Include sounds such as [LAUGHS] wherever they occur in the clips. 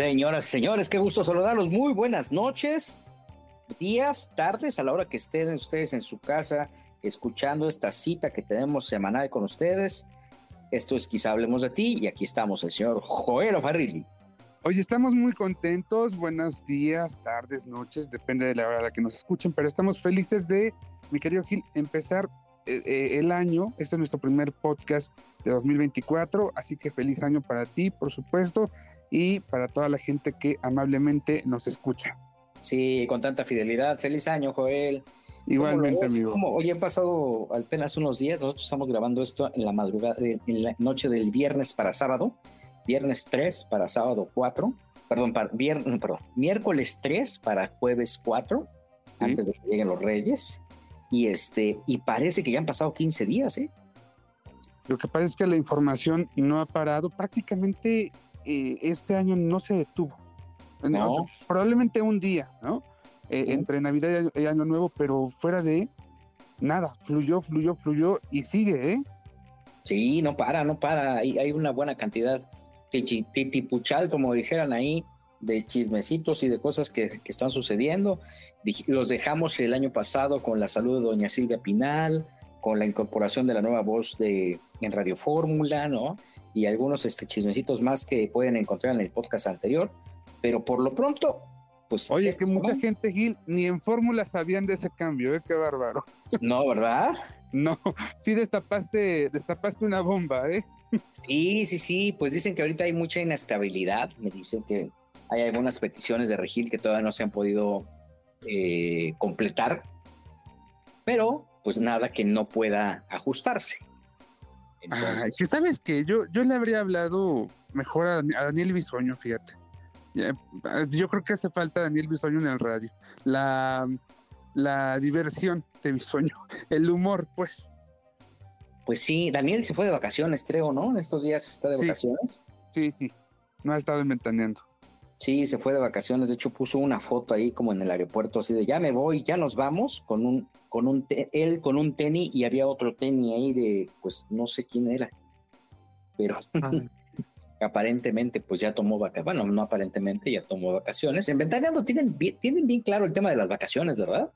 Señoras, señores, qué gusto saludarlos. Muy buenas noches, días, tardes, a la hora que estén ustedes en su casa escuchando esta cita que tenemos semanal con ustedes. Esto es Quizá Hablemos de Ti y aquí estamos el señor Joel Farrilli. Hoy estamos muy contentos, buenos días, tardes, noches, depende de la hora a la que nos escuchen, pero estamos felices de, mi querido Gil, empezar eh, eh, el año. Este es nuestro primer podcast de 2024, así que feliz año para ti, por supuesto, y para toda la gente que amablemente nos escucha. Sí, con tanta fidelidad. Feliz año, Joel. Igualmente, amigo. Hoy han pasado apenas unos días, nosotros estamos grabando esto en la madrugada, en la noche del viernes para sábado, viernes 3 para sábado 4, perdón, para, viernes, perdón miércoles 3 para jueves 4, antes de que lleguen los reyes, y este, y parece que ya han pasado 15 días, ¿eh? Lo que pasa es que la información no ha parado, prácticamente eh, este año no se detuvo. probablemente un día, ¿no? Eh, entre Navidad y Año Nuevo, pero fuera de nada, fluyó, fluyó, fluyó y sigue, ¿eh? Sí, no para, no para. Hay, hay una buena cantidad de titipuchal, como dijeran ahí, de chismecitos y de cosas que, que, están sucediendo. Los dejamos el año pasado con la salud de doña Silvia Pinal, con la incorporación de la nueva voz de, en Radio Fórmula, ¿no? Y algunos este, chismecitos más que pueden encontrar en el podcast anterior. Pero por lo pronto, pues, Oye, es que mucha gente, Gil, ni en fórmula sabían de ese cambio, ¿eh? Qué bárbaro. No, ¿verdad? no, sí destapaste, destapaste una bomba, ¿eh? Sí, sí, sí, pues dicen que ahorita hay mucha inestabilidad, me dicen que hay algunas peticiones de Regil que todavía no se han podido eh, completar, pero pues nada que no pueda ajustarse. Entonces, sabes que yo, yo le habría hablado mejor a, a Daniel Bisoño, fíjate. Yo creo que hace falta Daniel Bisoño en el radio. La, la diversión de Bisoño, [LAUGHS] el humor, pues. Pues sí, Daniel se fue de vacaciones, creo, ¿no? En estos días está de vacaciones. Sí, sí, no ha estado inventando. Sí, se fue de vacaciones, de hecho puso una foto ahí como en el aeropuerto, así de ya me voy, ya nos vamos, con un, con un, él con un tenis y había otro tenis ahí de, pues no sé quién era, pero [LAUGHS] aparentemente pues ya tomó vacaciones, bueno, no aparentemente, ya tomó vacaciones. En Ventaneando tienen bien, tienen bien claro el tema de las vacaciones, ¿verdad?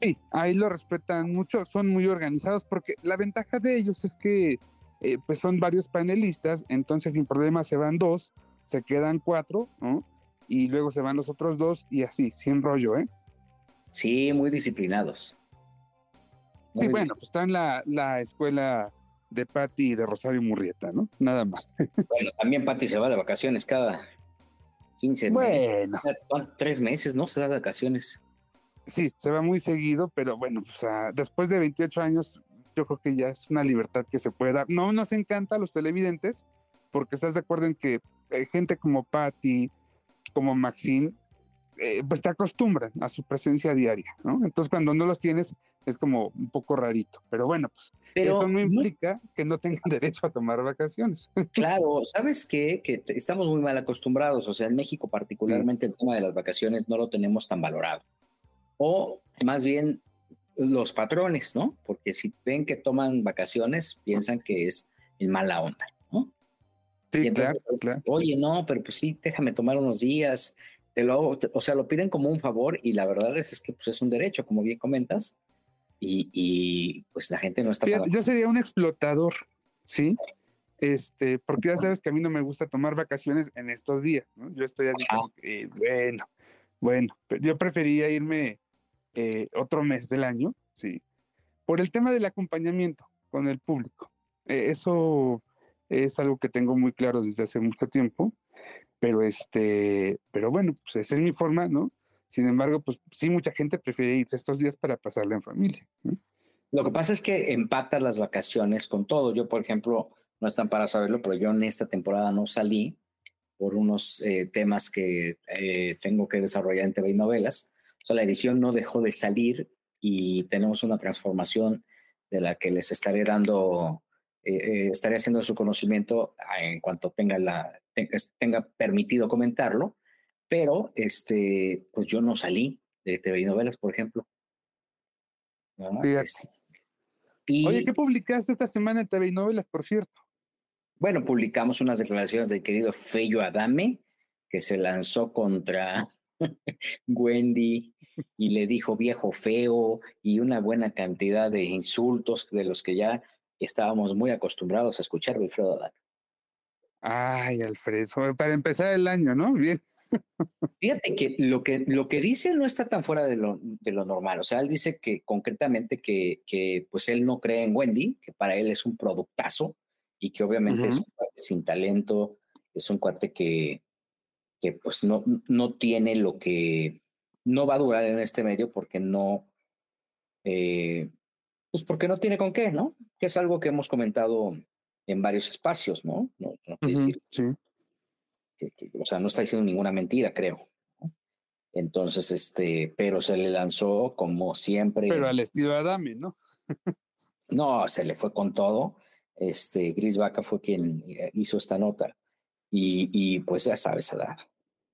Sí, ahí lo respetan mucho, son muy organizados porque la ventaja de ellos es que eh, pues son varios panelistas, entonces sin problema se van dos, se quedan cuatro, ¿no? Y luego se van los otros dos y así, sin rollo, ¿eh? Sí, muy disciplinados. Sí, bueno, pues está en la, la escuela de Patti y de Rosario Murrieta, ¿no? Nada más. [LAUGHS] Bueno, también Patti se va de vacaciones cada 15 bueno. meses. Tres meses, ¿no? Se da de vacaciones. Sí, se va muy seguido, pero bueno, pues, después de 28 años, yo creo que ya es una libertad que se puede dar. No nos encanta a los televidentes, porque estás de acuerdo en que hay gente como Patti, como Maxine, eh, pues te acostumbran a su presencia diaria, ¿no? Entonces cuando no los tienes es como un poco rarito, pero bueno, pues eso no implica que no tengan derecho a tomar vacaciones. [LAUGHS] Claro, ¿sabes qué? Que estamos muy mal acostumbrados, o sea, en México particularmente el tema de las vacaciones no lo tenemos tan valorado. O más bien los patrones, ¿no? Porque si ven que toman vacaciones, piensan que es en mala onda, ¿no? Sí, claro, claro. Oye, no, pero pues sí, déjame tomar unos días, te lo, o sea, lo piden como un favor y la verdad es, es que pues, es un derecho, como bien comentas, y, y pues la gente no está... yo sería un explotador, ¿sí? Este, porque ya sabes que a mí no me gusta tomar vacaciones en estos días, ¿no? Yo estoy así como que, bueno, bueno, yo prefería irme eh, otro mes del año, ¿sí? Por el tema del acompañamiento con el público. Eh, eso es algo que tengo muy claro desde hace mucho tiempo pero este, pero bueno, pues esa es mi forma, ¿no? Sin embargo, pues sí, mucha gente prefiere irse estos días para pasarla en familia. Lo que pasa es que empata las vacaciones con todo. Yo, por ejemplo, no están para saberlo, pero yo en esta temporada no salí por unos eh, temas que eh, tengo que desarrollar en TV y novelas. O sea, la edición no dejó de salir y tenemos una transformación de la que les estaré dando, eh, estaré haciendo su conocimiento en cuanto tenga, la, tenga permitido comentarlo, pero este, pues yo no salí de TV y novelas, por ejemplo. Este, y, Oye, ¿qué publicaste esta semana en TV y novelas, por cierto? Bueno, publicamos unas declaraciones del querido Feyo Adame, que se lanzó contra [LAUGHS] Wendy y le dijo viejo feo y una buena cantidad de insultos de los que ya estábamos muy acostumbrados a escuchar de Alfredo Adame. Ay, Alfredo, para empezar el año, ¿no? Bien. Fíjate que lo que, lo que dice no está tan fuera de lo, de lo normal. O sea, él dice que concretamente que, que, pues él no cree en Wendy, que para él es un productazo, y que obviamente es un cuate sin talento, es un cuate que, que pues no, no tiene lo que, no va a durar en este medio porque no, eh, pues porque no tiene con qué, ¿no? Que es algo que hemos comentado en varios espacios, ¿no? No, no decir, sí. O sea, no está diciendo ninguna mentira, creo. Entonces, este, pero se le lanzó como siempre. Pero al estilo Adame, ¿no? [LAUGHS] no, se le fue con todo este, Gris Vaca fue quien eh, hizo esta nota. Y, y pues ya sabes,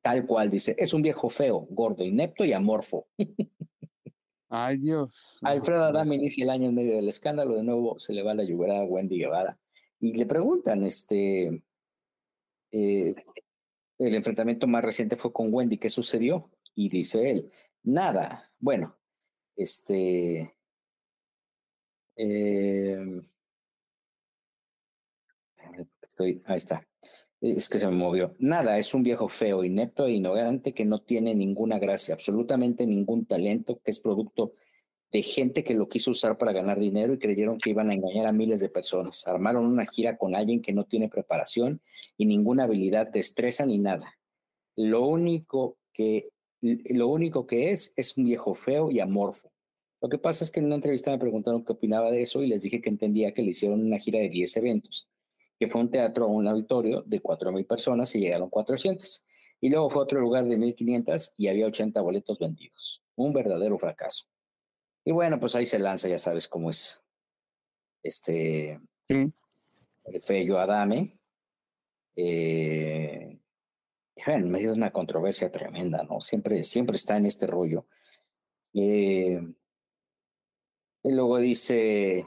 tal cual dice, es un viejo feo, gordo, inepto y amorfo. [LAUGHS] Ay, Dios. Alfredo Adame inicia el año en medio del escándalo, de nuevo se le va la lluvia a Wendy Guevara. Y le preguntan, este, eh, el enfrentamiento más reciente fue con Wendy, ¿qué sucedió? Y dice él, nada, bueno, este, eh, Estoy, ahí está. Es que se me movió. Nada, es un viejo feo, inepto e ignorante que no tiene ninguna gracia, absolutamente ningún talento, que es producto de gente que lo quiso usar para ganar dinero y creyeron que iban a engañar a miles de personas. Armaron una gira con alguien que no tiene preparación y ninguna habilidad, destreza ni nada. Lo único que, lo único que es es un viejo feo y amorfo. Lo que pasa es que en una entrevista me preguntaron qué opinaba de eso y les dije que entendía que le hicieron una gira de 10 eventos que fue un teatro o un auditorio de 4.000 personas y llegaron 400. Y luego fue otro lugar de 1.500 y había 80 boletos vendidos. Un verdadero fracaso. Y bueno, pues ahí se lanza, ya sabes cómo es. Este. el Feyo Adame. Eh, en medio de una controversia tremenda, ¿no? Siempre, siempre está en este rollo. Eh, y luego dice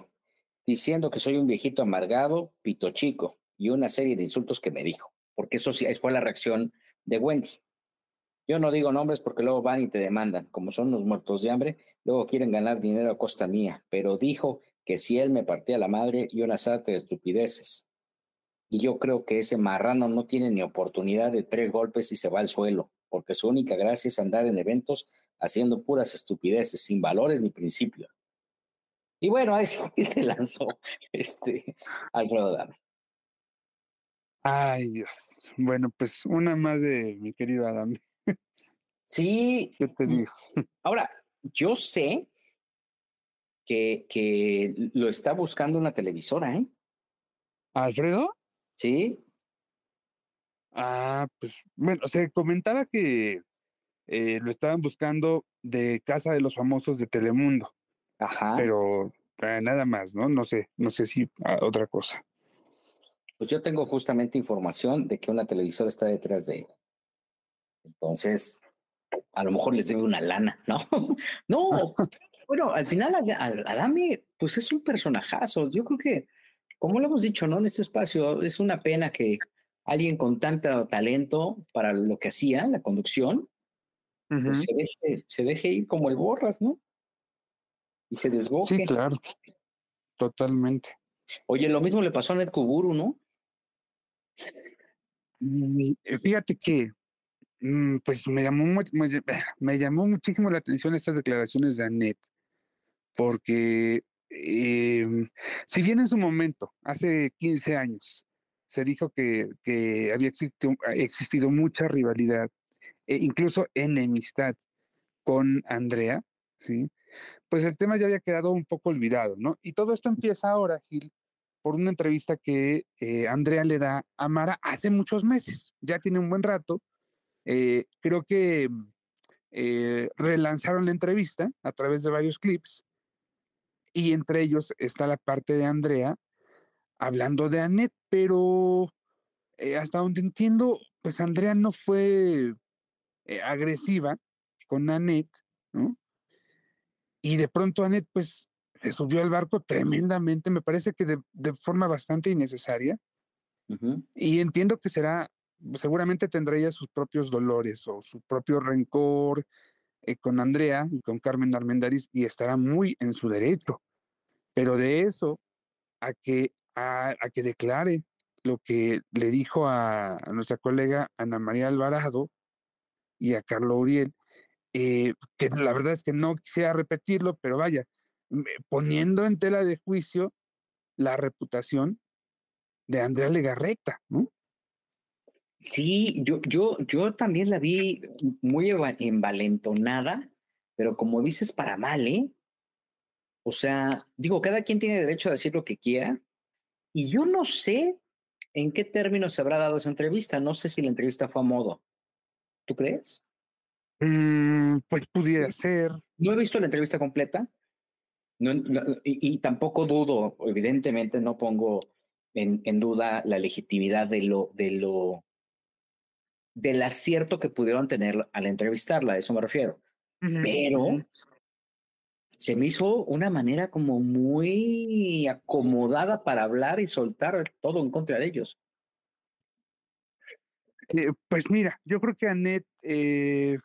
diciendo que soy un viejito amargado, pito chico, y una serie de insultos que me dijo, porque eso sí fue la reacción de Wendy. Yo no digo nombres porque luego van y te demandan, como son los muertos de hambre, luego quieren ganar dinero a costa mía, pero dijo que si él me partía la madre y una sarta de estupideces. Y yo creo que ese marrano no tiene ni oportunidad de tres golpes y se va al suelo, porque su única gracia es andar en eventos haciendo puras estupideces, sin valores ni principios. Y bueno, ahí se lanzó este Alfredo Adame. Ay, Dios. Bueno, pues una más de mi querido Adame. Sí. ¿Qué te digo? [LAUGHS] Ahora, yo sé que, que lo está buscando una televisora, ¿eh? ¿Alfredo? Sí. Ah, pues bueno, se comentaba que eh, lo estaban buscando de Casa de los Famosos de Telemundo. Ajá. Pero eh, nada más, ¿no? No sé, no sé si ah, otra cosa. Pues yo tengo justamente información de que una televisora está detrás de él. Entonces, a lo mejor les debe una lana, ¿no? [LAUGHS] no, [LAUGHS] bueno, al final Adame, pues es un personajazo. Yo creo que, como lo hemos dicho, ¿no? En este espacio, es una pena que alguien con tanto talento para lo que hacía, la conducción, pues se, deje, se deje ir como el borras, ¿no? y se desboque. Sí, claro, totalmente. Oye, lo mismo le pasó a Ned Kuburu, ¿no? Mm, eh, fíjate que, pues me llamó, me llamó muchísimo la atención estas declaraciones de Annette, porque em, si bien en su momento, hace 15 años, se dijo que, que había existido, existido mucha rivalidad, e incluso enemistad con Andrea, ¿sí? pues el tema ya había quedado un poco olvidado, ¿no? Y todo esto empieza ahora, Gil, por una entrevista que eh, Andrea le da a Mara hace muchos meses, ya tiene un buen rato. Eh, creo que eh, relanzaron la entrevista a través de varios clips y entre ellos está la parte de Andrea hablando de Annette, pero hasta donde entiendo, pues Andrea no fue agresiva con Annette, ¿no? Y de pronto Annette, pues se subió al barco tremendamente, me parece que de, forma bastante innecesaria. Y entiendo que será, seguramente tendrá ella sus propios dolores o su propio rencor eh, con Andrea y con Carmen Armendariz y estará muy en su derecho. Pero de eso a que, a, que declare lo que le dijo a, nuestra colega Ana María Alvarado y a Carlos Uriel, eh, que la verdad es que no quisiera repetirlo, pero vaya, poniendo en tela de juicio la reputación de Andrea Legarreta, ¿no? Sí, yo, yo, yo también la vi muy envalentonada, pero como dices, para mal, ¿eh? O sea, digo, cada quien tiene derecho a decir lo que quiera, y yo no sé en qué términos se habrá dado esa entrevista, no sé si la entrevista fue a modo. ¿Tú crees? Mm, pues pudiera ser. No he visto la entrevista completa, y, tampoco dudo, evidentemente no pongo en, en, duda la legitimidad de lo, de lo, del acierto que pudieron tener al entrevistarla, a eso me refiero. Pero se me hizo una manera como muy acomodada para hablar y soltar todo en contra de ellos. Eh, pues mira, yo creo que Anet, eh,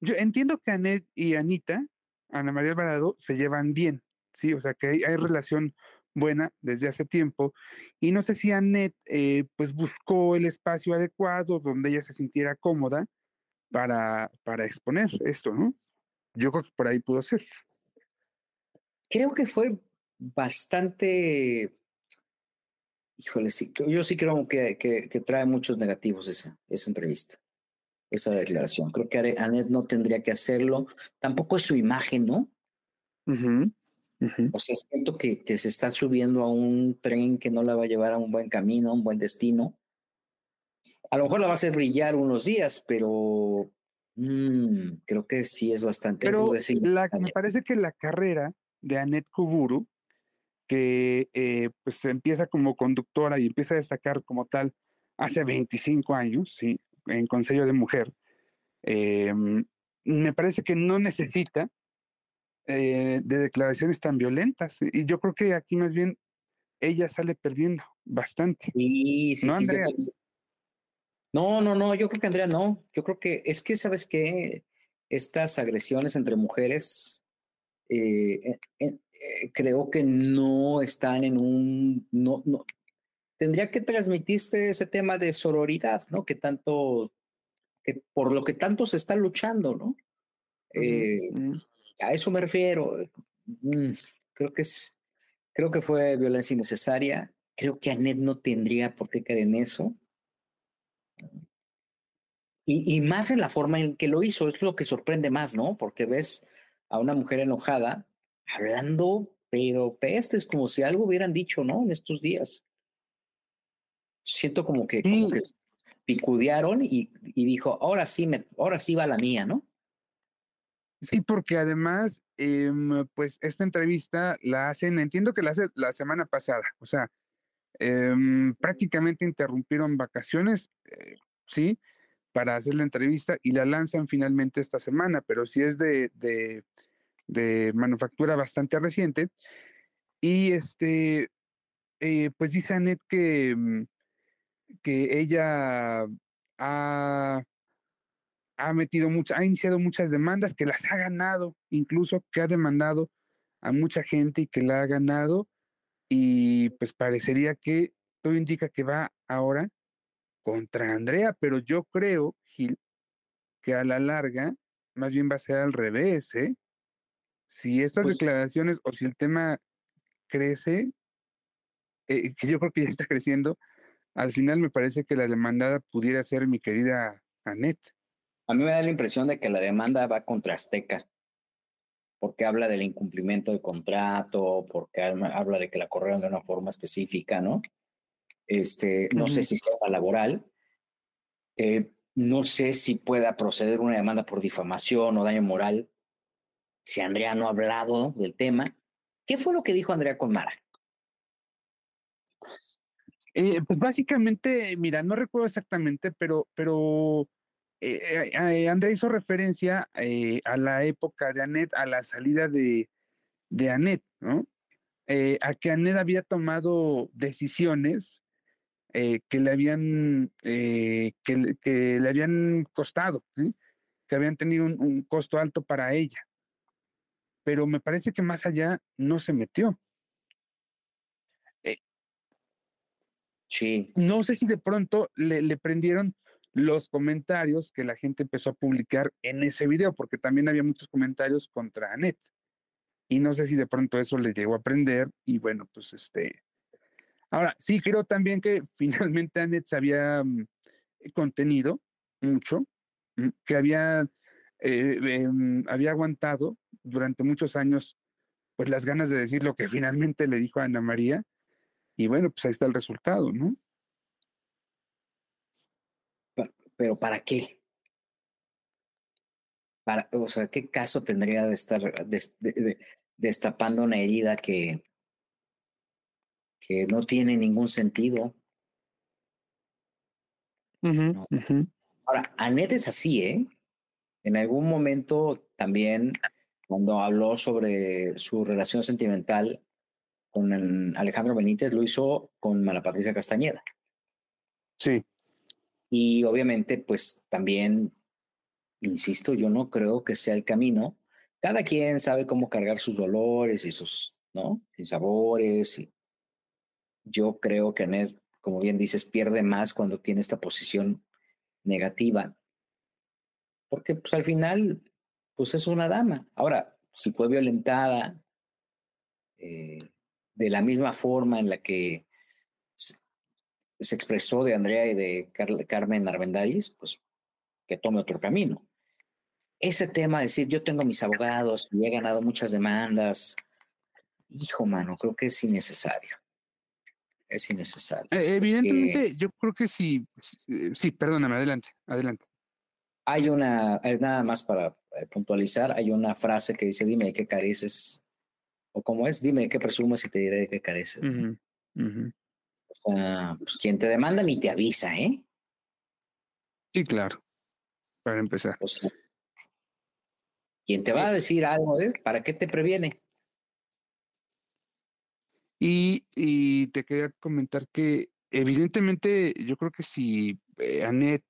yo entiendo que Anet y Anita, Ana María Alvarado, se llevan bien. ¿sí? O sea, que hay, relación buena desde hace tiempo. Y no sé si Annette, eh, pues buscó el espacio adecuado donde ella se sintiera cómoda para, para exponer esto, ¿no? Yo creo que por ahí pudo ser. Creo que fue bastante, híjole, sí, yo sí creo que, que, trae muchos negativos esa, esa entrevista, esa declaración. Creo que Annette no tendría que hacerlo. Tampoco es su imagen, ¿no? O sea, siento que, que, se está subiendo a un tren que no la va a llevar a un buen camino, a un buen destino. A lo mejor la va a hacer brillar unos días, pero mm, creo que sí es bastante. Pero me parece que la carrera de Annette Kuburu, que eh, pues empieza como conductora y empieza a destacar como tal hace 25 años, sí, en Consejo de Mujer, em, me parece que no necesita eh, de declaraciones tan violentas. Y yo creo que aquí más bien ella sale perdiendo bastante. Sí, sí, ¿No, Andrea? no, no, no, yo creo que Andrea no. Yo creo que es que, ¿sabes qué? Estas agresiones entre mujeres, eh, eh, creo que no están en un, no, no, tendría que transmitirse ese tema de sororidad, ¿no? Que tanto, que por lo que tanto se está luchando, ¿no? A eso me refiero. Mm, creo que es, creo que fue violencia innecesaria. Creo que Anet no tendría por qué caer en eso. Y, y, más en la forma en que lo hizo, es lo que sorprende más, ¿no? Porque ves a una mujer enojada hablando, pero pestes, como si algo hubieran dicho, ¿no? En estos días. Siento como que, picudearon y, y, dijo, ahora sí, me, ahora sí va la mía, ¿no? Sí, porque además, em, pues esta entrevista la hacen, entiendo que la hace la semana pasada, o sea, em, prácticamente interrumpieron vacaciones, eh, sí, para hacer la entrevista y la lanzan finalmente esta semana, pero sí es de, de, de manufactura bastante reciente. Y este, eh, pues dice Anet que, mm, que ella ha ha metido muchas, ha iniciado muchas demandas que las ha ganado, incluso que ha demandado a mucha gente y que la ha ganado y pues parecería que todo indica que va ahora contra Andrea, pero yo creo, Gil, que a la larga más bien va a ser al revés, ¿eh? Si estas pues declaraciones o si el tema crece, eh, que yo creo que ya está creciendo, al final me parece que la demandada pudiera ser mi querida Annette. A mí me da la impresión de que la demanda va contra Azteca, porque habla del incumplimiento de contrato, porque habla de que la corrieron de una forma específica, ¿no? Este, no sé si sea laboral. Eh, no sé si pueda proceder una demanda por difamación o daño moral. Si Andrea no ha hablado del tema. ¿Qué fue lo que dijo Andrea con Mara? Eh, pues básicamente, mira, no recuerdo exactamente, pero, pero eh, eh, Andrea hizo referencia a la época de Anet, a la salida de, de Anet, ¿no? a que Anet había tomado decisiones que le habían que, que, le habían costado, que habían tenido un, costo alto para ella. Pero me parece que más allá no se metió. No sé si de pronto le, prendieron los comentarios que la gente empezó a publicar en ese video, porque también había muchos comentarios contra Anet. Y no sé si de pronto eso le llegó a prender y bueno, pues este... Ahora, sí creo también que [LAUGHS] finalmente Anet se había mm, contenido mucho, mm, que había, eh, em, había aguantado durante muchos años pues las ganas de decir lo que [LAUGHS] finalmente le dijo a Ana María y bueno, pues ahí está el resultado, ¿no? Pero ¿para qué? Para, o sea, ¿qué caso tendría de estar destapando una herida que, que no tiene ningún sentido? Ahora, Anet es así, ¿eh? En algún momento también, cuando habló sobre su relación sentimental, con Alejandro Benítez, lo hizo con Mala Patricia Castañeda. Sí. Y obviamente, pues también, insisto, yo no creo que sea el camino. Cada quien sabe cómo cargar sus dolores y sus, ¿no? Sus sabores. Y yo creo que Anet, como bien dices, pierde más cuando tiene esta posición negativa. Porque, pues al final, pues es una dama. Ahora, si fue violentada, eh, de la misma forma en la que se expresó de Andrea y de Carmen Arbendáriz, pues que tome otro camino. Ese tema de decir, yo tengo mis abogados y he ganado muchas demandas, hijo, mano, creo que es innecesario. Es innecesario. Eh, evidentemente, yo creo que sí, sí, perdóname, adelante, adelante. Hay una, nada más para eh, puntualizar, hay una frase que dice, dime qué careces o como es, dime qué presumes y te diré de qué careces. Sea, pues quien te demanda ni te avisa, ¿eh? Sí, claro. Para empezar. Pues, quien te va a decir algo, ¿eh? ¿para qué te previene? Y, y, te quería comentar que evidentemente yo creo que si eh, Anet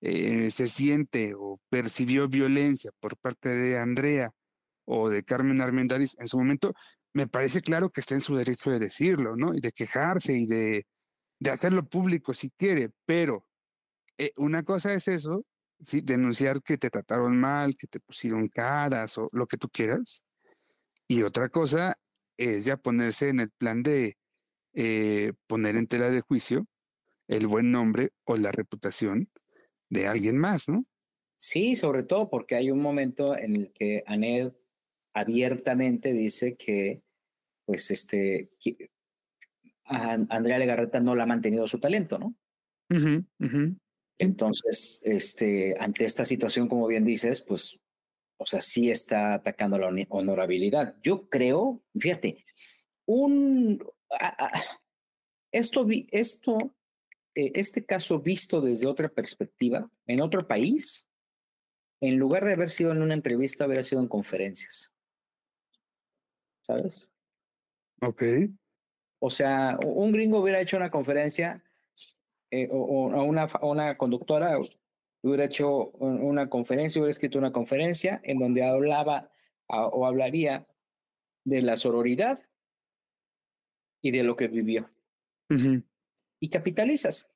eh, se siente o percibió violencia por parte de Andrea o de Carmen Armendáriz en su momento, me parece claro que está en su derecho de decirlo, ¿no? Y de quejarse y de, de hacerlo público si quiere, pero eh, una cosa es eso, ¿sí? Denunciar que te trataron mal, que te pusieron caras o lo que tú quieras. Y otra cosa es ya ponerse en el plan de eh, poner en tela de juicio el buen nombre o la reputación de alguien más, ¿no? Sí, sobre todo porque hay un momento en el que Anel abiertamente dice que, pues, este, Andrea Legarreta no le ha mantenido su talento, ¿no? Entonces, este, ante esta situación, como bien dices, pues, o sea, sí está atacando la honorabilidad. Yo creo, fíjate, un, esto, esto, eh, este caso visto desde otra perspectiva, en otro país, en lugar de haber sido en una entrevista, hubiera sido en conferencias. ¿Sabes? Ok. O sea, un gringo hubiera hecho una conferencia eh, o, una, una conductora hubiera hecho una conferencia, hubiera escrito una conferencia en donde hablaba o hablaría de la sororidad y de lo que vivió. Y capitalizas.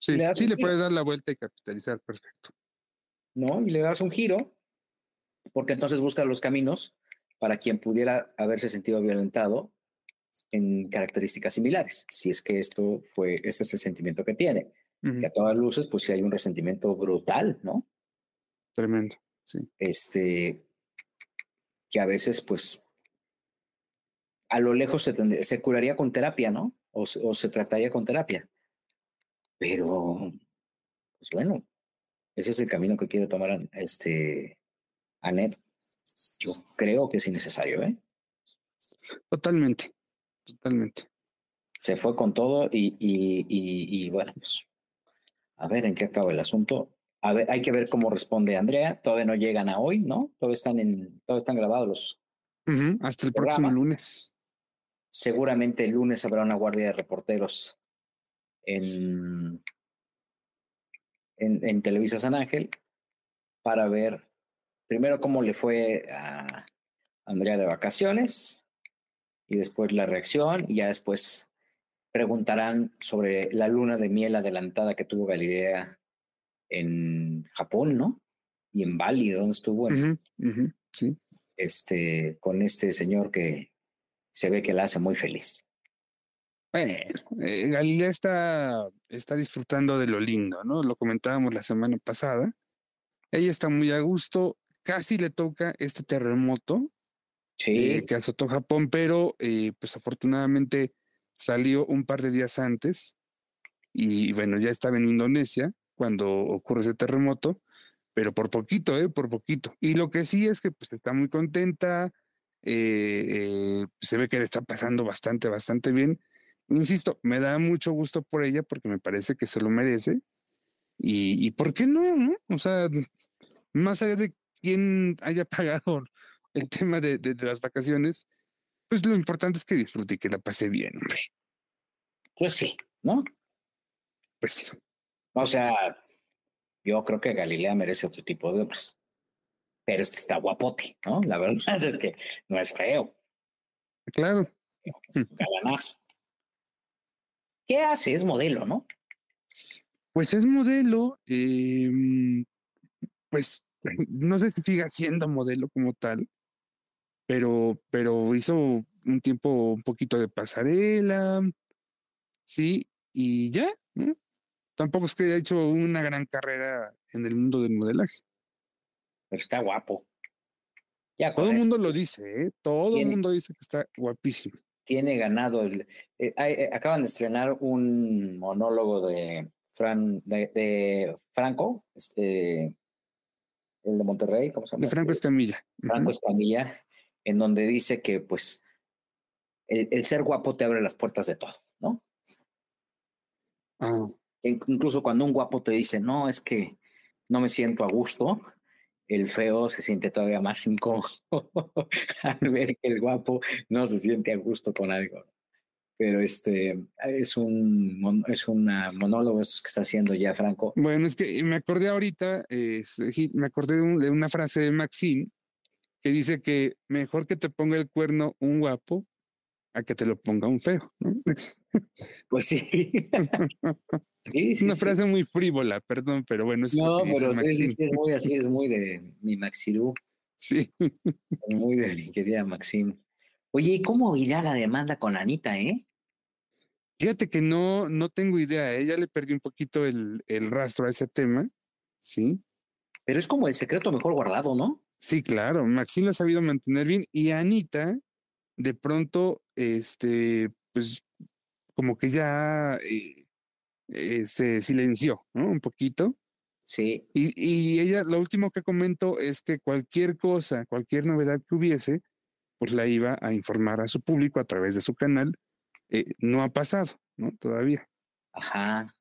Sí, le sí le puedes dar la vuelta y capitalizar, perfecto. ¿No? Y le das un giro, porque entonces buscas los caminos para quien pudiera haberse sentido violentado en características similares, si es que esto fue, ese es el sentimiento que tiene. Que a todas luces, pues sí hay un resentimiento brutal, ¿no? Tremendo, sí. Este, que a veces, pues, a lo lejos se, se curaría con terapia, ¿no? O, o, se trataría con terapia. Pero, pues bueno, ese es el camino que quiere tomar este Anet. Yo creo que es innecesario, ¿eh? Totalmente, totalmente. Se fue con todo y, y, y, y bueno, pues a ver en qué acaba el asunto. A ver, hay que ver cómo responde Andrea. Todavía no llegan a hoy, ¿no? Todavía están en, todavía están grabados los. Hasta el próximo lunes. Seguramente el lunes habrá una guardia de reporteros en, en, en Televisa San Ángel para ver primero cómo le fue a Andrea de vacaciones y después la reacción y ya después preguntarán sobre la luna de miel adelantada que tuvo Galilea en Japón, ¿no? Y en Bali, donde estuvo. sí. Este, con este señor que se ve que la hace muy feliz. Eh, Galilea está, está disfrutando de lo lindo, ¿no? Lo comentábamos la semana pasada. Ella está muy a gusto, casi le toca este terremoto eh, que azotó Japón, pero eh, pues afortunadamente salió un par de días antes y bueno, ya estaba en Indonesia cuando ocurre ese terremoto, pero por poquito, ¿eh? Por poquito. Y lo que sí es que pues está muy contenta, eh, eh, se ve que le está pasando bastante, bastante bien. Insisto, me da mucho gusto por ella porque me parece que se lo merece. Y, y ¿por qué no, no? O sea, más allá de quién haya pagado el tema de, de, de las vacaciones, pues lo importante es que disfrute y que la pase bien, hombre. Pues sí, ¿no? Pues O sea, yo creo que Galilea merece otro tipo de obras. Pero este está guapote, ¿no? La verdad [LAUGHS] es que no es feo. Claro. Galanazo. [LAUGHS] ¿Qué hace? Es modelo, ¿no? Pues es modelo, eh, pues [LAUGHS] no sé si siga siendo modelo como tal, pero, pero hizo un tiempo un poquito de pasarela, sí, y ya, ¿no? Tampoco es que haya hecho una gran carrera en el mundo del modelaje. Pero está guapo. Ya Todo el mundo lo dice, ¿eh? Todo el mundo dice que está guapísimo. Tiene ganado. El, eh, eh, acaban de estrenar un monólogo de, Fran, de, de Franco, este, el de Monterrey, ¿cómo se llama? De Franco este, Escamilla. Franco Escamilla, en donde dice que pues el, el, ser guapo te abre las puertas de todo, ¿no? Ah. Incluso cuando un guapo te dice, no, es que no me siento a gusto, el feo se siente todavía más incómodo [LAUGHS] al ver que el guapo no se siente a gusto con algo. Pero este es un es una monólogo estos que está haciendo ya Franco. Bueno, es que me acordé ahorita, eh, me acordé de, un, de una frase de Maxine que dice que mejor que te ponga el cuerno un guapo a que te lo ponga un feo. ¿no? [LAUGHS] Pues sí. [LAUGHS] sí, sí Una sí. frase muy frívola, perdón, pero bueno. Es no, pero sí, sí, sí, es muy así, es [LAUGHS] muy de mi Maxirú. Sí. Muy de mi querida Maxine. Oye, ¿y cómo irá la demanda con Anita, eh? Fíjate que no, no tengo idea, ella ¿eh? le perdí un poquito el, el rastro a ese tema, ¿sí? Pero es como el secreto mejor guardado, ¿no? Sí, claro, Maxine lo ha sabido mantener bien y Anita, de pronto, este, pues como que ya eh, eh, se silenció, ¿no? Un poquito. Sí. Y, y, ella, lo último que comentó es que cualquier cosa, cualquier novedad que hubiese, pues la iba a informar a su público a través de su canal. Eh, no ha pasado, ¿no? Todavía. Ajá.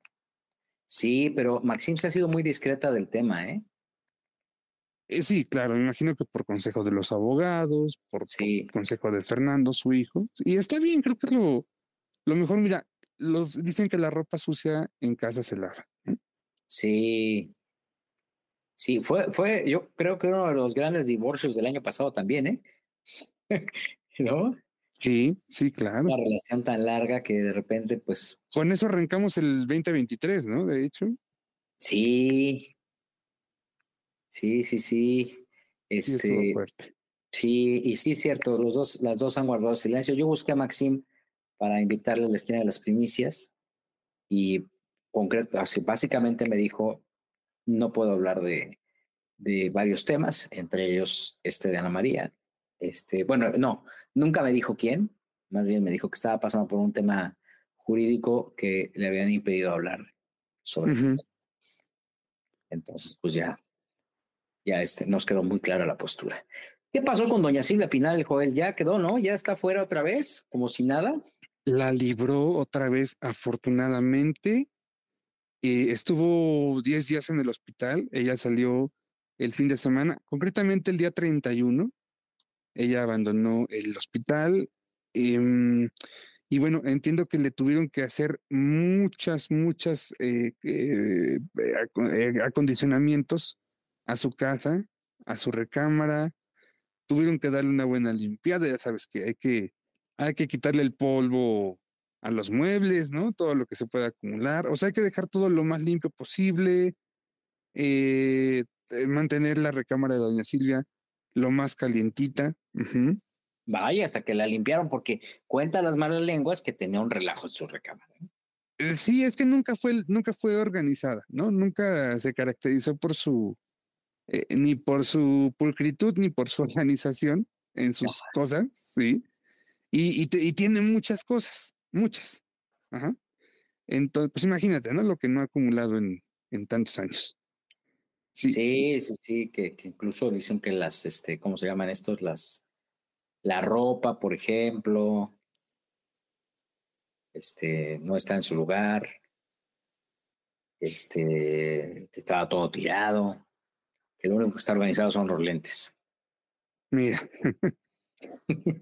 Sí, pero Maxine se ha sido muy discreta del tema, ¿eh? Eh, sí, claro, me imagino que por consejo de los abogados, por, sí. por consejo de Fernando, su hijo. Y está bien, creo que lo, lo mejor, mira, los dicen que la ropa sucia en casa se lava. ¿eh? Sí. Sí, fue, fue, yo creo que uno de los grandes divorcios del año pasado también, ¿eh? [LAUGHS] ¿No? Sí, sí, claro. Una relación tan larga que de repente, pues. Con eso arrancamos el 2023, ¿no? De hecho. Sí, Sí, sí, sí. Este, sí, sí, y sí, cierto, los dos, las dos han guardado silencio. Yo busqué a Maxim para invitarle a la esquina de las primicias y concreto, así, básicamente me dijo, no puedo hablar de, de varios temas, entre ellos este de Ana María. Este, bueno, no, nunca me dijo quién, más bien me dijo que estaba pasando por un tema jurídico que le habían impedido hablar sobre Entonces, pues ya, ya este, nos quedó muy clara la postura. ¿Qué pasó con doña Silvia Pinal, Joel? Ya quedó, ¿no? Ya está fuera otra vez, como si nada. La libró otra vez, afortunadamente. Eh, estuvo 10 días en el hospital. Ella salió el fin de semana, concretamente el día 31. Ella abandonó el hospital. Em, y bueno, entiendo que le tuvieron que hacer muchas, muchas eh, eh, acondicionamientos a su casa, a su recámara. Tuvieron que darle una buena limpiada. Ya sabes que hay que hay que quitarle el polvo a los muebles, ¿no? Todo lo que se pueda acumular. O sea, hay que dejar todo lo más limpio posible, eh, eh, mantener la recámara de doña Silvia lo más calientita. Vaya, hasta que la limpiaron, porque cuenta las malas lenguas que tenía un relajo en su recámara. Eh, sí, es que nunca fue, nunca fue organizada, ¿no? Nunca se caracterizó por su, ni por su pulcritud, ni por su [LAUGHS] organización en sus cosas, sí. Y, tiene muchas cosas, muchas. Ajá. Entonces, pues imagínate, ¿no? Lo que no ha acumulado en, en tantos años. Sí, sí, sí, que, incluso dicen que las, este, ¿cómo se llaman estos? Las, la ropa, por ejemplo, este, no está en su lugar, este, que estaba todo tirado, que lo único que está organizado son los lentes. Mira, [LAUGHS]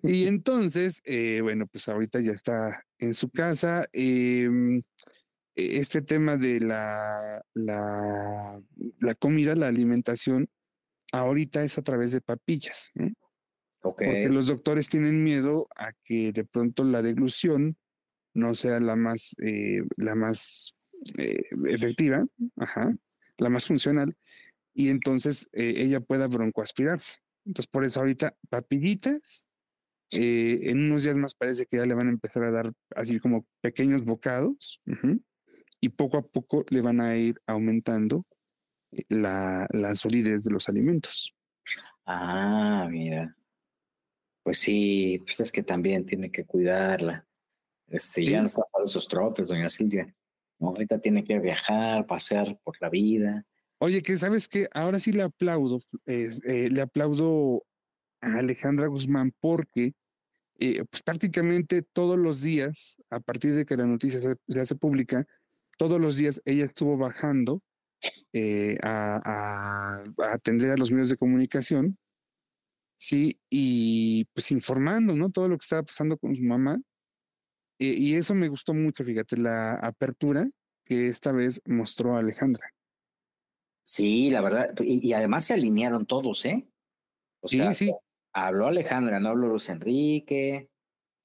y entonces, eh, bueno, pues ahorita ya está en su casa. Em, e, este tema de la, la, la, comida, la alimentación, ahorita es a través de papillas. Porque los doctores tienen miedo a que de pronto la deglución no sea la más, eh, la más eh, efectiva, ajá, la más funcional, y entonces ella pueda broncoaspirarse. Entonces, por eso ahorita papillitas, eh, en unos días más parece que ya le van a empezar a dar así como pequeños bocados y poco a poco le van a ir aumentando eh, la, la solidez de los alimentos. Ah, mira. Pues sí, pues es que también tiene que cuidarla. Este, Ya no está para esos trotes, doña Silvia. ¿no? Ahorita tiene que viajar, pasear por la vida. Oye, que sabes que ahora sí le aplaudo, eh, le aplaudo a Alejandra Guzmán porque eh, pues prácticamente todos los días, a partir de que la noticia se, hace pública, todos los días ella estuvo bajando eh, a, atender a los medios de comunicación, sí, y pues informando, ¿no? Todo lo que estaba pasando con su mamá. y eso me gustó mucho, fíjate, la apertura que esta vez mostró Alejandra. Sí, la verdad, y, además se alinearon todos, ¿eh? O sea, sí, sí. Habló Alejandra, no habló Luis Enrique,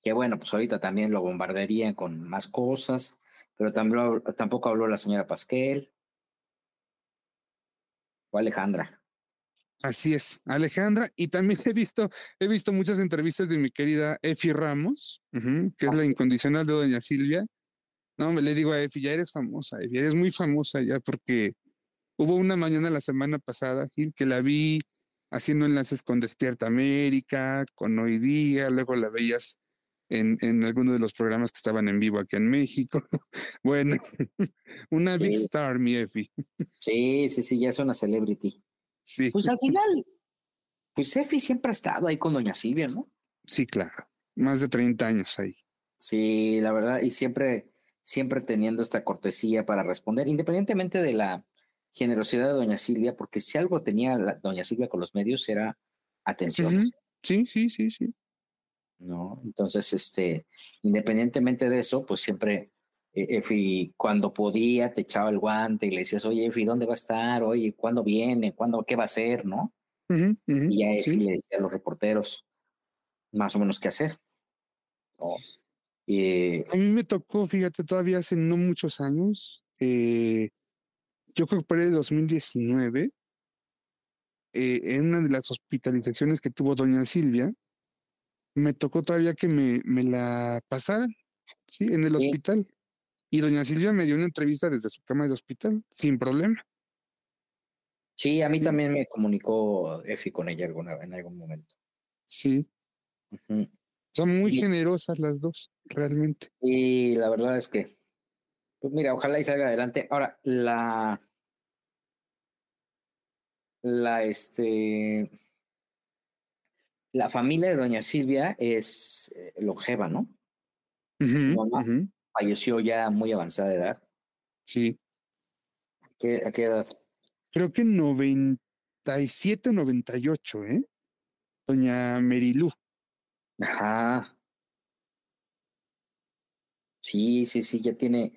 que bueno, pues ahorita también lo bombardearían con más cosas, pero también, tampoco habló la señora Pasquel. O Alejandra. Así es, Alejandra, y también he visto, he visto muchas entrevistas de mi querida Efi Ramos, que es la incondicional de doña Silvia. No, me le digo a Efi, ya eres famosa, Efi, eres muy famosa ya porque Hubo una mañana la semana pasada, Gil, que la vi haciendo enlaces con Despierta América, con Hoy Día, luego la veías en, en alguno de los programas que estaban en vivo aquí en México. [LAUGHS] bueno, [LAUGHS] una big star, mi Efi. sí, sí, sí, ya es una celebrity. Sí. Pues al final, pues Efi siempre ha estado ahí con Doña Silvia, ¿no? Sí, claro. Más de 30 años ahí. Sí, la verdad, y siempre, siempre teniendo esta cortesía para responder, independientemente de la generosidad de doña Silvia, porque si algo tenía doña Silvia con los medios era atención. Sí, sí, sí, sí. ¿No? Entonces, este, independientemente de eso, pues siempre eh, Efi, cuando podía, te echaba el guante y le decías, oye, Efi, ¿dónde va a estar? Oye, ¿cuándo viene? ¿Cuándo, qué va a hacer? ¿No? y a Efi le decía a los reporteros más o menos qué hacer. a mí me tocó, fíjate, todavía hace no muchos años, eh, yo creo que por el 2019, eh, en una de las hospitalizaciones que tuvo doña Silvia, me tocó todavía que me, me la pasaran, ¿sí? En el hospital. Y doña Silvia me dio una entrevista desde su cama de hospital, sin problema. Sí, a mí también me comunicó Efi con ella alguna, en algún momento. Sí. Son muy generosas las dos, realmente. Y la verdad es que, pues mira, ojalá y salga adelante. Ahora, la, la, este, la familia de doña Silvia es eh, longeva, ¿no? falleció ya muy avanzada edad. Sí. ¿A qué, ¿A qué edad? Creo que 97 o 98, ¿eh? Doña Merilú. Ajá. Sí, sí, sí, ya tiene.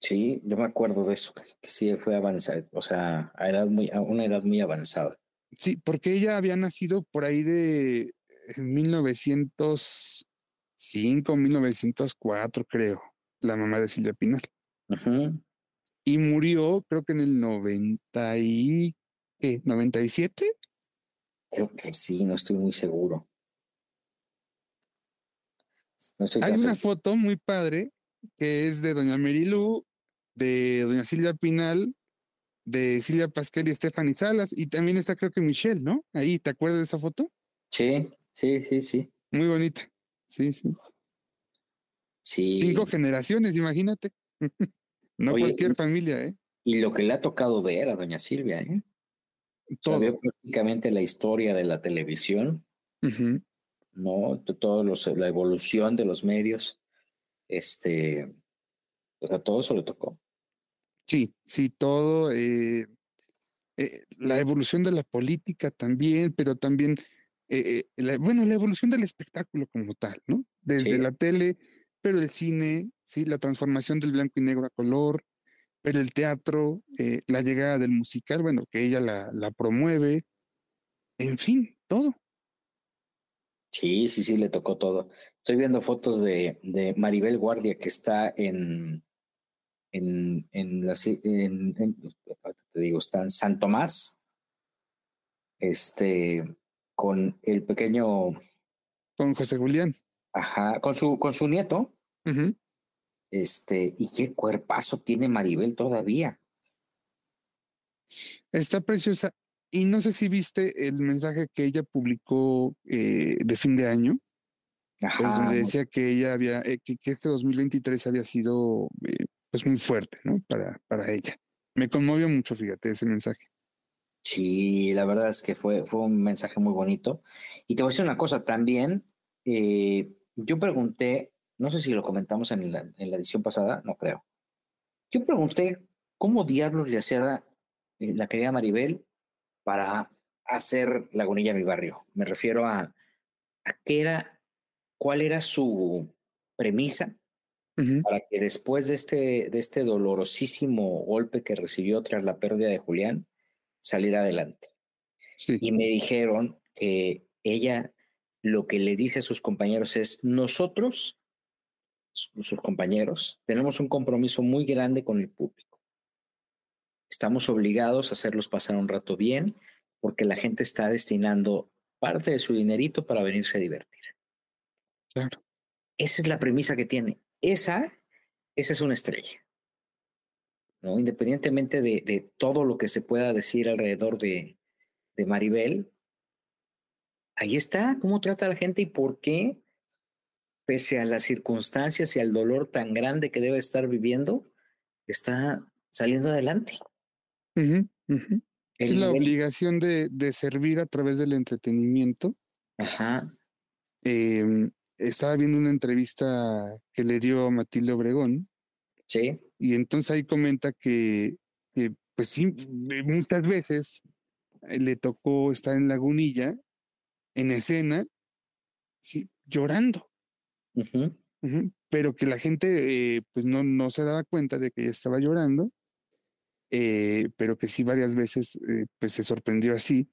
Sí, yo me acuerdo de eso, que, sí fue avanzada, o sea, a edad muy, a una edad muy avanzada. Sí, porque ella había nacido por ahí de 1905, 1904, creo, la mamá de Silvia Pinal. Ajá. Y murió, creo que en el 90 y, ¿qué? ¿97? Creo que sí, no estoy muy seguro. Hay una foto muy padre que es de doña Merilú, de doña Silvia Pinal, de Silvia Pasquel y Stephanie Salas, y también está creo que Michelle, ¿no? Ahí, ¿te acuerdas de esa foto? Sí, sí, sí, sí. Muy bonita. Sí, sí. Sí. Cinco generaciones, imagínate. [LAUGHS] no cualquier familia, ¿eh? Y lo que le ha tocado ver a doña Silvia, ¿eh? Todo. prácticamente la historia de la televisión. ¿no? Todo los, la evolución de los medios, este, o sea, todo eso le tocó. Sí, sí, todo, eh, eh, la evolución de la política también, pero también, eh, bueno, la evolución del espectáculo como tal, ¿no? Desde la tele, pero el cine, sí, la transformación del blanco y negro a color, pero el teatro, la llegada del musical, bueno, que ella la, la promueve, en fin, todo. Sí, sí, sí, le tocó todo. Estoy viendo fotos de, de Maribel Guardia que está en, en, en, la, en, te digo, está en San Tomás, este, con el pequeño... Con José Julián. Ajá, con su, con su nieto. Este, y qué cuerpazo tiene Maribel todavía. Está preciosa. Y no sé si viste el mensaje que ella publicó eh, de fin de año, pues, donde decía que ella había, eh, que, este 2023 había sido eh, pues muy fuerte, ¿no? Para, para ella. Me conmovió mucho, fíjate, ese mensaje. Sí, la verdad es que fue, fue un mensaje muy bonito. Y te voy a decir una cosa también. yo pregunté, no sé si lo comentamos en la, edición pasada, no creo. Yo pregunté cómo diablos le hacía la querida Maribel para hacer Lagunilla mi barrio. Me refiero a, a qué era, cuál era su premisa para que después de este, de este dolorosísimo golpe que recibió tras la pérdida de Julián, saliera adelante. Y me dijeron que ella lo que le dice a sus compañeros es, nosotros, sus compañeros, tenemos un compromiso muy grande con el público Estamos obligados a hacerlos pasar un rato bien porque la gente está destinando parte de su dinerito para venirse a divertir. Claro. Esa es la premisa que tiene. Esa, esa es una estrella. ¿no? Independientemente de, todo lo que se pueda decir alrededor de, de Maribel, ahí está cómo trata a la gente y por qué, pese a las circunstancias y al dolor tan grande que debe estar viviendo, está saliendo adelante. Es la obligación de, de, servir a través del entretenimiento. Ajá. Em, estaba viendo una entrevista que le dio a Matilde Obregón. Sí. Y entonces ahí comenta que, pues sí, muchas veces eh, le tocó estar en Lagunilla, en escena, sí, llorando. Pero que la gente eh, pues no, no se daba cuenta de que ella estaba llorando eh, pero que sí varias veces eh, pues se sorprendió así.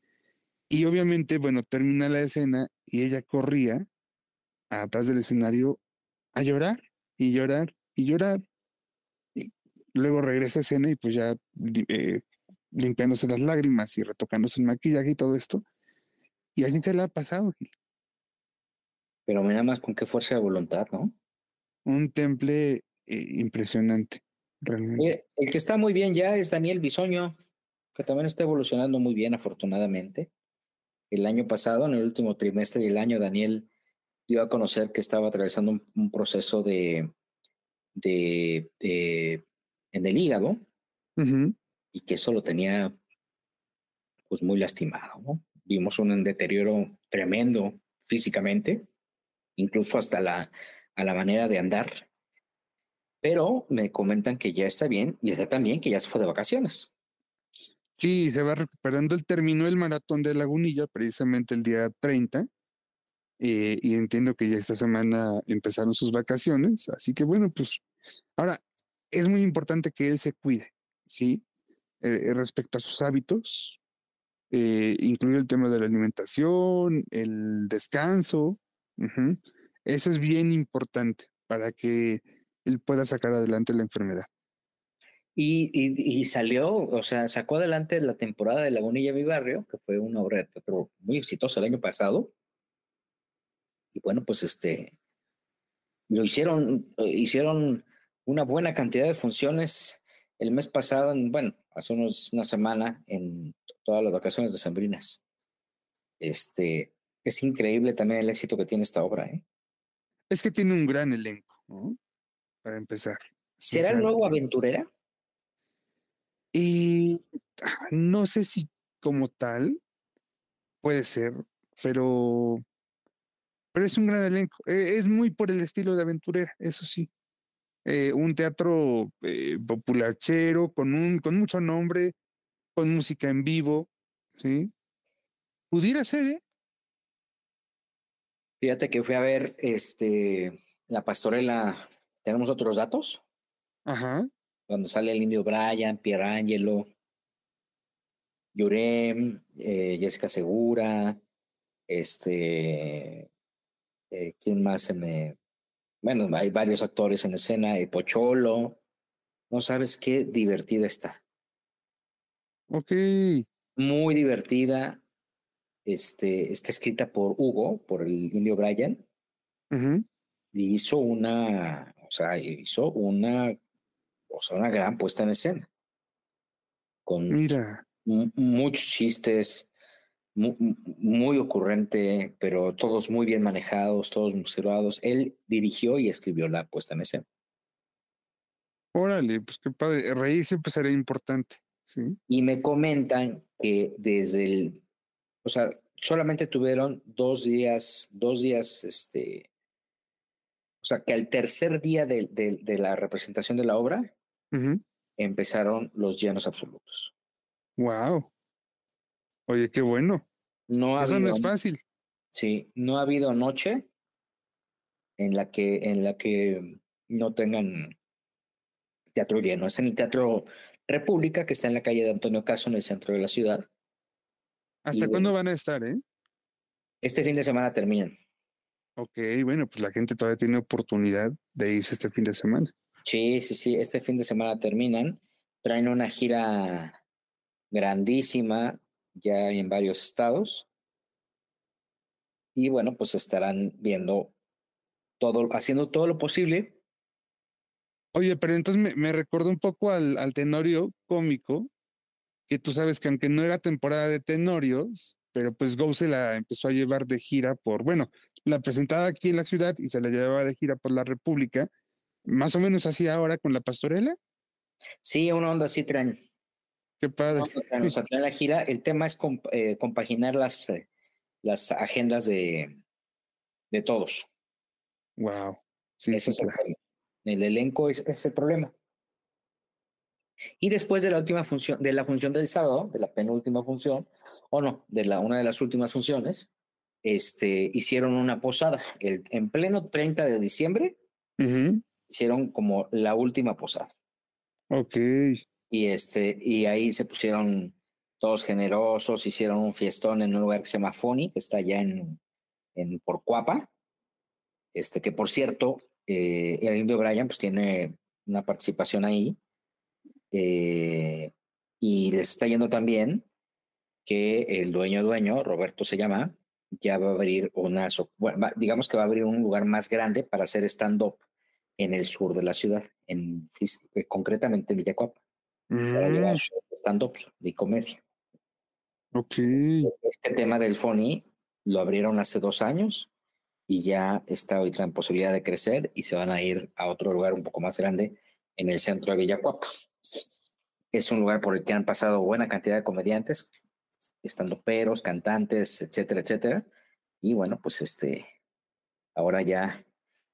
Y obviamente, bueno, termina la escena y ella corría atrás del escenario a llorar y llorar y llorar. Y luego regresa a escena y pues ya eh, limpiándose las lágrimas y retocándose el maquillaje y todo esto. Y así que le ha pasado. Pero mira más con qué fuerza de voluntad, ¿no? Un temple impresionante el que está muy bien ya es Daniel Bisoño, que también está evolucionando muy bien, afortunadamente. el año pasado, en el último trimestre del año, Daniel dio a conocer que estaba atravesando un, proceso de, de, en el hígado y que eso lo tenía pues muy lastimado. ¿no? Vimos un deterioro tremendo físicamente, incluso hasta la, a la manera de andar. Pero me comentan que ya está bien y está también que ya se fue de vacaciones. Sí, se va recuperando. Él terminó el maratón de Lagunilla precisamente el día 30 eh, y entiendo que ya esta semana empezaron sus vacaciones. Así que bueno, pues ahora es muy importante que él se cuide, ¿sí? Eh, respecto a sus hábitos, eh, incluye el tema de la alimentación, el descanso. Eso es bien importante para que él pueda sacar adelante la enfermedad. Y, salió, o sea, sacó adelante la temporada de Lagunilla Mi Barrio, que fue una obra de teatro muy exitosa el año pasado. Y bueno, pues este, lo hicieron, eh, hicieron una buena cantidad de funciones el mes pasado, bueno, hace unos, una semana, en todas las vacaciones de Sembrinas. Este, es increíble también el éxito que tiene esta obra, ¿eh? Es que tiene un gran elenco, ¿no? Para empezar. ¿Será el nuevo Aventurera? Y ah, no sé si como tal puede ser, pero, pero es un gran elenco. E, es muy por el estilo de aventurera, eso sí. Eh, un teatro eh, populachero, con, un, con mucho nombre, con música en vivo, ¿sí? Pudiera ser, ¿eh? Fíjate que fui a ver este, la pastorela. ¿Tenemos otros datos? Ajá cuando sale el indio Brian, Pierangelo, Yurem, eh, Jessica Segura, este, eh, ¿quién más se me...? Bueno, hay varios actores en escena, el Pocholo, no sabes qué divertida está. Ok. Muy divertida, este, está escrita por Hugo, por el indio Brian, y hizo una, o sea, hizo una o sea, una gran puesta en escena. Con Mira. muchos chistes, muy, ocurrente, pero todos muy bien manejados, todos observados. Él dirigió y escribió la puesta en escena. Órale, pues qué padre. Reír siempre será importante. ¿sí? Y me comentan que desde el, o sea, solamente tuvieron dos días, dos días, este, o sea, que al tercer día de, de la representación de la obra, empezaron los llenos absolutos. Wow. Oye, qué bueno. No Eso no es fácil. Sí, no ha habido noche en la que, en la que no tengan teatro lleno. Es en el Teatro República, que está en la calle de Antonio Caso, en el centro de la ciudad. ¿Hasta cuándo van a estar, eh? Este fin de semana terminan. Ok, bueno, pues la gente todavía tiene oportunidad de irse este fin de semana. Sí, sí, sí, este fin de semana terminan. Traen una gira grandísima ya en varios estados. Y bueno, pues estarán viendo todo, haciendo todo lo posible. Oye, pero entonces me, me recordó un poco al, al tenorio cómico, que tú sabes que aunque no era temporada de tenorios, pero pues Go se la empezó a llevar de gira por, bueno, la presentaba aquí en la ciudad y se la llevaba de gira por la República más o menos así ahora con la pastorela. Sí, una onda así traen. Qué padre. la gira. El tema es eh, compaginar las, eh, las agendas de, de todos. Wow. Sí, es el, elenco es, el problema. Y después de la última función, de la función del sábado, de la penúltima función, o no, de la, una de las últimas funciones, este, hicieron una posada. El, en pleno 30 de diciembre, hicieron como la última posada. Ok. Y, este, y ahí se pusieron todos generosos, hicieron un fiestón en un lugar que se llama Foni, que está allá en, en Porcuapa. Este, que por cierto, eh, el indio Brian pues tiene una participación ahí. Eh, y les está yendo también que el dueño dueño, Roberto se llama, ya va a abrir una, bueno, digamos que va a abrir un lugar más grande para hacer stand-up en el sur de la ciudad, en, eh, concretamente en Villacuapa, mm. stand-up de comedia. Ok. Este tema del FONI lo abrieron hace dos años y ya está ahorita en posibilidad de crecer y se van a ir a otro lugar un poco más grande en el centro de Villacuapa. Es un lugar por el que han pasado buena cantidad de comediantes, estando peros, cantantes, etcétera, etcétera. Y bueno, pues este, ahora ya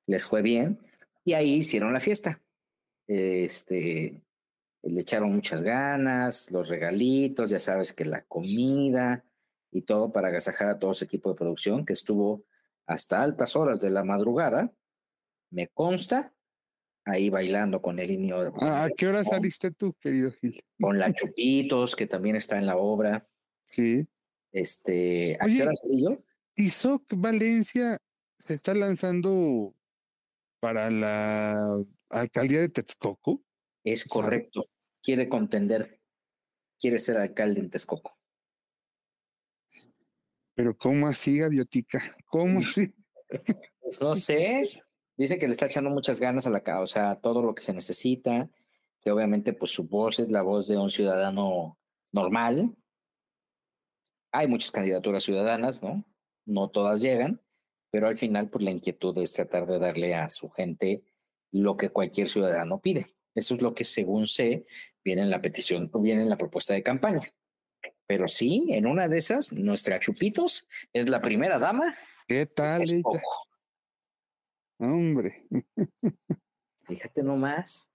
les fue bien y ahí hicieron la fiesta. Este, le echaron muchas ganas, los regalitos, ya sabes que la comida y todo para agasajar a todo ese equipo de producción que estuvo hasta altas horas de la madrugada, me consta, ahí bailando con el niño. ¿A qué hora saliste tú, querido Gil? Con la [LAUGHS] Chupitos, que también está en la obra. Sí. Este, ¿a qué hora salí yo? Tizoc Valencia se está lanzando para la alcaldía de Texcoco. Es correcto. Quiere contender, quiere ser alcalde en Texcoco. Pero ¿cómo así, Gaviotica? ¿Cómo así? [LAUGHS] no sé. Dice que le está echando muchas ganas a la causa, todo lo que se necesita, que obviamente pues su voz es la voz de un ciudadano normal. Hay muchas candidaturas ciudadanas, ¿no? No todas llegan, pero al final pues la inquietud es tratar de darle a su gente lo que cualquier ciudadano pide. Eso es lo que según sé viene en la petición, viene en la propuesta de campaña. Pero sí, en una de esas, nuestra Chupitos es la primera dama. ¿Qué tal ella? Hombre. [LAUGHS] Fíjate nomás.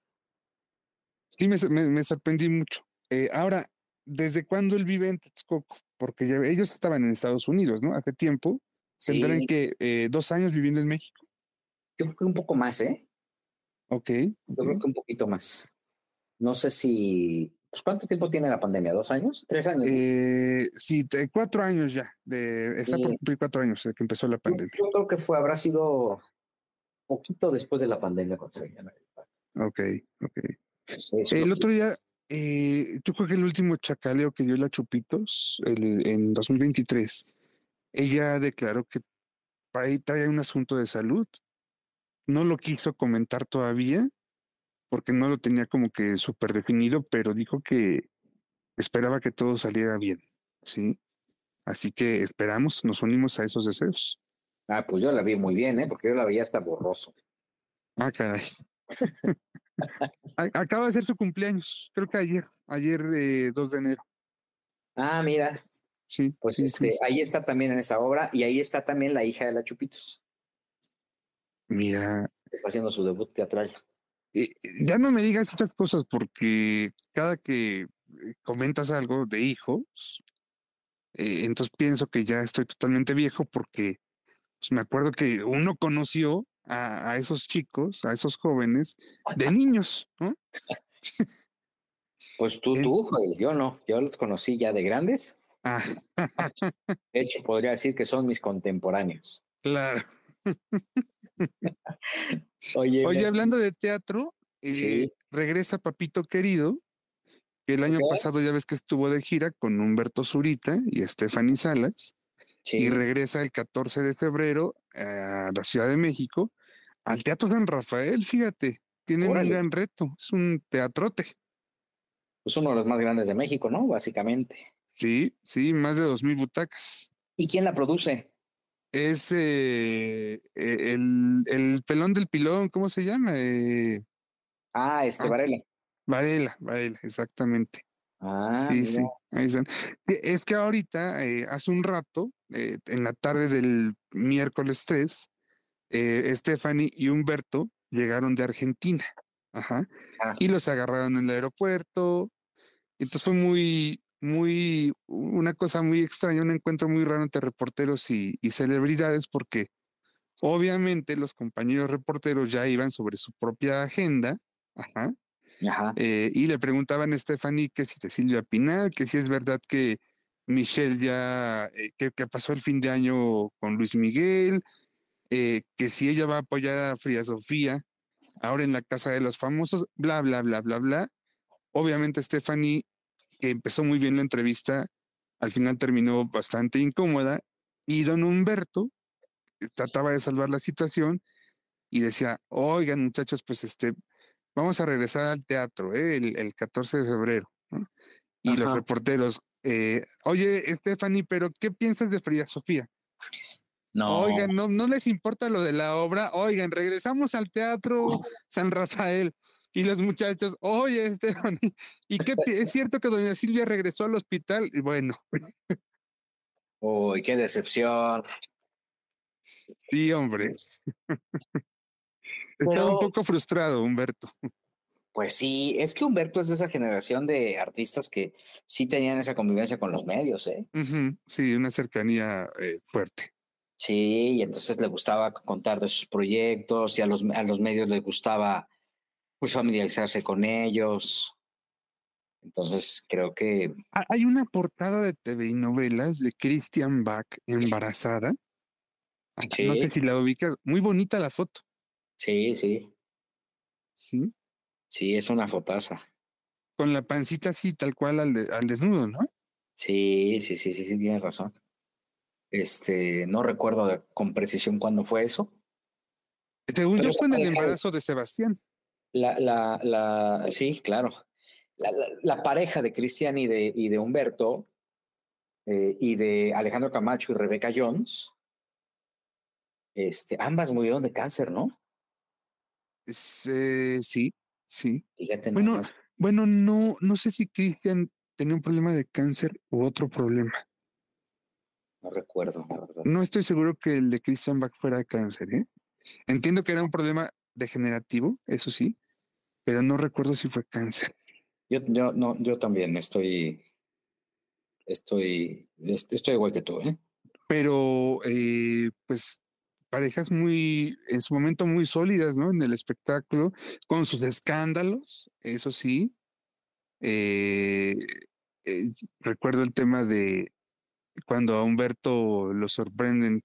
Sí, me, sorprendí mucho. Eh, ahora, ¿desde cuándo él vive en Texcoco? Porque ellos estaban en Estados Unidos, ¿no? Hace tiempo. Tendrán que eh, dos años viviendo en México. Yo creo que un poco más, ¿eh? Ok. Yo creo que un poquito más. No sé si pues, ¿Cuánto tiempo tiene la pandemia? ¿Dos años? ¿Tres años? Eh, sí, cuatro años ya. De, está por cumplir cuatro años de que empezó la pandemia. Yo, creo que fue, habrá sido poquito después de la pandemia cuando se Ok, ok. el otro día, eh, yo creo que el último chacaleo que dio la Chupitos el, en 2023, ella declaró que ahí trae un asunto de salud. No lo quiso comentar todavía, porque no lo tenía como que súper definido, pero dijo que esperaba que todo saliera bien, ¿sí? Así que esperamos, nos unimos a esos deseos. Ah, pues yo la vi muy bien, ¿eh? Porque yo la veía hasta borroso. Ah, caray. [LAUGHS] Acaba de ser su cumpleaños, creo que ayer, ayer de 2 de enero. Ah, mira. Sí. Pues sí, este, ahí está también en esa obra y ahí está también la hija de la Chupitos. Mira. Está haciendo su debut teatral. Eh, ya no me digas estas cosas porque cada que eh, comentas algo de hijos, eh, entonces pienso que ya estoy totalmente viejo porque pues, me acuerdo que uno conoció a, esos chicos, a esos jóvenes de niños, ¿no? Pues tú, tú, yo no, yo los conocí ya de grandes. Ah. De hecho, podría decir que son mis contemporáneos. [LAUGHS] Claro. Oye, hablando de teatro, eh, regresa Papito Querido, que el año pasado ya ves que estuvo de gira con Humberto Zurita y Stephanie Salas, y regresa el 14 de febrero a la Ciudad de México, al Teatro San Rafael, fíjate, tiene un gran reto, es un teatrote. Pues uno de los más grandes de México, ¿no? Básicamente. Sí, sí, más de dos mil butacas. ¿Y quién la produce? Es eh, e, el, el, pelón del pilón, ¿cómo se llama? Eh, ah, este, ah, Varela. Varela, Varela, exactamente. Ah, sí, sí. Es que ahorita, eh, hace un rato, en la tarde del miércoles 3, Stephanie y Humberto llegaron de Argentina. Ajá. Ah. Y los agarraron en el aeropuerto. Entonces fue muy, muy, una cosa muy extraña, un encuentro muy raro entre reporteros y, celebridades, porque obviamente los compañeros reporteros ya iban sobre su propia agenda, ajá, eh, y le preguntaban a Stephanie que si de Silvia Pinal, que si es verdad que Michelle ya, eh, que, pasó el fin de año con Luis Miguel, eh, que si ella va a apoyar a Fría Sofía, ahora en la Casa de los Famosos, bla, bla, bla, bla, bla. Obviamente Stephanie que empezó muy bien la entrevista, al final terminó bastante incómoda y don Humberto eh, trataba de salvar la situación y decía, oigan muchachos, pues este, vamos a regresar al teatro ¿eh? el, 14 de febrero. Y los reporteros, Eh, oye, Stephanie, pero ¿qué piensas de Frida Sofía? No. Oigan, no, no les importa lo de la obra. Oigan, regresamos al Teatro San Rafael. Y los muchachos, oye, Stephanie, [LAUGHS] ¿y qué [LAUGHS] es cierto que doña Silvia regresó al hospital? Y bueno. [LAUGHS] Uy, qué decepción. Sí, hombre. Estaba un poco frustrado, Humberto. Pues sí, es que Humberto es de esa generación de artistas que sí tenían esa convivencia con los medios, ¿eh? Sí, una cercanía eh, fuerte. Sí, y entonces le gustaba contar de sus proyectos y a los, a los medios les gustaba pues familiarizarse con ellos. Entonces creo que... Hay una portada de TV y novelas de Christian Bach embarazada. No sé si la ubicas. Muy bonita la foto. Sí, sí. Sí. Sí, es una fotaza. Con la pancita así, tal cual al, al desnudo, ¿no? Sí, sí, sí, sí, sí, tienes razón. Este, no recuerdo con precisión cuándo fue eso. Según yo fue en el embarazo de Sebastián. La, la, la, sí, claro. La, la, pareja de Cristian y de, y de Humberto eh, y de Alejandro Camacho y Rebeca Jones, este, ambas murieron de cáncer, ¿no? Eh, sí, sí. bueno, bueno, no, no sé si Cristian tenía un problema de cáncer u otro problema. No recuerdo, No estoy seguro que el de Christian Bach fuera cáncer, ¿eh? Entiendo que era un problema degenerativo, eso sí, pero no recuerdo si fue cáncer. Yo, yo, no, yo también estoy, estoy, estoy igual que tú, ¿eh? Pero, eh, pues, parejas muy, en su momento muy sólidas, ¿no? En el espectáculo, con sus escándalos, eso sí. Eh, eh, recuerdo el tema de cuando a Humberto lo sorprenden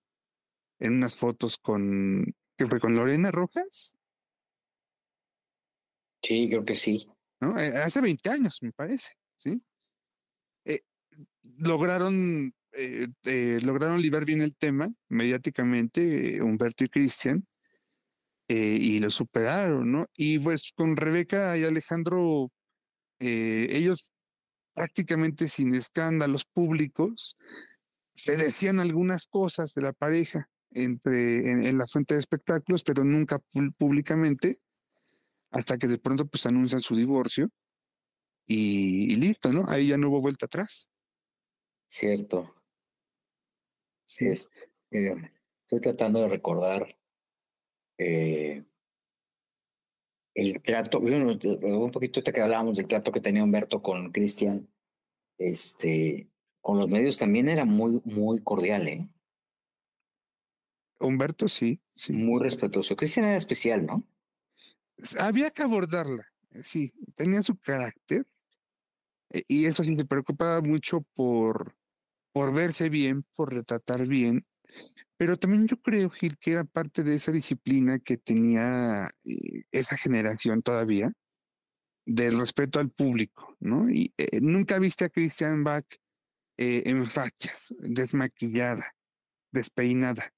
en unas fotos con, ¿qué fue? ¿Con Lorena Rojas? Sí, creo que sí. ¿No? Eh, hace 20 años, me parece, ¿sí? Eh, lograron, eh, lograron librar bien el tema mediáticamente, Humberto y Cristian, y lo superaron, ¿no? Y pues con Rebeca y Alejandro, ellos prácticamente sin escándalos públicos, se decían algunas cosas de la pareja entre, en, la fuente de espectáculos, pero nunca públicamente, hasta que de pronto pues anuncian su divorcio y, listo, ¿no? Ahí ya no hubo vuelta atrás. Cierto. Sí. Eh, estoy tratando de recordar eh, el trato, un poquito de que hablábamos del trato que tenía Humberto con Cristian, este, con los medios también era muy, muy cordial, ¿eh? Humberto sí, sí. Muy respetuoso. Cristian era especial, ¿no? Había que abordarla, eh, sí, tenía su carácter. Eh, y eso sí, se preocupaba mucho por, por verse bien, por retratar bien. Pero también yo creo, Gil, que era parte de esa disciplina que tenía eh, esa generación todavía, del respeto al público, ¿no? Y nunca viste a Christian Bach en fachas, desmaquillada, despeinada,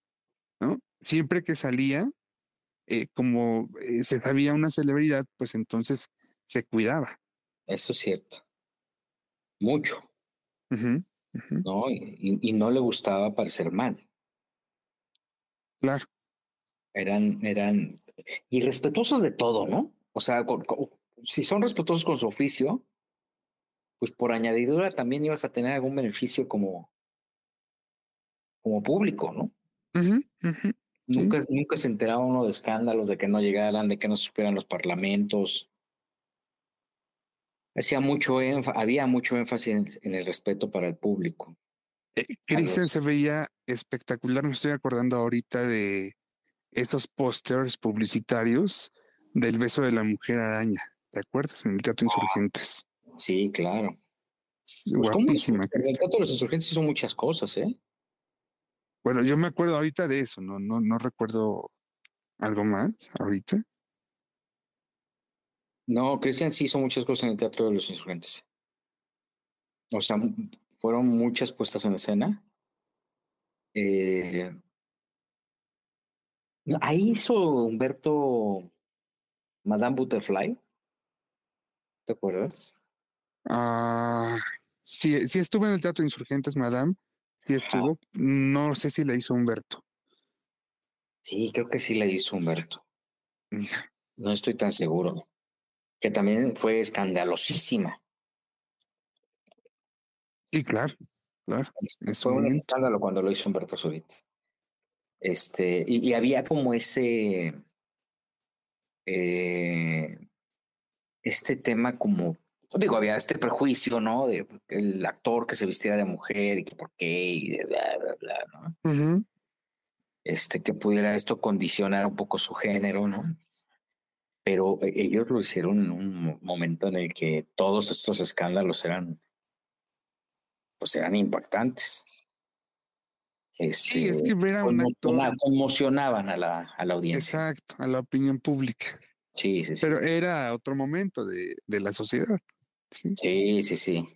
¿no? Siempre que salía, eh, como eh, se sabía una celebridad, pues entonces se cuidaba. Eso es cierto. Mucho. ¿No? Y, y, no le gustaba parecer mal. Claro. Eran, eran irrespetuosos de todo, ¿no? O sea, si son respetuosos con su oficio, pues por añadidura también ibas a tener algún beneficio como, como público, ¿no? Nunca, nunca se enteraba uno de escándalos, de que no llegaran, de que no supieran los parlamentos. Hacía mucho había mucho énfasis en, el respeto para el público. Eh, Cristian se veía espectacular, me estoy acordando ahorita de esos pósters publicitarios del beso de la mujer araña. ¿Te acuerdas? En el Teatro Insurgentes. Sí, claro. Pues, Guapísima. En el Teatro de los Insurgentes hizo muchas cosas, ¿eh? Bueno, yo me acuerdo ahorita de eso, no, no, no recuerdo algo más ahorita. No, Cristian sí hizo muchas cosas en el Teatro de los Insurgentes. O sea, fueron muchas puestas en escena. Eh, ahí hizo Humberto Madame Butterfly. ¿Te acuerdas? Ah, Sí, sí estuvo en el Teatro Insurgentes, Madame. Sí estuvo. No sé si la hizo Humberto. Sí, creo que sí la hizo Humberto. No estoy tan seguro. Que también fue escandalosísima. Sí, claro, claro. Fue un escándalo cuando lo hizo Humberto Zurita. Este, y, había como ese, eh, este tema como, digo, había este prejuicio, ¿no? De el actor que se vistiera de mujer y que por qué y de bla, bla, bla, ¿no? Este, que pudiera esto condicionar un poco su género, ¿no? Pero e, ellos lo hicieron en un momento en el que todos estos escándalos eran, pues eran impactantes sí, es que ver a un actor. Conmocionaban a la, a la audiencia. Exacto, a la opinión pública. Sí, sí, sí. Pero era otro momento de, de la sociedad. ¿Sí? sí, sí, sí.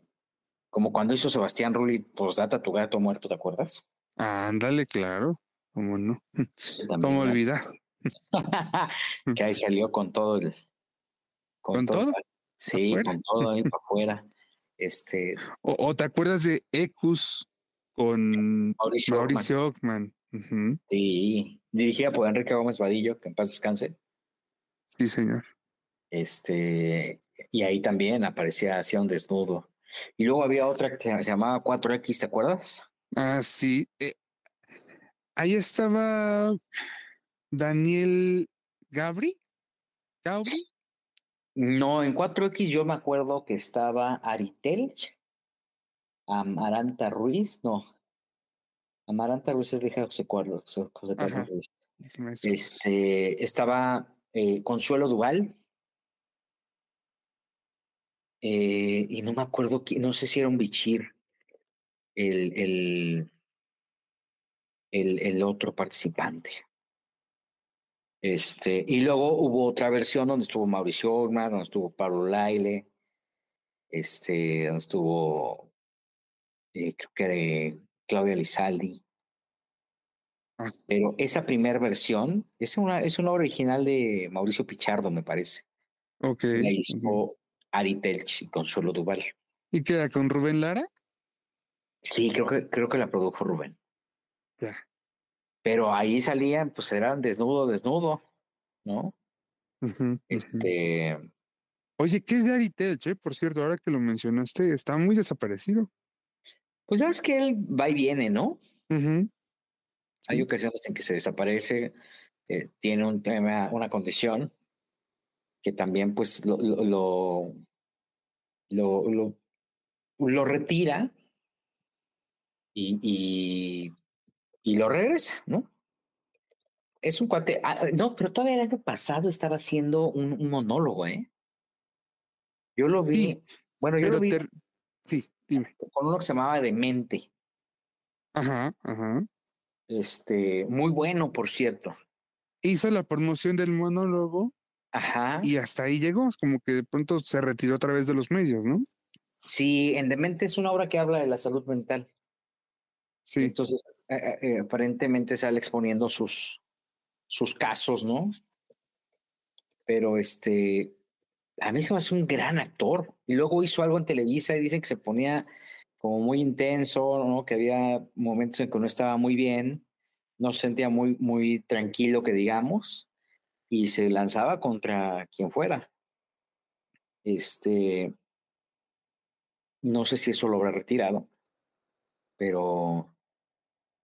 Como cuando hizo Sebastián Rulli, Postdata, tu gato muerto, ¿te acuerdas? Ándale, claro. ¿Cómo no? [LAUGHS] ¿Cómo olvidar? [LAUGHS] [LAUGHS] que ahí salió con todo el. ¿Con, todo? Sí, con todo ahí para afuera. Este. O, o, te acuerdas de Ecus con Mauricio, Ockman. Sí, dirigida por Enrique Gómez Vadillo, que en paz descanse. Sí, señor. Este, y ahí también aparecía, hacía un desnudo. Y luego había otra que se llamaba 4X, ¿te acuerdas? Ah, sí. Eh, ahí estaba Daniel Gabri. ¿Gabri? No, en 4X yo me acuerdo que estaba Aritel Amaranta Ruiz, no. Amaranta Ruiz es de José Carlos. José Carlos Este, estaba eh, Consuelo Duval. Eh, y no me acuerdo, no sé si era un bichir el, el, el, el otro participante. Este, y luego hubo otra versión donde estuvo Mauricio Orma, donde estuvo Pablo Laile, este, donde estuvo eh, creo que Claudia Lizaldi. Ah. Pero esa primera versión es una, es una obra original de Mauricio Pichardo, me parece. Ok. La hizo Ari Telch y Consuelo Duval. ¿Y queda con Rubén Lara? Sí, creo que, creo que la produjo Rubén. Pero ahí salían, pues eran desnudo, desnudo, ¿no? este. Oye, ¿qué es de Ari Telch? Eh? Por cierto, ahora que lo mencionaste, está muy desaparecido. Pues sabes que él va y viene, ¿no? Hay ocasiones en que se desaparece, eh, tiene un tema, una condición que también pues lo, lo, lo, lo, retira y, y, y, lo regresa, ¿no? Es un cuate. Ah, no, pero todavía el año pasado estaba haciendo un, monólogo, ¿eh? Yo lo vi. bueno, yo lo vi. Sí, con uno que se llamaba Demente. Ajá, ajá. Este, muy bueno, por cierto. Hizo la promoción del monólogo. Ajá. Y hasta ahí llegó, como que de pronto se retiró a través de los medios, ¿no? Sí, en Demente es una obra que habla de la salud mental. Sí. Entonces, eh, eh, eh, aparentemente sale exponiendo sus, sus casos, ¿no? Pero este, a mí se me hace un gran actor. Y luego hizo algo en Televisa y dicen que se ponía como muy intenso, ¿no? Que había momentos en que no estaba muy bien, no se sentía muy, muy tranquilo, que digamos, y se lanzaba contra quien fuera. Este, no sé si eso lo habrá retirado, pero,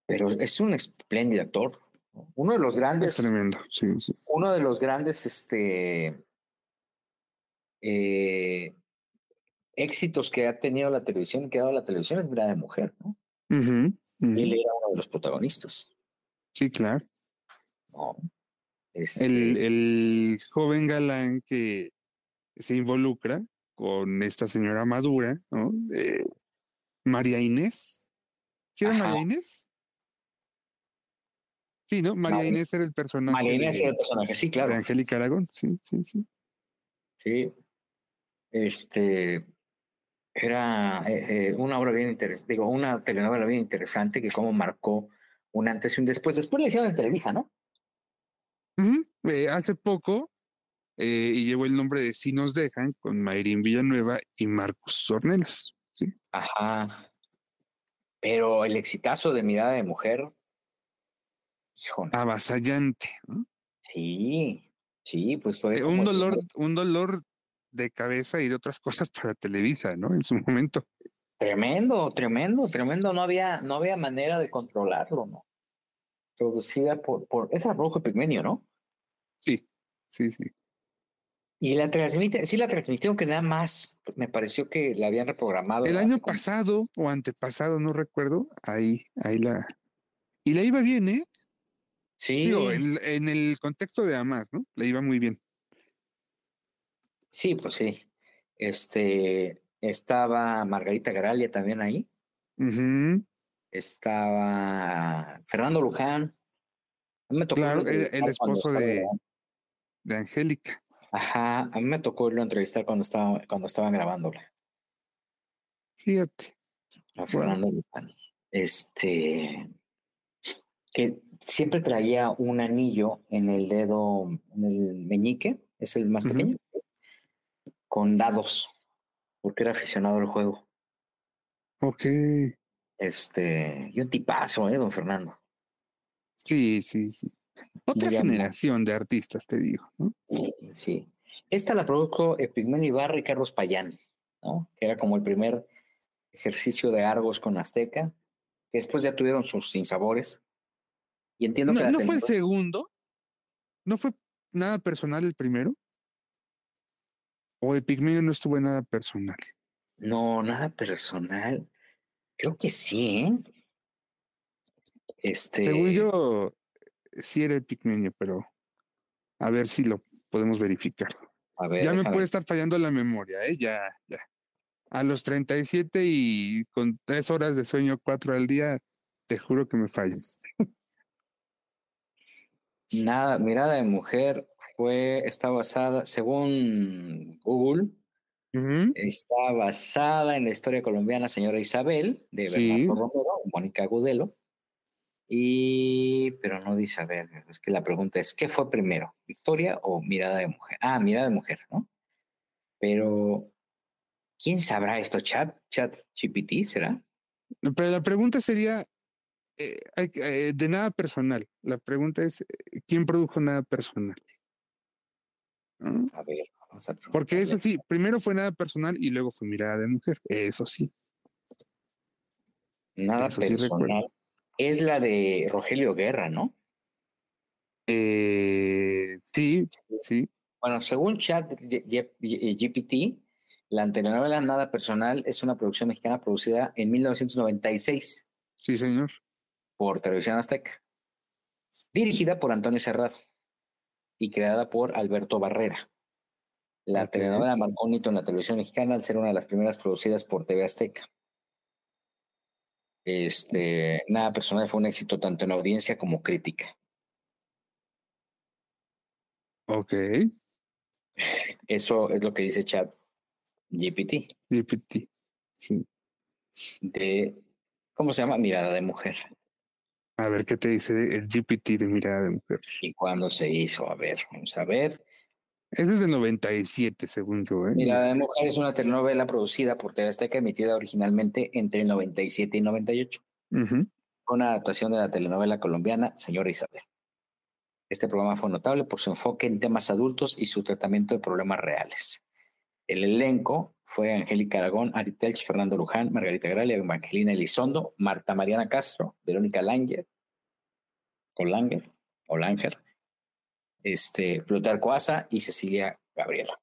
pero es un espléndido actor. Uno de los grandes. tremendo, sí, sí. Uno de los grandes, este, eh, éxitos que ha tenido la televisión, que ha dado la televisión es Mirada de Mujer, ¿no? Él era uno de los protagonistas. Sí, claro. Este el, el joven galán que se involucra con esta señora madura, ¿no? María Inés. ¿Sí era María Inés? Sí, ¿no? María Inés era el personaje. María Inés era el personaje, sí, claro. De Angélica Aragón, sí, sí, sí. Sí, este, era eh, eh, una obra bien interesante, digo, una telenovela bien interesante que como marcó un antes y un después. Después le hicieron Televisa, ¿no? Eh, hace poco, y llevó el nombre de Si nos dejan, con Mayrín Villanueva y Marcos Ornelas. ¿sí? Ajá. Pero el exitazo de mirada de mujer, híjole. Avasallante. ¿no? Sí, sí, pues fue Eh, un dolor, un dolor de cabeza y de otras cosas para Televisa, ¿no? En su momento. tremendo, tremendo, tremendo. No había, no había manera de controlarlo, ¿no? Producida por, por, esa Rojo Pigmenio, ¿no? Sí, sí, sí. Y la transmite, sí la transmitieron que nada más, me pareció que la habían reprogramado. El año pasado o antepasado, no recuerdo, ahí, ahí la. Y la iba bien, ¿eh? Sí, Digo, en, en el contexto de Amas, ¿no? Le iba muy bien. sí, pues sí. Este, estaba Margarita Garalia también ahí. Ujú, Estaba Fernando Luján. Me tocó Claro, el, esposo de. De Angélica. Ajá, a mí me tocó irlo a entrevistar cuando estaba, cuando estaban grabándola. Fíjate. A Fernando Luján. Este, que siempre traía un anillo en el dedo, en el meñique, es el más pequeño, con dados, porque era aficionado al juego. Ok. Este, y un tipazo, ¿eh, don Fernando? Sí, sí, sí. Otra generación de artistas, te digo, ¿no? Sí. Esta la produjo Epigmenio Ibarra y Carlos Payán, ¿no? Que era como el primer ejercicio de Argos con Azteca, que después ya tuvieron sus sinsabores. Y entiendo No, que la ¿no fue el segundo? ¿No fue nada personal el primero? ¿O el Pigmeo no estuvo en nada personal? No, nada personal. Creo que sí, ¿eh? Este. Según yo, sí era el Pigmenio, pero a ver si lo podemos verificar. a ver, ya me puede estar fallando la memoria, ¿eh? Ya, ya. A los 37 y con tres horas de sueño, cuatro al día, te juro que me fallas. [LAUGHS] Nada, Mirada de Mujer fue, está basada, según Google, está basada en la historia colombiana Señora Isabel, de Sí. Bernardo Romero Mónica Agudelo. Y, pero no dice, a ver, es que la pregunta es, ¿qué fue primero? ¿Victoria o Mirada de Mujer? Ah, Mirada de Mujer, ¿no? Pero, ¿quién sabrá esto? ¿Chat? ¿Chat GPT será? Pero la pregunta sería, eh, eh, de nada personal. La pregunta es, eh, ¿quién produjo nada personal? ¿No? A ver, vamos a Porque eso sí, primero fue nada personal y luego fue mirada de mujer. Eso sí. Nada eso sí personal. Es la de Rogelio Guerra, ¿no? Eh, sí, sí. Bueno, según Chat GPT, la telenovela Nada Personal es una producción mexicana producida en 1996 Sí, señor. por Televisión Azteca, dirigida por Antonio Cerrado y creada por Alberto Barrera. La telenovela marcó un hito en la televisión mexicana al ser una de las primeras producidas por TV Azteca. Este, Nada Personal fue un éxito tanto en audiencia como crítica. Ok. Eso es lo que dice Chat GPT GPT. Sí. de, ¿cómo se llama? Mirada de mujer. A ver qué te dice el GPT de mirada de mujer. ¿Y cuándo se hizo? A ver, vamos a ver. Ese es de 97, según yo, ¿eh? Mirada de mujer es una telenovela producida por TV Azteca emitida originalmente entre el 97 y 98. Ujú. Fue una adaptación de la telenovela colombiana Señora Isabel. Este programa fue notable por su enfoque en temas adultos y su tratamiento de problemas reales. El elenco fue Angélica Aragón, Ari Telch, Fernando Luján, Margarita Gralia, Evangelina Elizondo, Marta Mariana Castro, Verónica Langer, o Langer, o Langer, este, Plutarco Asa y Cecilia Gabriela.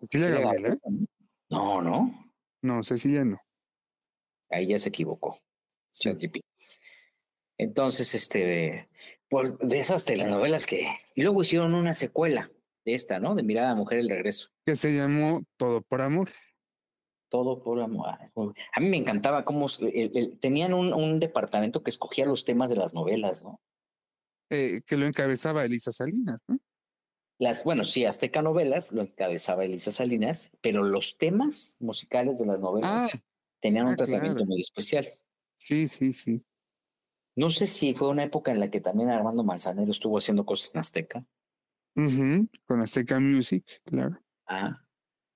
Cecilia Gabriela. Gabriela, No, no, No, Cecilia no. ahí ya se equivocó. Sí. Entonces, este, pues de esas telenovelas que. Y luego hicieron una secuela de esta, ¿no? De Mirada a Mujer el Regreso. Que se llamó Todo por Amor. Todo por amor. Ah, A mí me encantaba cómo se- el- el- tenían un, un departamento que escogía los temas de las novelas, ¿no? Eh, que lo encabezaba Elisa Salinas, ¿no? Las, bueno, sí, Azteca Novelas lo encabezaba Elisa Salinas, pero los temas musicales de las novelas Ah, tenían un ah, claro. tratamiento muy especial. sí, sí, sí. No sé si fue una época en la que también Armando Manzanero estuvo haciendo cosas en Azteca. Con Azteca Music, claro. Ah.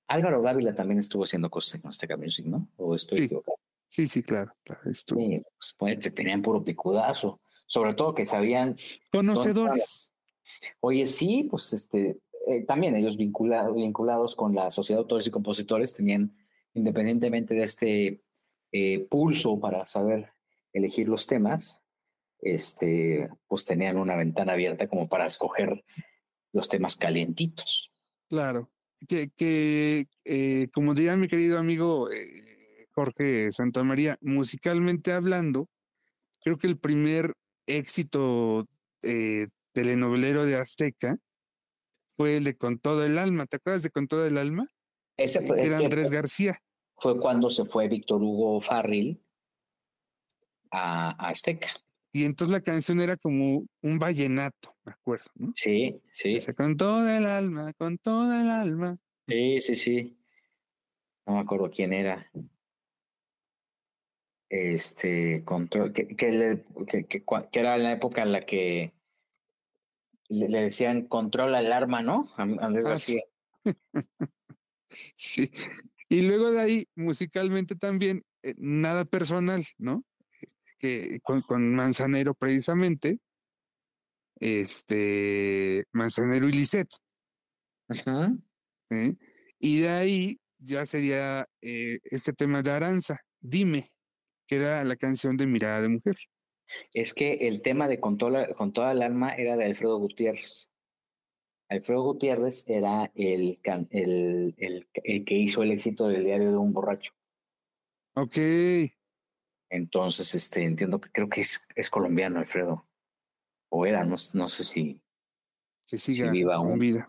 Álvaro Dávila también estuvo haciendo cosas en Azteca Music, ¿no? ¿O estoy Sí. equivocado? Sí, sí, claro, claro. Sí, pues, pues, te tenían puro picudazo. Sobre todo que sabían, Conocedores. oye, sí, pues este, eh, también ellos vinculados, vinculados con la Sociedad de Autores y Compositores tenían, independientemente de este eh, pulso para saber elegir los temas, este, pues tenían una ventana abierta como para escoger los temas calientitos. Claro. Que, que eh, como diría mi querido amigo eh, Jorge Santamaría, musicalmente hablando, creo que el primer éxito eh, telenovelero de Azteca fue el de Con todo el alma. ¿Te acuerdas de Con todo el alma? Ese fue, era Andrés García. fue cuando se fue Víctor Hugo Farril a, a Azteca. Y entonces la canción era como un vallenato, me acuerdo, ¿no? Sí, sí, Dice, con todo el alma, con todo el alma. sí, sí, sí. No me acuerdo quién era. Este, control, que, que, le- que, que cua- que era la época en la que le, le decían controla el arma, ¿no? Andrés Ah. García. Sí. Y luego de ahí, musicalmente también, eh, nada personal, ¿no? Que con, con Manzanero precisamente, este, Manzanero y Lisette, Ujú. ¿eh? Y de ahí ya sería eh, este tema de Aranza, Dime, que era la canción de Mirada de Mujer. Es que el tema de con toda, con toda el alma era de Alfredo Gutiérrez. Alfredo Gutiérrez era el, can- el, el, el que hizo el éxito del diario de un borracho. Ok, Entonces, este, entiendo que creo que es, es colombiano, Alfredo. O era, no, no sé si, que siga viva aún. vida.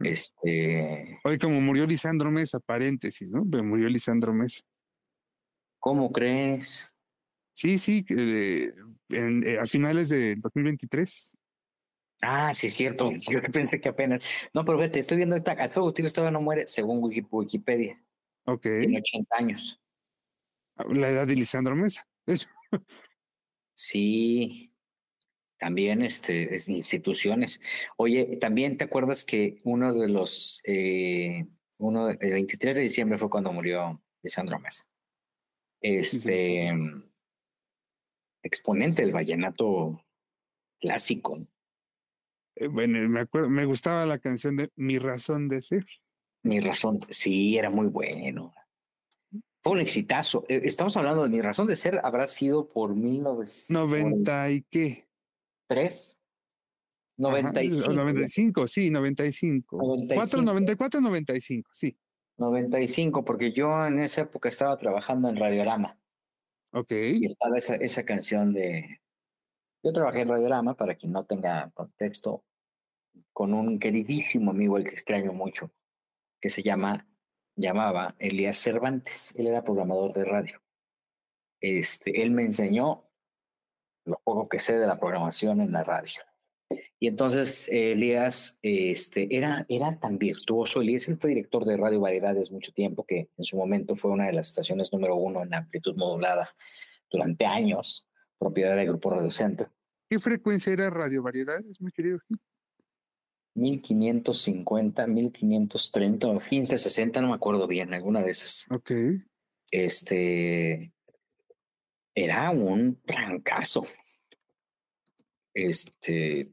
Este, Oye, como murió Lisandro Mesa, paréntesis, ¿no? Pero murió Lisandro Mesa. ¿Cómo crees? Sí, sí, eh, en- eh, a finales del 2023. Ah, sí, es cierto. Yo [LAUGHS] pensé que apenas. No, pero vete, estoy viendo ahorita. Alfredo Gutiérrez todavía no muere, según Wiki- Wikipedia. Ok. Tiene 80 años. La edad de Lisandro Mesa. hecho. [LAUGHS] Sí, también este, es instituciones. Oye, también te acuerdas que uno de los, eh, uno, el 23 de diciembre fue cuando murió Lisandro Mesa. Este, exponente del vallenato clásico. ¿no? Eh, Bueno, me acuerdo, me gustaba la canción de Mi razón de ser. Mi razón, sí, era muy bueno. Fue un exitazo. Eh, Estamos hablando de mi razón de ser, habrá sido por 1993, 90 y qué. 95. Ajá, 95, sí, 95. 4, 95. 94, 95, sí. 95, porque yo en esa época estaba trabajando en Radiorama Ok. y estaba esa, esa canción de... Yo trabajé en Radiorama, para quien no tenga contexto, con un queridísimo amigo, el que extraño mucho, que se llama, llamaba Elías Cervantes. Él era programador de radio. Este, él me enseñó lo poco que sé de la programación en la radio. Y entonces eh, Elías este, era, era tan virtuoso. Elías él fue director de Radio Variedades mucho tiempo, que en su momento fue una de las estaciones número uno en amplitud modulada durante años, propiedad del Grupo Radio Centro. ¿Qué frecuencia era Radio Variedades, mi querido? 1550, 1530 o 1560, no me acuerdo bien, alguna de esas. Ok. Este era un trancazo. Este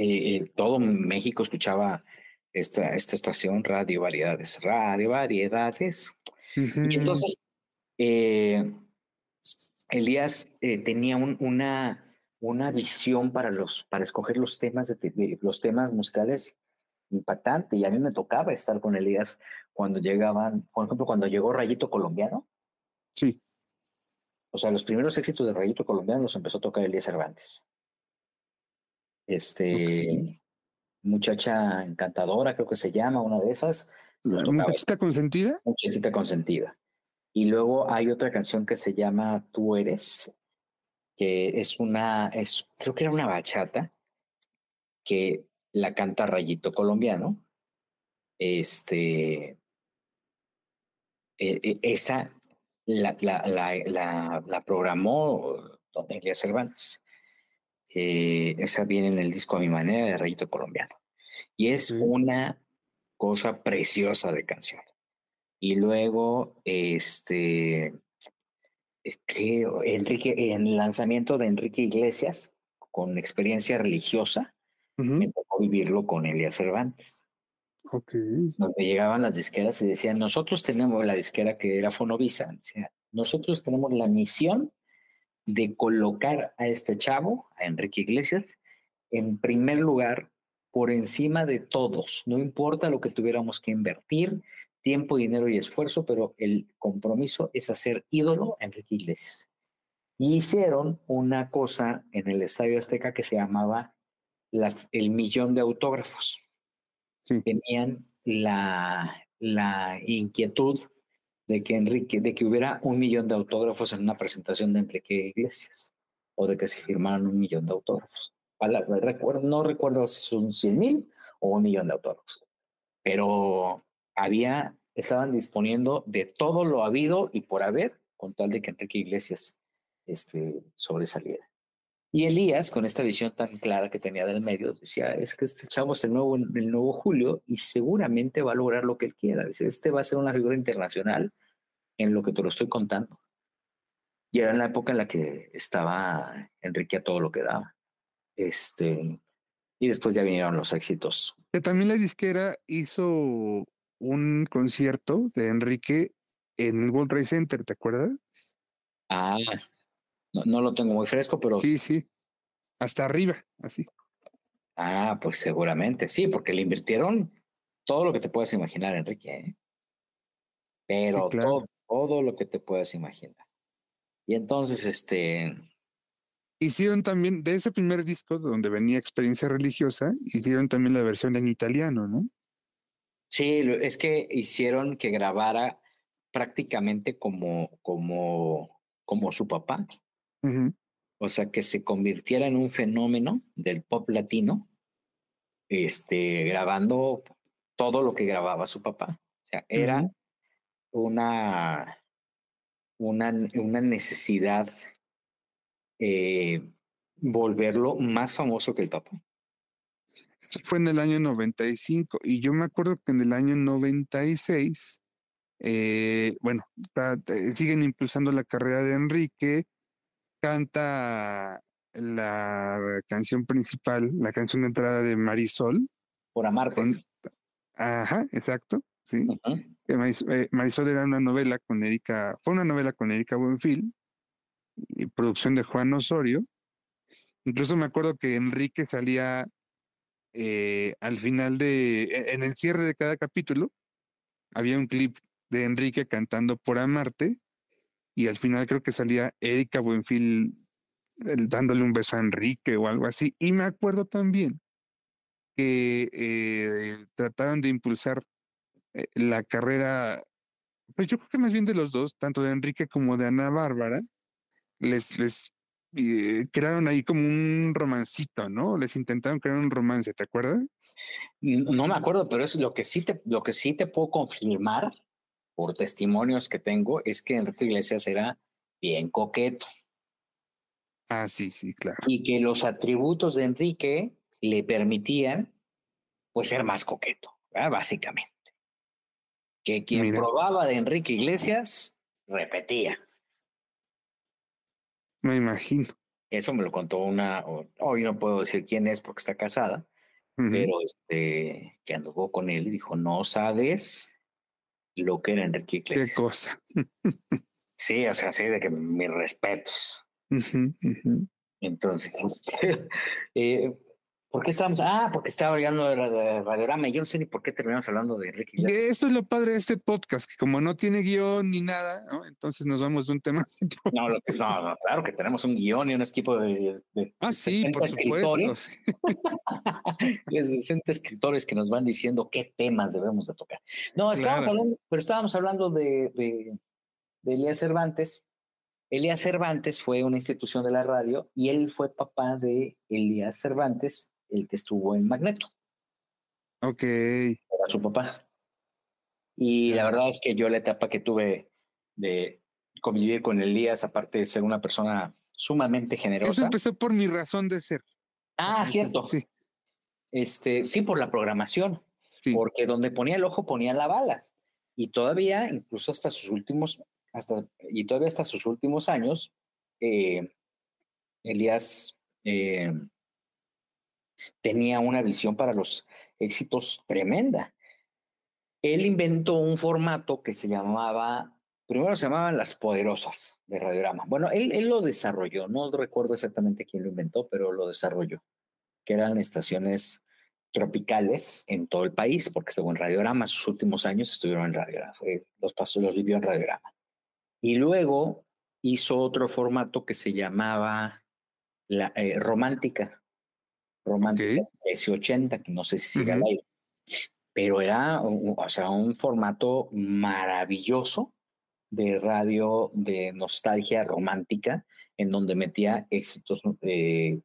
eh, todo México escuchaba esta, esta estación Radio Variedades, Radio Variedades. Y entonces eh, Elías eh, tenía un- una, una visión para los para escoger los temas de, de- los temas musicales impactante y a mí me tocaba estar con Elías cuando llegaban, por ejemplo, cuando llegó Rayito Colombiano, Sí. o sea, los primeros éxitos de Rayito Colombiano los empezó a tocar Elías Cervantes. Este muchacha encantadora, creo que se llama, una de esas, La muchachita consentida. Muchachita consentida. Y luego hay otra canción que se llama Tú eres, que es una, es, creo que era una bachata, que la canta Rayito Colombiano. Este, eh, eh, esa la, la, la, la, la programó Don Elías Cervantes. Eh, esa viene en el disco A mi manera de Rayito Colombiano. Y es una cosa preciosa de canción. Y luego, este, creo, Enrique, en el lanzamiento de Enrique Iglesias, con experiencia religiosa, me tocó vivirlo con Elia Cervantes. Ok. Donde llegaban las disqueras y decían, nosotros tenemos la disquera que era Fonovisa, decía, nosotros tenemos la misión de colocar a este chavo, a Enrique Iglesias, en primer lugar por encima de todos. No importa lo que tuviéramos que invertir, tiempo, dinero y esfuerzo, pero el compromiso es hacer ídolo a Enrique Iglesias. Y hicieron una cosa en el Estadio Azteca que se llamaba el millón de autógrafos. Tenían la, la inquietud de que Enrique, de que hubiera un millón de autógrafos en una presentación de Enrique Iglesias, o de que se firmaran un millón de autógrafos. No recuerdo si son 100 mil o un millón de autógrafos, pero había, estaban disponiendo de todo lo habido y por haber, con tal de que Enrique Iglesias este, sobresaliera. Y Elías, con esta visión tan clara que tenía del medio, decía, es que este chavo es el nuevo, el nuevo Julio y seguramente va a lograr lo que él quiera. Dice, este va a ser una figura internacional en lo que te lo estoy contando. Y era en la época en la que estaba Enrique a todo lo que daba. Este, y después ya vinieron los éxitos. Que también la disquera hizo un concierto de Enrique en el World Trade Center, ¿te acuerdas? Ah, no, lo tengo muy fresco, pero. Sí, sí. Hasta arriba, así. Ah, pues seguramente, sí, porque le invirtieron todo lo que te puedas imaginar, Enrique. ¿eh? Pero todo, todo lo que te puedas imaginar. Y entonces, este, Hicieron también, de ese primer disco donde venía experiencia religiosa, hicieron también la versión en italiano, ¿no? Sí, es que hicieron que grabara prácticamente como, como, como su papá. O sea, que se convirtiera en un fenómeno del pop latino, este, grabando todo lo que grababa su papá. O sea, era una, una, una necesidad eh, volverlo más famoso que el papá. Esto fue en el año 95 y yo me acuerdo que en el año 96, eh, bueno, siguen impulsando la carrera de Enrique, canta la canción principal, la canción de entrada de Marisol. Por amarte. ajá, exacto, sí. Eh, Marisol era una novela con Erika, fue una novela con Erika Buenfil, y producción de Juan Osorio. Incluso me acuerdo que Enrique salía eh, al final de, e, en el cierre de cada capítulo, había un clip de Enrique cantando por Amarte y al final creo que salía Erika Buenfil dándole un beso a Enrique o algo así. Y me acuerdo también que eh, trataron de impulsar eh, la carrera, pues yo creo que más bien de los dos, tanto de Enrique como de Ana Bárbara, les, les eh, crearon ahí como un romancito, ¿no? Les intentaron crear un romance, ¿te acuerdas? No me acuerdo, pero es lo que sí te, lo que sí te puedo confirmar por testimonios que tengo es que Enrique Iglesias era bien coqueto. Ah, sí, sí, claro. Y que los atributos de Enrique le permitían, pues, ser más coqueto, básicamente. Que quien probaba de Enrique Iglesias repetía. Me imagino. Eso me lo contó una, hoy no puedo decir quién es porque está casada, pero este, que anduvo con él y dijo, no sabes lo que era Enrique Iglesias. Qué cosa. sí, o sea, sí, de que mis respetos. Entonces, [LAUGHS] eh, ¿Por qué estábamos? Ah, porque estaba hablando de, de Radiorama. Yo no sé ni por qué terminamos hablando de Enrique Iglesias. Esto es lo padre de este podcast, que como no tiene guion ni nada, ¿no? entonces nos vamos de un tema. No, no, claro que tenemos un guion y un equipo de. ah, sí, por supuesto. de 60 [LAUGHS] escritores que nos van diciendo qué temas debemos de tocar. No, estábamos hablando, pero estábamos hablando de, de, de Elías Cervantes. Elías Cervantes fue una institución de la radio y él fue papá de Elías Cervantes el que estuvo en Magneto. Ok. Era su papá. Y la verdad es que yo la etapa que tuve de convivir con Elías, aparte de ser una persona sumamente generosa. Eso empezó por mi razón de ser. Ah, cierto. Sí. Este, sí, por la programación. porque donde ponía el ojo ponía la bala. Y todavía, incluso hasta sus últimos, hasta, y todavía hasta sus últimos años, eh, Elías eh, tenía una visión para los éxitos tremenda. Él inventó un formato que se llamaba, primero se llamaban Las Poderosas de Radiograma. Bueno, él, él lo desarrolló, no recuerdo exactamente quién lo inventó, pero lo desarrolló, que eran estaciones tropicales en todo el país, porque según Radiograma, sus últimos años estuvieron en Radiograma, los pasó, los vivió en Radiograma. Y luego hizo otro formato que se llamaba la, eh, Romántica, Romántica S80, que no sé si sigue al aire, pero era o sea, un formato maravilloso de radio de nostalgia romántica, en donde metía éxitos eh,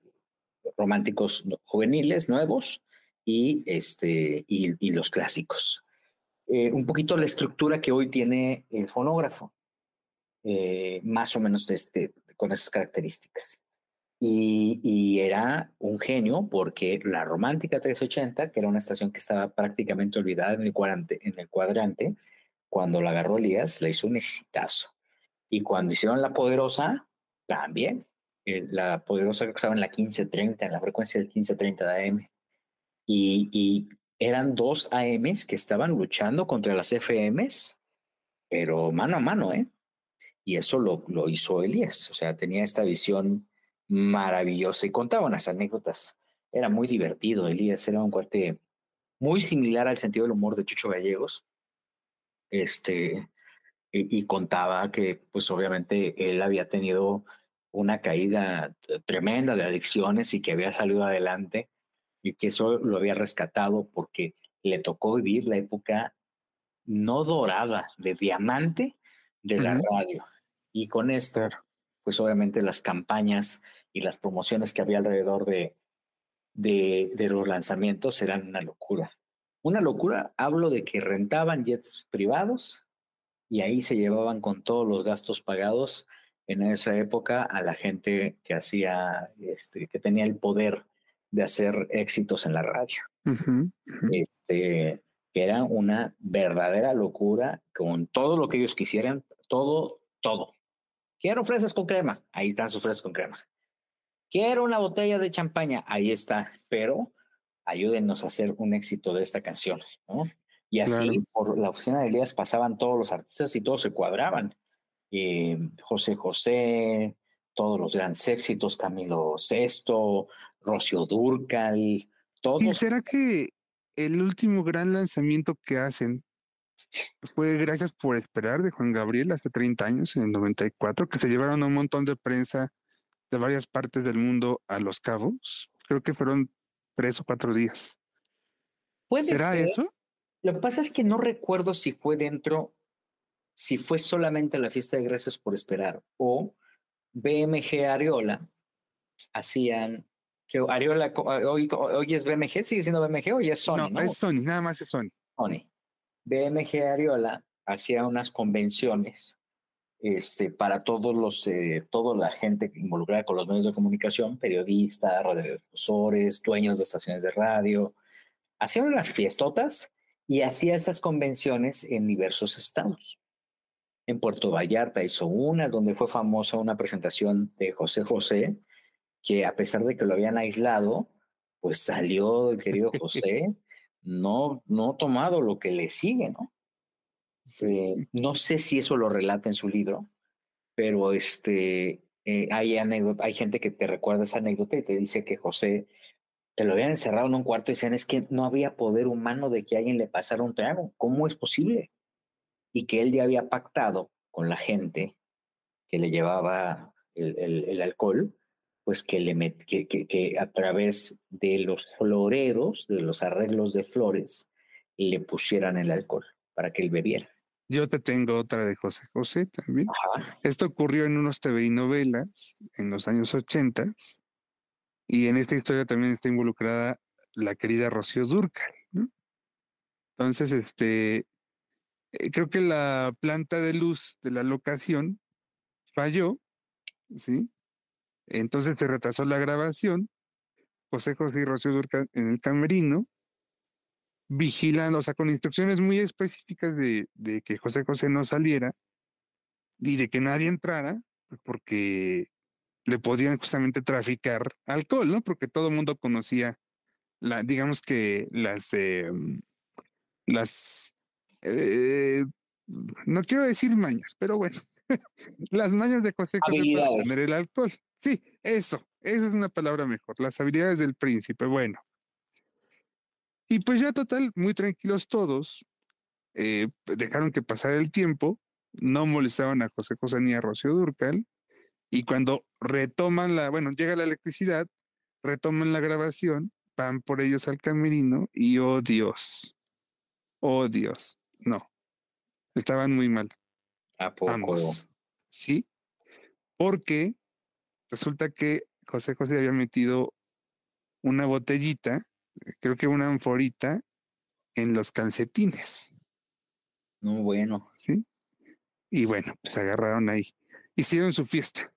románticos juveniles nuevos y, este, y, los clásicos. Eh, un poquito la estructura que hoy tiene el fonógrafo, eh, más o menos este, con esas características. Y, era un genio porque la Romántica 380, que era una estación que estaba prácticamente olvidada en el cuadrante, en el cuadrante cuando la agarró Elías, la hizo un exitazo. Y cuando hicieron La Poderosa, también. Eh, la Poderosa que estaba en la 1530, en la frecuencia del 1530 de AM y, eran dos AMs que estaban luchando contra las FMs, pero mano a mano, ¿eh? Y eso lo, lo hizo Elías, o sea, tenía esta visión maravillosa y contaba unas anécdotas. Era muy divertido, Elías era un cuate muy similar al sentido del humor de Chucho Gallegos. Este, y, y, contaba que, pues obviamente, él había tenido una caída tremenda de adicciones y que había salido adelante y que eso lo había rescatado porque le tocó vivir la época no dorada, de diamante de la radio. Y con esto, pues obviamente las campañas y las promociones que había alrededor de, de, de, los lanzamientos eran una locura. Una locura, hablo de que rentaban jets privados y ahí se llevaban con todos los gastos pagados en esa época a la gente que hacía, este, que tenía el poder de hacer éxitos en la radio. Este, que era una verdadera locura con todo lo que ellos quisieran, todo, todo. Quiero fresas con crema, ahí están sus fresas con crema. Quiero una botella de champaña, ahí está, pero ayúdenos a hacer un éxito de esta canción, ¿no? Y así por la oficina de Elías pasaban todos los artistas y todos se cuadraban. Eh, José José, todos los grandes éxitos, Camilo Sesto, Rocío Durcal, todo. ¿Y será que el último gran lanzamiento que hacen fue Gracias por Esperar de Juan Gabriel hace 30 años, en el 94, que se llevaron un montón de prensa de varias partes del mundo a Los Cabos? Creo que fueron tres o cuatro días. ¿Será eso? Lo que pasa es que no recuerdo si fue dentro, si fue solamente la fiesta de Gracias por Esperar o BMG Ariola hacían que Ariola hoy, hoy, es BMG, sigue siendo BMG o ya es Sony. No, es Sony, nada más es Sony. Sony. BMG Ariola hacía unas convenciones este, para todos los, eh, toda la gente involucrada con los medios de comunicación, periodistas, radiodifusores, dueños de estaciones de radio. Hacían unas fiestotas y hacía esas convenciones en diversos estados. En Puerto Vallarta hizo una donde fue famosa una presentación de José José, que a pesar de que lo habían aislado, pues salió el querido [LAUGHS] José, no, no tomado lo que le sigue, ¿no? No sé si eso lo relata en su libro, pero este, eh, hay anécdota, hay gente que te recuerda esa anécdota y te dice que José te lo habían encerrado en un cuarto y decían es que no había poder humano de que alguien le pasara un trago. ¿Cómo es posible? Y que él ya había pactado con la gente que le llevaba el, alcohol pues que, le que, que, a través de los floreros, de los arreglos de flores, le pusieran el alcohol para que él bebiera. Yo te tengo otra de José José también. Esto ocurrió en unos TV y novelas en los años 80 y en esta historia también está involucrada la querida Rocío Durcal. Entonces, este, eh, creo que la planta de luz de la locación falló, ¿sí? Entonces se retrasó la grabación. José José y Rocío Durcal en el camerino. Vigilando, o sea, con instrucciones muy específicas de, de que José José no saliera y de que nadie entrara, pues, porque le podían justamente traficar alcohol, ¿no? Porque todo el mundo conocía, la, digamos que las, eh, las, eh, no quiero decir mañas, pero bueno, [LAUGHS] las mañas de José José para tener el alcohol. Sí, eso, esa es una palabra mejor, las habilidades del príncipe, bueno. Y pues ya total, muy tranquilos todos, eh, dejaron que pasara el tiempo, no molestaban a José José ni a Rocío Durcal, y cuando retoman la, bueno, llega la electricidad, retoman la grabación, van por ellos al camerino y oh Dios, oh Dios, no, estaban muy mal. ¿A poco? Sí, porque resulta que José José había metido una botellita, creo que una anforita, en los calcetines. No, bueno. Sí. Y bueno, pues agarraron ahí. Hicieron su fiesta.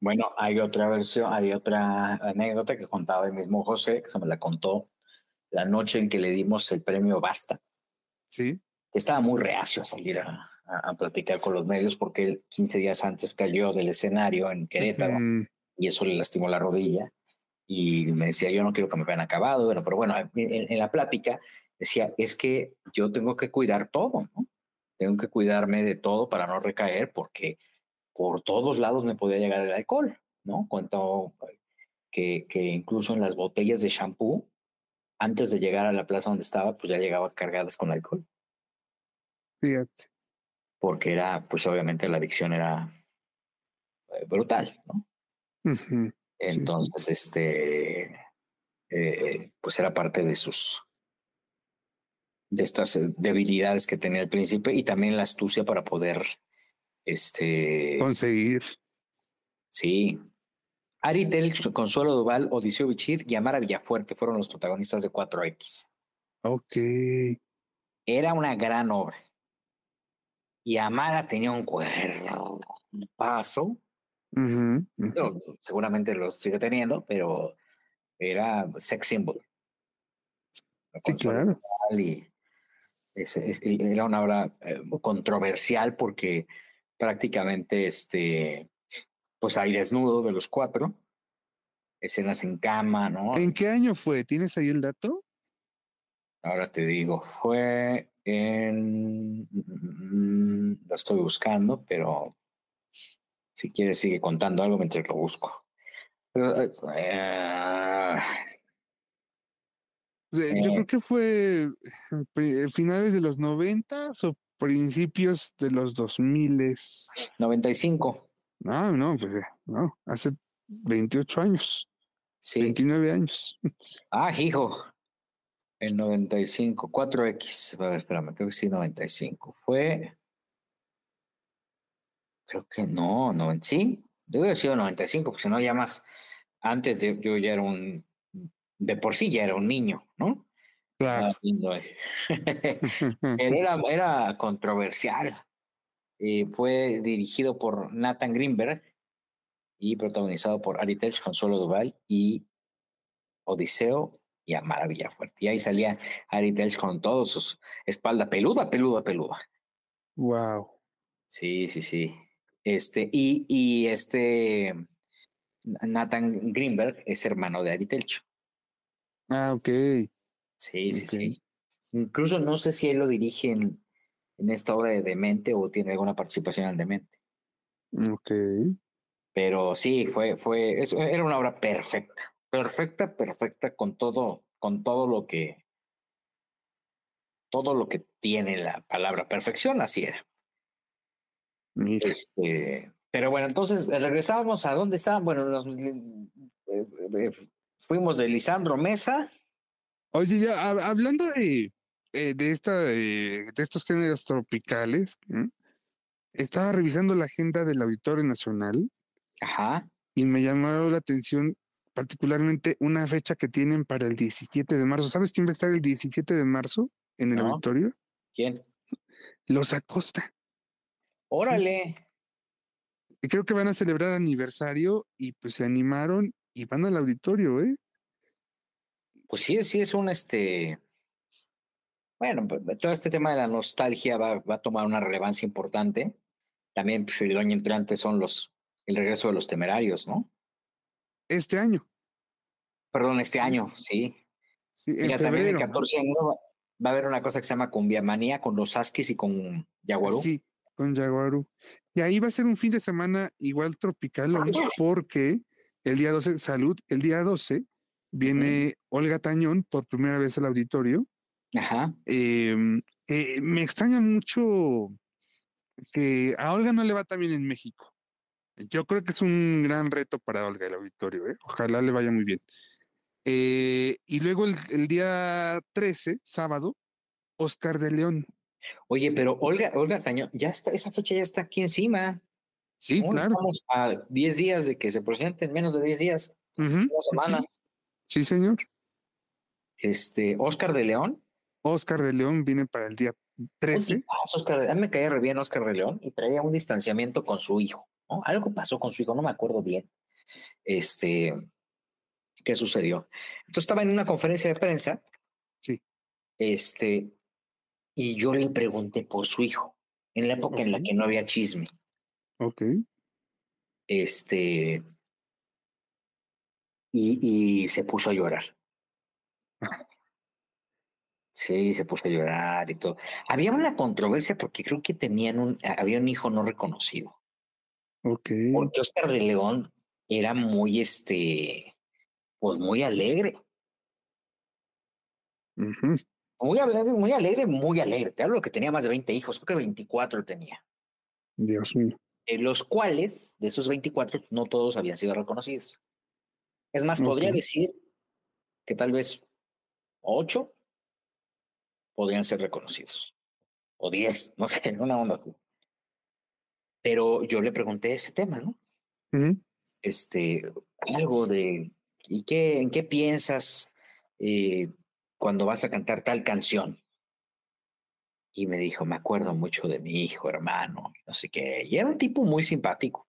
Bueno, hay otra versión, hay otra anécdota que contaba el mismo José, que se me la contó la noche en que le dimos el premio Basta. Sí. Estaba muy reacio a salir a, a, platicar con los medios porque él 15 días antes cayó del escenario en Querétaro y eso le lastimó la rodilla y me decía, yo no quiero que me vean acabado, bueno, pero bueno, en, la plática decía, es que yo tengo que cuidar todo, ¿no? Tengo que cuidarme de todo para no recaer porque por todos lados me podía llegar el alcohol, ¿no? Cuento que, que incluso en las botellas de shampoo, antes de llegar a la plaza donde estaba, pues ya llegaba cargadas con alcohol. Fíjate porque era, pues obviamente la adicción era eh, brutal, ¿no? Entonces, este, eh, pues era parte de sus, de estas eh, debilidades que tenía el príncipe y también la astucia para poder, este... Conseguir. Sí. Ari Telch, Consuelo Duval, Odiseo Bichir y Amara Villafuerte fueron los protagonistas de 4X. Ok. Era una gran obra y Amada tenía un cuerpo, paso. Seguramente lo sigue teniendo, pero era sex symbol. Sí, claro. Y era una obra eh, controversial porque prácticamente este, pues hay desnudo de los cuatro, escenas en cama, ¿no? ¿En qué año fue? ¿Tienes ahí el dato? Ahora te digo, fue en... Mm, lo estoy buscando, pero si quieres sigue contando algo mientras lo busco. Eh, yo creo que fue finales de los noventas o principios de los dos miles. 95. No, no, pues no, hace 28 años. Sí. 29 años. Ah, hijo. En 95, 4X. A ver, espérame, creo que sí, 95. Fue. Creo que no, no, sí. Debe haber sido 95, porque si no, ya más. Antes de, yo ya era un. De por sí ya era un niño, ¿no? Claro. [LAUGHS] era, era controversial. Eh, fue dirigido por Nathan Greenberg y protagonizado por Ari Telch, Consuelo Duval y Odiseo y a Maravilla Fuerte. Y ahí salía Ari Telch con todo su espalda peluda, peluda, peluda. Wow. Sí, sí, sí. Este, y, y este Nathan Greenberg es hermano de Ari Telch. Ah, ok. Sí, sí, sí. Incluso no sé si él lo dirige en, en esta obra de Demente o tiene alguna participación en Demente. Ok. Pero sí, fue, fue, era una obra perfecta perfecta, perfecta con todo, con todo lo que, todo lo que tiene la palabra perfección, así era. Este, pero bueno, entonces regresábamos a dónde estaban. Bueno, nos, eh, eh, fuimos de Lisandro Mesa. Oye, ya hablando de, eh, de, esta, de estos géneros tropicales, estaba revisando la agenda del Auditorio Nacional. Ajá. Y me llamó la atención particularmente una fecha que tienen para el 17 de marzo. ¿Sabes quién va a estar el 17 de marzo en el auditorio? ¿Quién? Los Acosta. Órale. Creo que van a celebrar aniversario y pues se animaron y van al auditorio, ¿eh? Pues sí, sí es un este Bueno, pues, todo este tema de la nostalgia va, a tomar una relevancia importante. También, pues, el año entrante son los, el regreso de los temerarios, ¿no? Este año. Perdón, este año, sí. Sí, en también el 14 va a haber una cosa que se llama Cumbia Manía con los Askis y con Yaguarú. Sí, con Yaguarú. Y ahí va a ser un fin de semana igual tropical porque el día 12, salud, el día 12 viene Olga Tañón por primera vez al auditorio. Ajá. Em, eh, me extraña mucho que a Olga no le va tan bien en México. Yo creo que es un gran reto para Olga el auditorio. ¿eh? Ojalá le vaya muy bien. Eh, y luego el, día 13, sábado, Oscar de León. Oye, pero Olga, Olga Tañón, ya está, esa fecha ya está aquí encima. Sí, claro. Estamos a 10 días de que se presenten, menos de 10 días. Una semana. Sí, señor. Este, Oscar de León. Oscar de León viene para el día 13. Oscar, a mí me caía re bien Oscar de León y traía un distanciamiento con su hijo. ¿no? Algo pasó con su hijo, no me acuerdo bien. Este, ¿qué sucedió? Entonces estaba en una conferencia de prensa. Sí. Este, y yo le pregunté por su hijo, en la época en la que no había chisme. Ok. Este, y, y se puso a llorar. Ah. Sí, se puso a llorar y todo. Había una controversia porque creo que tenían un, había un hijo no reconocido. Ok. Porque Oscar de León era muy, este, pues muy alegre. Muy alegre, muy alegre, muy alegre. Te hablo que tenía más de 20 hijos, creo que 24 tenía. Dios mío. En los cuales, de esos 24, no todos habían sido reconocidos. Es más, podría decir que tal vez 8 podrían ser reconocidos. O 10, no [LAUGHS] sé, una onda así. Pero yo le pregunté ese tema, ¿no? Este, algo de ¿Y qué, en qué piensas eh, cuando vas a cantar tal canción? Y me dijo, me acuerdo mucho de mi hijo, hermano, no sé qué. Y era un tipo muy simpático.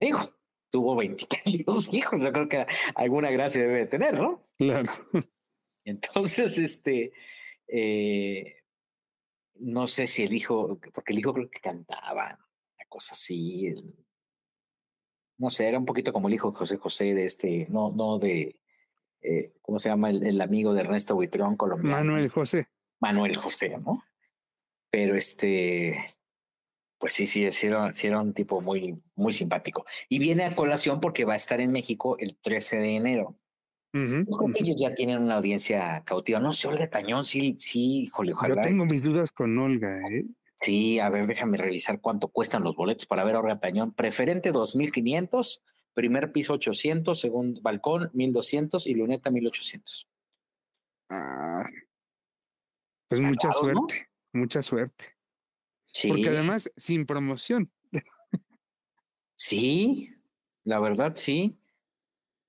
Digo, tuvo 22 [LAUGHS] hijos, yo creo que alguna gracia debe tener, ¿no? Claro. Entonces, este, eh, no sé si el hijo, porque el hijo creo que cantaba, una cosa así, no sé, era un poquito como el hijo de José José de este, no, no de, eh, ¿cómo se llama? El, amigo de Ernesto Buitrón colombiano. Manuel José. Manuel José, ¿no? Pero este, pues sí, sí, sí era, un tipo muy, muy simpático. Y viene a colación porque va a estar en México el 13 de enero. ellos ya tienen una audiencia cautiva. No sé, Olga Tañón, sí, sí, híjole, ojalá. Yo tengo mis dudas con Olga, ¿eh? Sí, a ver, déjame revisar cuánto cuestan los boletos para ver a Olga Tañón. Preferente 2.500, primer piso 800, segundo balcón 1.200 y luneta 1.800. Ah, pues mucha suerte, mucha suerte. Sí. Porque además, sin promoción. Sí, la verdad, sí.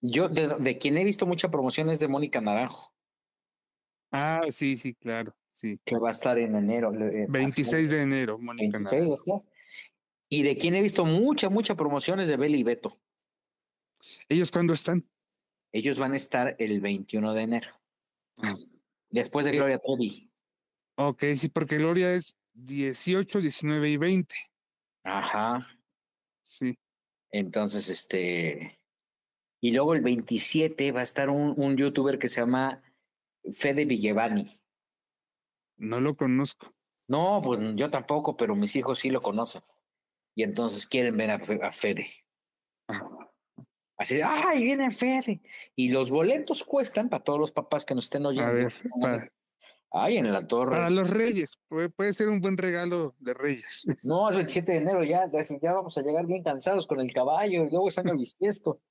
Yo, de, de quien he visto mucha promoción es de Mónica Naranjo. Ah, sí, sí, claro. Sí. Que va a estar en enero. 26 de enero, Mónica. 26, Y de quien he visto mucha, mucha promociones de Beli y Beto. ¿Ellos cuándo están? Ellos van a estar el 21 de enero. Ah. Después de eh, Gloria Trevi. Ok, sí, porque Gloria es 18, 19 y 20. Ajá. Sí. Entonces, este. Y luego el 27 va a estar un, un youtuber que se llama Fede Villevani. No lo conozco. No, pues yo tampoco, pero mis hijos sí lo conocen. Y entonces quieren ver a, Fede. Ah. Así de, ¡ay, viene Fede! Y los boletos cuestan para todos los papás que nos estén oyendo. A ver, para, Ay, en la torre. Para los reyes, puede, ser un buen regalo de reyes. [LAUGHS] No, el 27 de enero ya, ya vamos a llegar bien cansados con el caballo, luego están el bisiesto.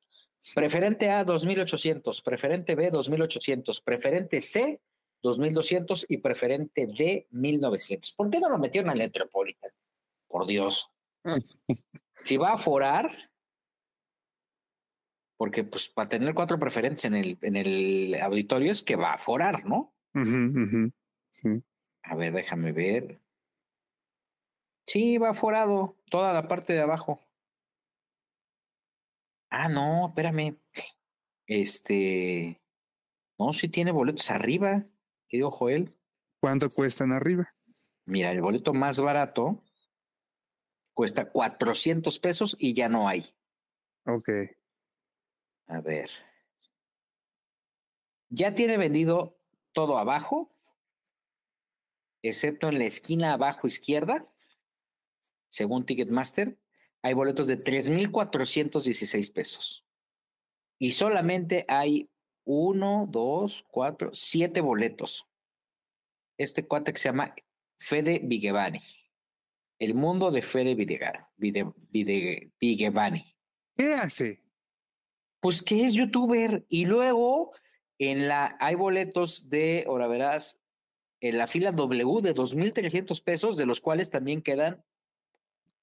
Preferente A, 2800. Preferente B, 2800. Preferente C, 2200 y preferente D 1900. ¿Por qué no lo metieron la Metropolitan? Por Dios. [LAUGHS] si va a forar, porque pues para tener cuatro preferentes en el, en el auditorio es que va a forar, ¿no? Sí. A ver, déjame ver. Sí, va forado, toda la parte de abajo. Ah, no, espérame. Este, no, sí tiene boletos arriba querido Joel. ¿Cuánto cuestan arriba? Mira, el boleto más barato cuesta 400 pesos y ya no hay. Ok. A ver. Ya tiene vendido todo abajo, excepto en la esquina abajo izquierda, según Ticketmaster, hay boletos de 3.416 pesos. Y solamente hay uno, dos, cuatro, siete boletos. Este cuate se llama Fede Vigevani. El mundo de Fede Vigevani. ¿Qué hace? Pues que es youtuber. Y luego en la hay boletos de, ahora verás, en la fila W de 2.300 pesos, de los cuales también quedan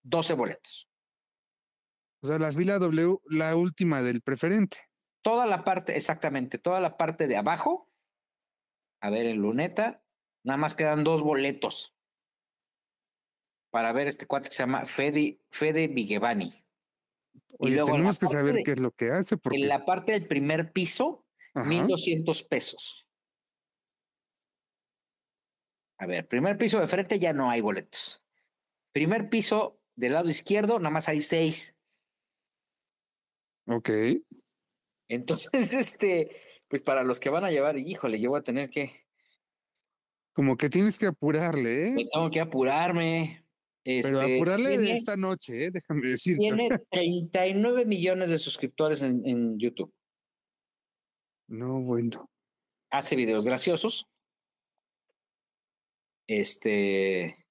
12 boletos. O sea, la fila W, la última del preferente. Toda la parte, exactamente, toda la parte de abajo. A ver, en luneta, nada más quedan dos boletos para ver este cuate que se llama Fede, Fede Vigevani. Y luego tenemos que saber qué es lo que hace. Porque... En la parte del primer piso, mil 1.200 pesos. A ver, primer piso de frente ya no hay boletos. Primer piso del lado izquierdo, nada más hay seis. Ok. Entonces, [LAUGHS] este, pues para los que van a llevar, híjole, yo voy a tener que. Como que tienes que apurarle, ¿eh? tengo que apurarme. Pero este, apurarle de esta noche, ¿eh? déjame decir. Tiene 39 millones de suscriptores en, en YouTube. No, bueno. Hace videos graciosos. Este.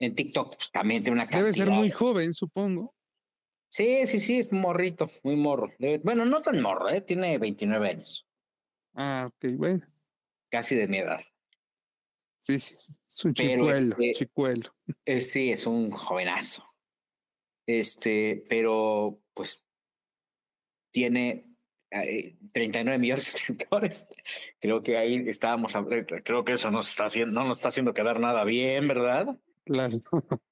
En TikTok pues, también tiene una Debe ser muy joven, supongo. Sí, sí, sí, es morrito, muy morro. Bueno, no tan morro, ¿eh? tiene 29 años. Ah, ok, bueno. Casi de mi edad. Sí. Es un chicuelo, este, chicuelo. Eh, sí, es un jovenazo. Este, pero pues tiene 39 eh, millones de suscriptores. Creo que ahí estábamos, creo que eso nos está haciendo, no nos está haciendo quedar nada bien, ¿verdad? Claro. [LAUGHS]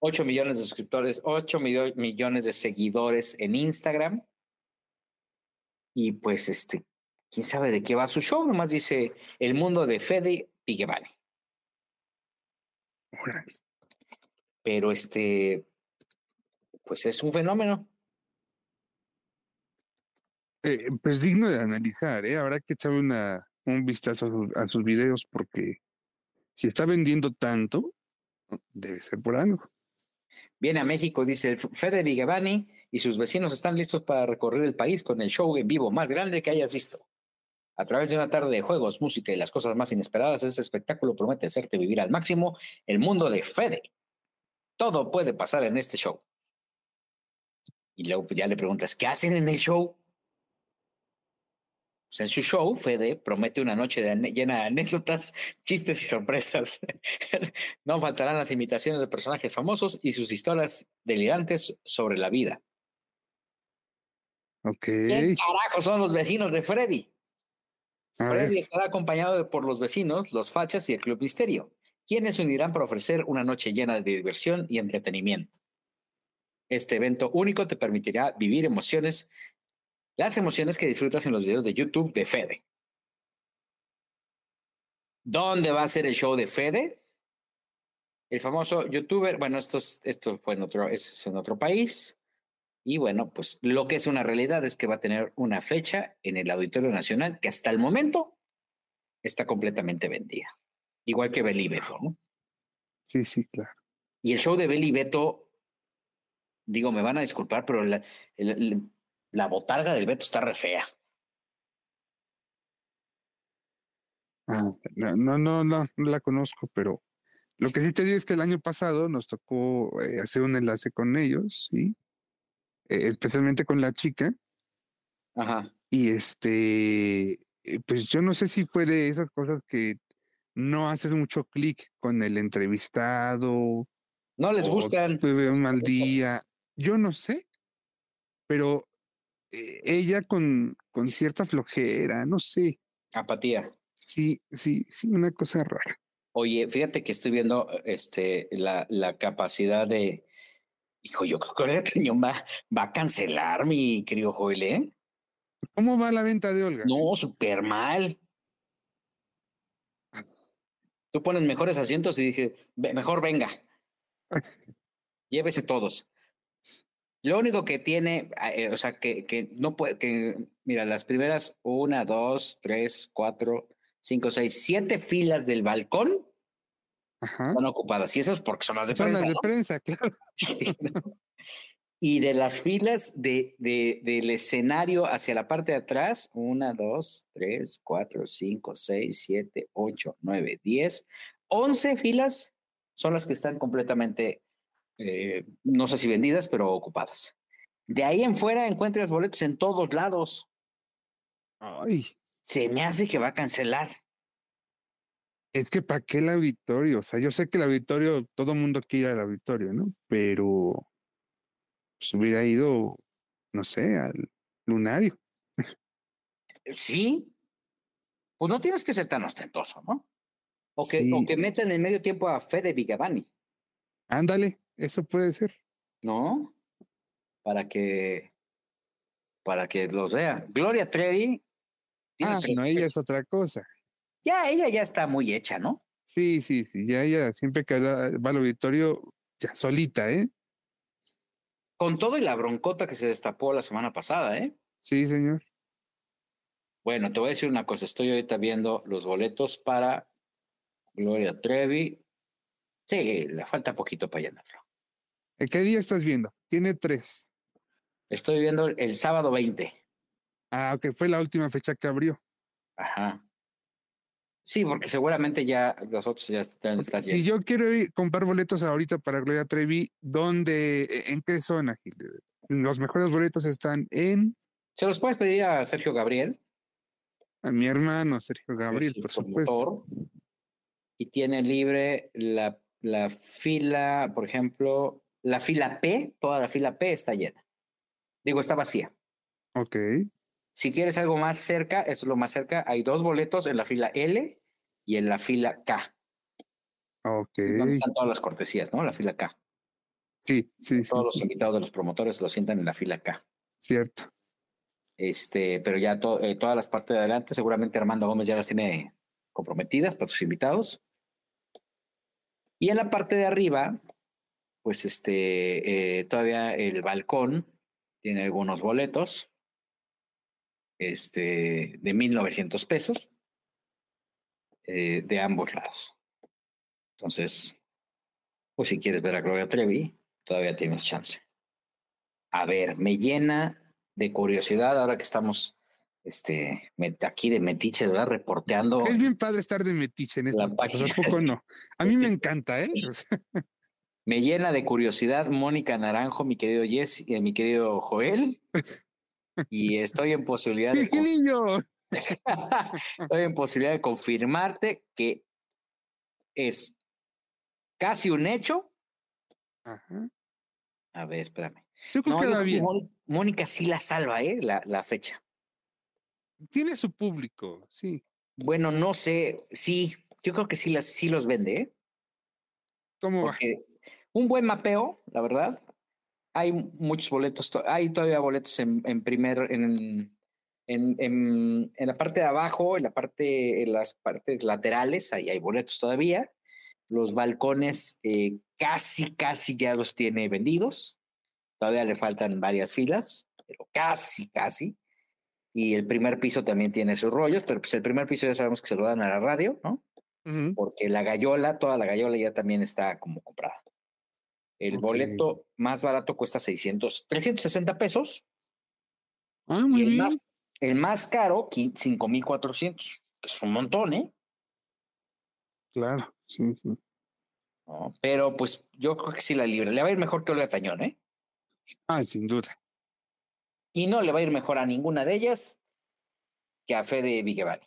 8 millones de suscriptores, 8 millones de seguidores en Instagram. Y pues, este, quién sabe de qué va su show, nomás dice el mundo de Fede Piguevani. Pero este, pues es un fenómeno. Eh, pues digno de analizar, ¿eh? Habrá que echarle una, un vistazo a sus videos porque si está vendiendo tanto, Debe ser por algo. Viene a México, dice Fede Vigavani, y sus vecinos están listos para recorrer el país con el show en vivo más grande que hayas visto. A través de una tarde de juegos, música y las cosas más inesperadas, este espectáculo promete hacerte vivir al máximo el mundo de Fede. Todo puede pasar en este show. Y luego pues, ya le preguntas, ¿qué hacen en el show? en su show, Fede promete una noche llena de anécdotas, [LAUGHS] chistes y sorpresas. [LAUGHS] no faltarán las imitaciones de personajes famosos y sus historias delirantes sobre la vida. Ok. ¿Qué carajo son los vecinos de Freddy? Freddy estará acompañado por los vecinos, los fachas y el Club Misterio, quienes se unirán para ofrecer una noche llena de diversión y entretenimiento. Este evento único te permitirá vivir emociones las emociones que disfrutas en los videos de YouTube de Fede. ¿Dónde va a ser el show de Fede? El famoso youtuber, bueno, esto, esto fue en otro, es en otro país. Y bueno, pues lo que es una realidad es que va a tener una fecha en el Auditorio Nacional que hasta el momento está completamente vendida. Igual que Beli Beto, ¿no? Sí, sí, claro. Y el show de Beli Beto, digo, me van a disculpar, pero la, la botarga del Beto está re fea. Ah, no, no, no, no, la conozco, pero lo que sí te digo es que el año pasado nos tocó eh, hacer un enlace con ellos, ¿sí? Eh, especialmente con la chica. Ajá. Y este, eh, pues yo no sé si fue de esas cosas que no haces mucho clic con el entrevistado. No les gustan. Tuve un mal día. Yo no sé, pero eh, ella con, con cierta flojera, no sé. Apatía. Sí, sí, sí, una cosa rara. Oye, fíjate que estoy viendo este, la, la capacidad de. Hijo, yo creo que el cañón va, va a cancelar, mi querido Joel, ¿eh? ¿Cómo va la venta de Olga? No, súper mal. Tú pones mejores asientos y dije, mejor venga. [LAUGHS] Llévese todos. Lo único que tiene, eh, o sea, que, que no puede, que, mira, las primeras una, dos, tres, cuatro, cinco, seis, siete filas del balcón están ocupadas. Y eso es porque son las de son prensa. las de prensa, claro. [LAUGHS] y de las filas de, de, del escenario hacia la parte de atrás, una, dos, tres, cuatro, cinco, seis, siete, ocho, nueve, diez, once filas son las que están completamente eh, no sé si vendidas, pero ocupadas. De ahí en fuera encuentras boletos en todos lados. Ay. Se me hace que va a cancelar. Es que ¿para qué el auditorio? O sea, yo sé que el auditorio, todo mundo quiere ir al auditorio, ¿no? Pero pues hubiera ido, no sé, al lunario. Sí. Pues no tienes que ser tan ostentoso, ¿no? O que, sí. o que metan en medio tiempo a Fede Vigavani. Ándale, eso puede ser. ¿No? Para que para que los vea. Gloria Trevi. Ah, no, ella es otra cosa. Ya, ella ya está muy hecha, ¿no? Sí, sí, sí. Ya ella siempre que va al auditorio, ya solita, ¿eh? Con todo y la broncota que se destapó la semana pasada, ¿eh? Sí, señor. Bueno, te voy a decir una cosa. Estoy ahorita viendo los boletos para Gloria Trevi. Sí, le falta poquito para llenarlo. ¿Qué día estás viendo? Tiene tres. Estoy viendo el sábado 20. Ah, ok, fue la última fecha que abrió. Ajá. Sí, porque seguramente ya los otros ya están. están si yo quiero ir, comprar boletos ahorita para Gloria Trevi, ¿dónde, en qué zona? Los mejores boletos están en. Se los puedes pedir a Sergio Gabriel. A mi hermano Sergio Gabriel, por supuesto. Y tiene libre la, la fila, por ejemplo, la fila P, toda la fila P está llena. Digo, está vacía. Ok. Si quieres algo más cerca, eso es lo más cerca. Hay dos boletos en la fila L y en la fila K. Ok. Donde están todas las cortesías, ¿no? La fila K. Sí, sí, Todos sí, los sí. invitados de los promotores lo sientan en la fila K. Cierto. Este, pero ya to, eh, todas las partes de adelante, seguramente Armando Gómez ya las tiene comprometidas para sus invitados. Y en la parte de arriba, pues este, eh, todavía el balcón tiene algunos boletos este, de 1.900 pesos eh, de ambos lados. Entonces, pues si quieres ver a Gloria Trevi, todavía tienes chance. A ver, me llena de curiosidad ahora que estamos este, aquí de metiche, ¿verdad? Reporteando. Es bien padre estar de metiche en esto. Pues, poco no. A mí me encanta, ¿eh? me llena de curiosidad Mónica Naranjo, mi querido Jess y mi querido Joel. Y estoy en posibilidad [LAUGHS] de. [LAUGHS] Estoy en posibilidad de confirmarte que es casi un hecho. Ajá. A ver, espérame. Yo creo no, que yo va bien. Mónica sí la salva, ¿eh? La, la fecha. Tiene su público, sí. Bueno, no sé, sí, yo creo que sí, las, sí los vende, ¿eh? ¿Cómo Porque un buen mapeo, la verdad. Hay muchos boletos, hay todavía boletos en, en primer, en, en, en, en, la parte de abajo, en la parte, en las partes laterales, ahí hay boletos todavía. Los balcones eh, casi, casi ya los tiene vendidos. Todavía le faltan varias filas, pero casi, casi. Y el primer piso también tiene sus rollos, pero pues el primer piso ya sabemos que se lo dan a la radio, ¿no? Porque la gallola, toda la gallola ya también está como comprada. El boleto más barato cuesta 600, 360 pesos. Ah, Y muy el bien. más, el más caro, qui- 5400, que es un montón, ¿eh? Claro, sí, sí. ¿No? Pero pues yo creo que sí la libre. Le va a ir mejor que Olga Tañón, ¿eh? Ah, sin duda. Y no le va a ir mejor a ninguna de ellas que a Fede Vigevani.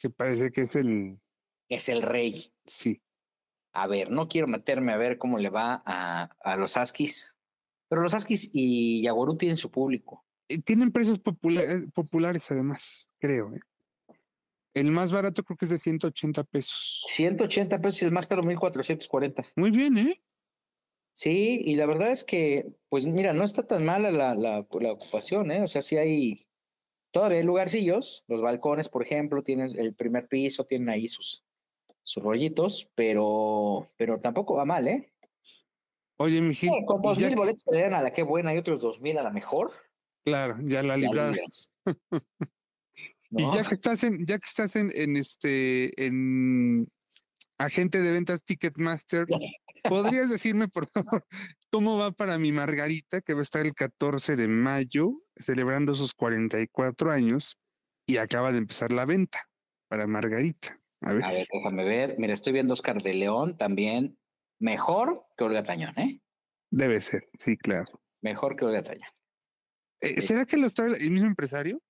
Que parece que es el. Es el rey. Sí. A ver, no quiero meterme a ver cómo le va a, a los Askis, pero los Askis y Yaguarú tienen su público. Eh, Tienen precios populares, populares además, creo. ¿eh? El más barato creo que es de 180 pesos. 180 pesos y el más caro 1440. Muy bien, ¿eh? Sí, y la verdad es que, pues mira, no está tan mala la, la, la ocupación, ¿eh? O sea, sí hay, todavía hay lugarcillos, los balcones, por ejemplo, tienen el primer piso, tienen ahí sus, sus rollitos, pero, pero tampoco va mal, ¿eh? Oye, mi Sí, con dos mil boletos dan a la que buena y otros dos mil a la mejor. Claro, ya la libras. [LAUGHS] Y ya que estás en, ya que estás en, en este, en agente de ventas Ticketmaster, ¿podrías [LAUGHS] decirme, por favor, [LAUGHS] cómo va para mi Margarita, que va a estar el 14 de mayo, celebrando sus 44 años, y acaba de empezar la venta para Margarita? A ver. A ver, déjame ver. Mira, estoy viendo Oscar de León también. Mejor que Olga Tañón, ¿eh? Debe ser, sí, claro. Mejor que Olga Tañón. Eh, ¿Será que lo trae el mismo empresario?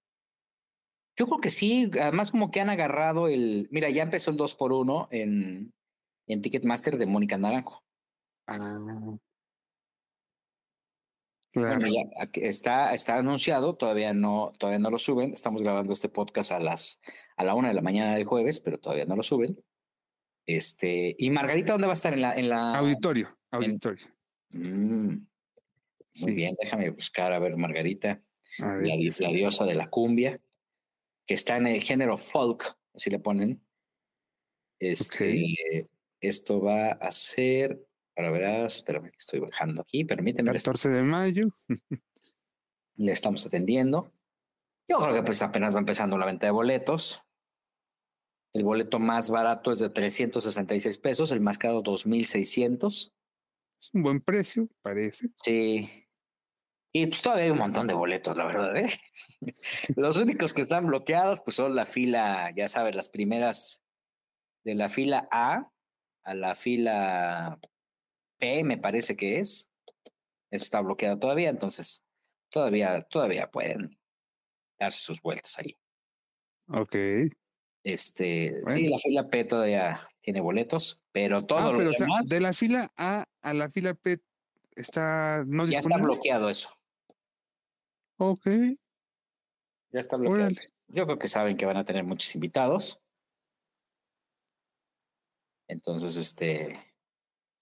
Yo creo que sí, además como que han agarrado el, mira, ya empezó el 2 por 1 en, en Ticketmaster de Mónica Naranjo. Ah. Bueno, Claro. ya aquí está, está anunciado, todavía no, todavía no lo suben. Estamos grabando este podcast a las a la una de la mañana del jueves, pero todavía no lo suben. Este, y Margarita, ¿dónde va a estar? En la, en la Auditorio, auditorio. Mm, muy Sí. bien, déjame buscar a ver Margarita, A la, ver. di- la diosa de la cumbia, que está en el género folk, así le ponen. Este, esto va a ser, ahora verás, espérame, estoy bajando aquí, permíteme, le 14 de mayo. [LAUGHS] le estamos atendiendo. Yo creo que pues apenas va empezando la venta de boletos. El boleto más barato es de 366 pesos, el más caro 2600. Es un buen precio, parece. Sí. Y pues todavía hay un montón de boletos, la verdad. ¿eh? [LAUGHS] Los únicos que están bloqueados pues son la fila, ya sabes, las primeras de la fila A a la fila P, me parece que es. Eso está bloqueado todavía, entonces todavía, todavía pueden darse sus vueltas ahí. Ok. Este, sí, la fila P todavía tiene boletos, pero todo Ah, lo pero o sea, demás de la fila A a la fila P está no ya está disponible. bloqueado eso. Ok, Ya está bloqueado. órale. Yo creo que saben que van a tener muchos invitados. Entonces, este,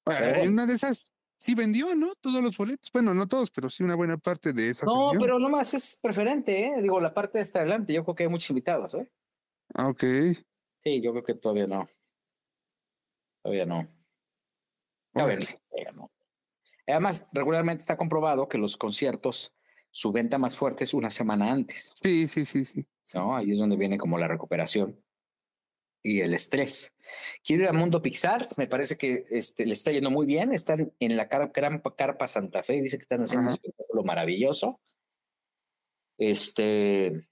Ah, En una de esas sí vendió, ¿no? Todos los boletos. Bueno, no todos, pero sí una buena parte de esas. no, vendió. pero nomás es preferente, ¿eh? Digo, la parte de hasta adelante, yo creo que hay muchos invitados, ¿eh? Ah, ok. Sí, yo creo que todavía no. Todavía no. A ver, todavía no. Además, regularmente está comprobado que los conciertos, su venta más fuerte es una semana antes, Sí, sí, sí, sí. ¿no? Ahí es donde viene como la recuperación y el estrés. Quiero ir a Mundo Pixar, me parece que este, le está yendo muy bien, están en la gran carpa Santa Fe, dice que están haciendo un Ajá. espectáculo maravilloso. Este,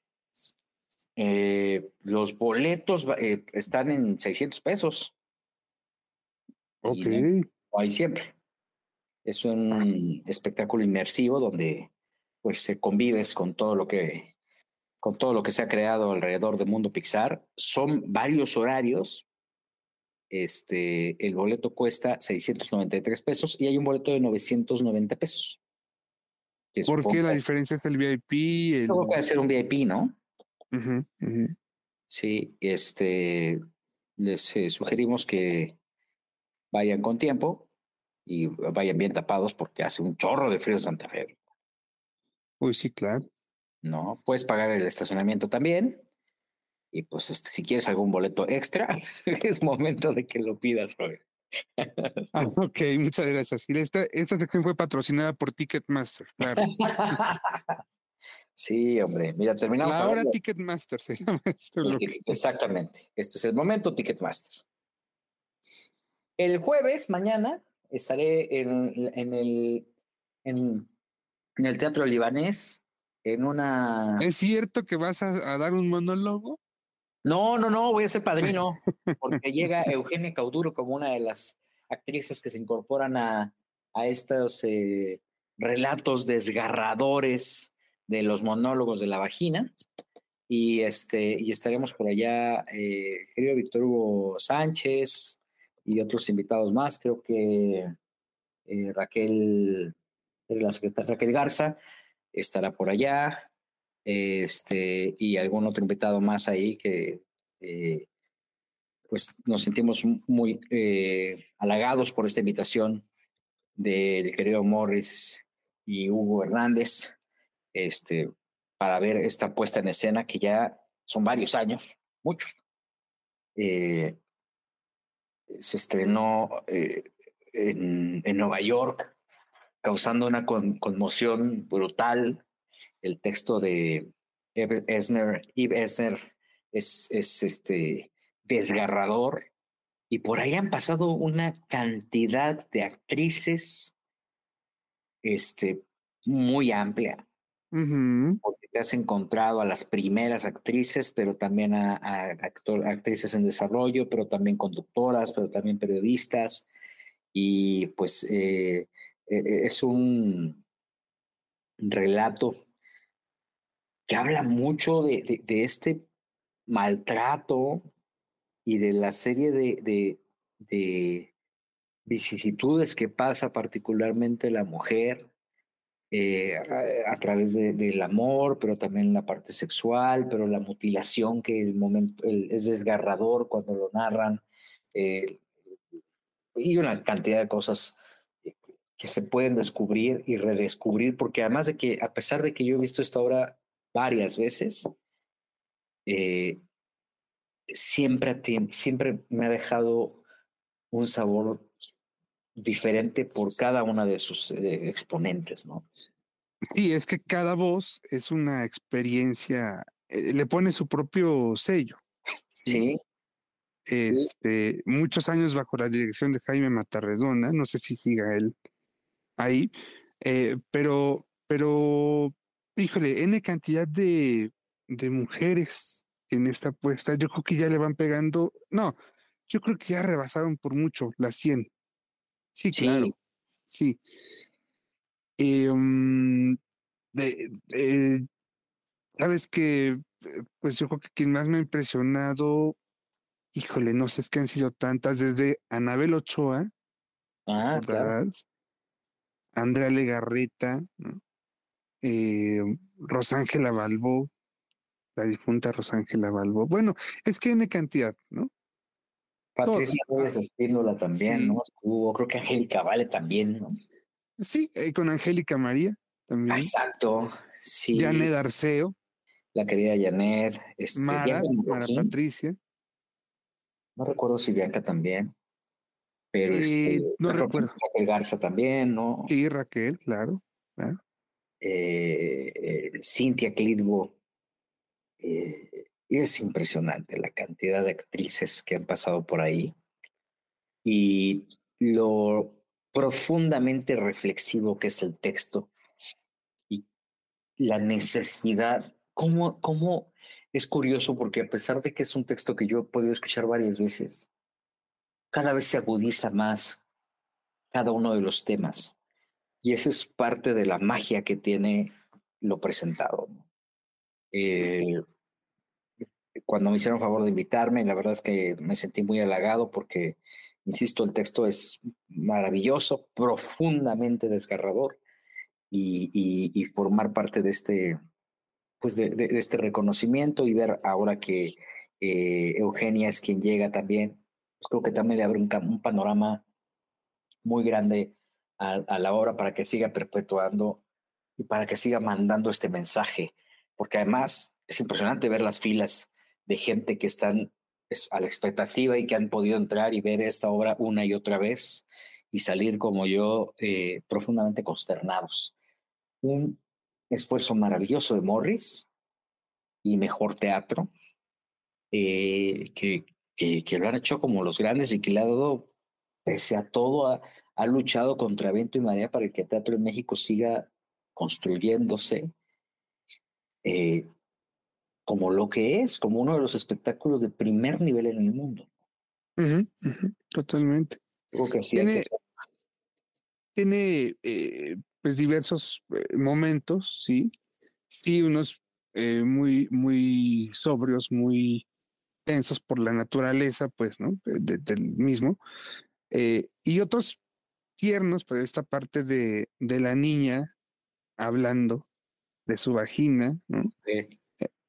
eh, los boletos eh, están en 600 pesos, Ok. O ahí siempre. Es un espectáculo inmersivo donde pues se convives con todo lo que con todo lo que se ha creado alrededor del mundo Pixar. Son varios horarios. Este, el boleto cuesta 693 pesos y hay un boleto de 990 pesos. ¿Por qué la diferencia es el VIP? El... Que hacer un VIP, ¿no? Sí, este, les eh, sugerimos que vayan con tiempo y vayan bien tapados porque hace un chorro de frío en Santa Fe. Uy, sí, claro. ¿no? Puedes pagar el estacionamiento también. Y pues este, si quieres algún boleto extra, [LAUGHS] es momento de que lo pidas, Robert. [LAUGHS] Ah, ok, muchas gracias. Y esta, esta sección fue patrocinada por Ticketmaster, claro. [LAUGHS] sí, hombre. Mira, terminamos. La hora hablando Ticketmaster se llama este Exactamente. Este es el momento Ticketmaster. El jueves, mañana, estaré en, en el, en, en el Teatro Libanés en una... ¿Es cierto que vas a, a dar un monólogo? No, no, no, voy a ser padrino, porque llega Eugenia Cauduro como una de las actrices que se incorporan a, a estos eh, relatos desgarradores de los monólogos de la vagina. Y, este, y estaremos por allá, eh, querido Víctor Hugo Sánchez y otros invitados más. Creo que eh, Raquel, la secretaria Raquel Garza, estará por allá este, y algún otro invitado más ahí que eh, pues nos sentimos muy eh, halagados por esta invitación del querido Morris y Hugo Hernández este, para ver esta puesta en escena que ya son varios años, muchos. Eh, se estrenó en, en, Nueva York, causando una conmoción brutal. El texto de Eve Esner, Eve Esner es, es este, desgarrador. Y por ahí han pasado una cantidad de actrices este, muy amplia. Porque te has encontrado a las primeras actrices, pero también a, actrices en desarrollo, pero también conductoras, pero también periodistas. Y pues eh, e, e, es un relato que habla mucho de, de, este maltrato y de la serie de, de, de vicisitudes que pasa particularmente la mujer eh, a, través del amor, pero también la parte sexual, pero la mutilación que el momento es desgarrador cuando lo narran, eh, y una cantidad de cosas que se pueden descubrir y redescubrir, porque además de que, a pesar de que yo he visto esta obra varias veces, eh, siempre, siempre me ha dejado un sabor diferente por cada una de sus exponentes, ¿no? Sí, es que cada voz es una experiencia, eh, le pone su propio sello. Sí. Este, muchos años bajo la dirección de Jaime Matarredona, no sé si siga él ahí, eh, pero, pero, híjole, N cantidad de, de mujeres en esta apuesta, yo creo que ya le van pegando, no, yo creo que ya rebasaron por mucho las 100. Sí, claro, sí. Eh, mm, Sabes que, eh, pues yo creo que quien más me ha impresionado, híjole, no sé, es que han sido tantas, desde Anabel Ochoa, ah, Andrea Legarreta, eh, Rosángela Balbo, la difunta Rosángela Balbo. Bueno, es que hay cantidad, ¿no? Patricia Reyes Espíndola también, ¿no? Hubo, creo que Angélica Vale también, ¿no? Sí, eh, con Angélica María también. Exacto, sí. Janet Arceo. La querida Janet. Este, Mara, Mara Patricia. No recuerdo si Bianca también. Pero eh, este, no recuerdo. Raquel Garza también, ¿no? Sí, Raquel, claro. Eh, Cintia Clitbo. es impresionante la cantidad de actrices que han pasado por ahí. Y lo profundamente reflexivo que es el texto y la necesidad, cómo, cómo es curioso porque a pesar de que es un texto que yo he podido escuchar varias veces, cada vez se agudiza más cada uno de los temas. Y eso es parte de la magia que tiene lo presentado. Eh, cuando me hicieron favor de invitarme, la verdad es que me sentí muy halagado porque Insisto, el texto es maravilloso, profundamente desgarrador y, formar parte de este, pues de, este reconocimiento y ver ahora que eh, Eugenia es quien llega también, pues creo que también le abre un, panorama muy grande a, la obra para que siga perpetuando y para que siga mandando este mensaje, porque además es impresionante ver las filas de gente que están a la expectativa y que han podido entrar y ver esta obra una y otra vez y salir como yo eh, profundamente consternados. Un esfuerzo maravilloso de Morris y mejor teatro eh, que, que, lo han hecho como los grandes y que le ha dado, pese a todo, ha, ha luchado contra viento y marea para que el teatro en México siga construyéndose. Eh, como lo que es, como uno de los espectáculos de primer nivel en el mundo. totalmente. Creo que tiene, tiene eh, pues diversos eh, momentos, sí, sí, unos eh, muy, muy sobrios, muy tensos por la naturaleza, pues, ¿no? del mismo, y otros tiernos, por esta parte de, de la niña hablando de su vagina, ¿no?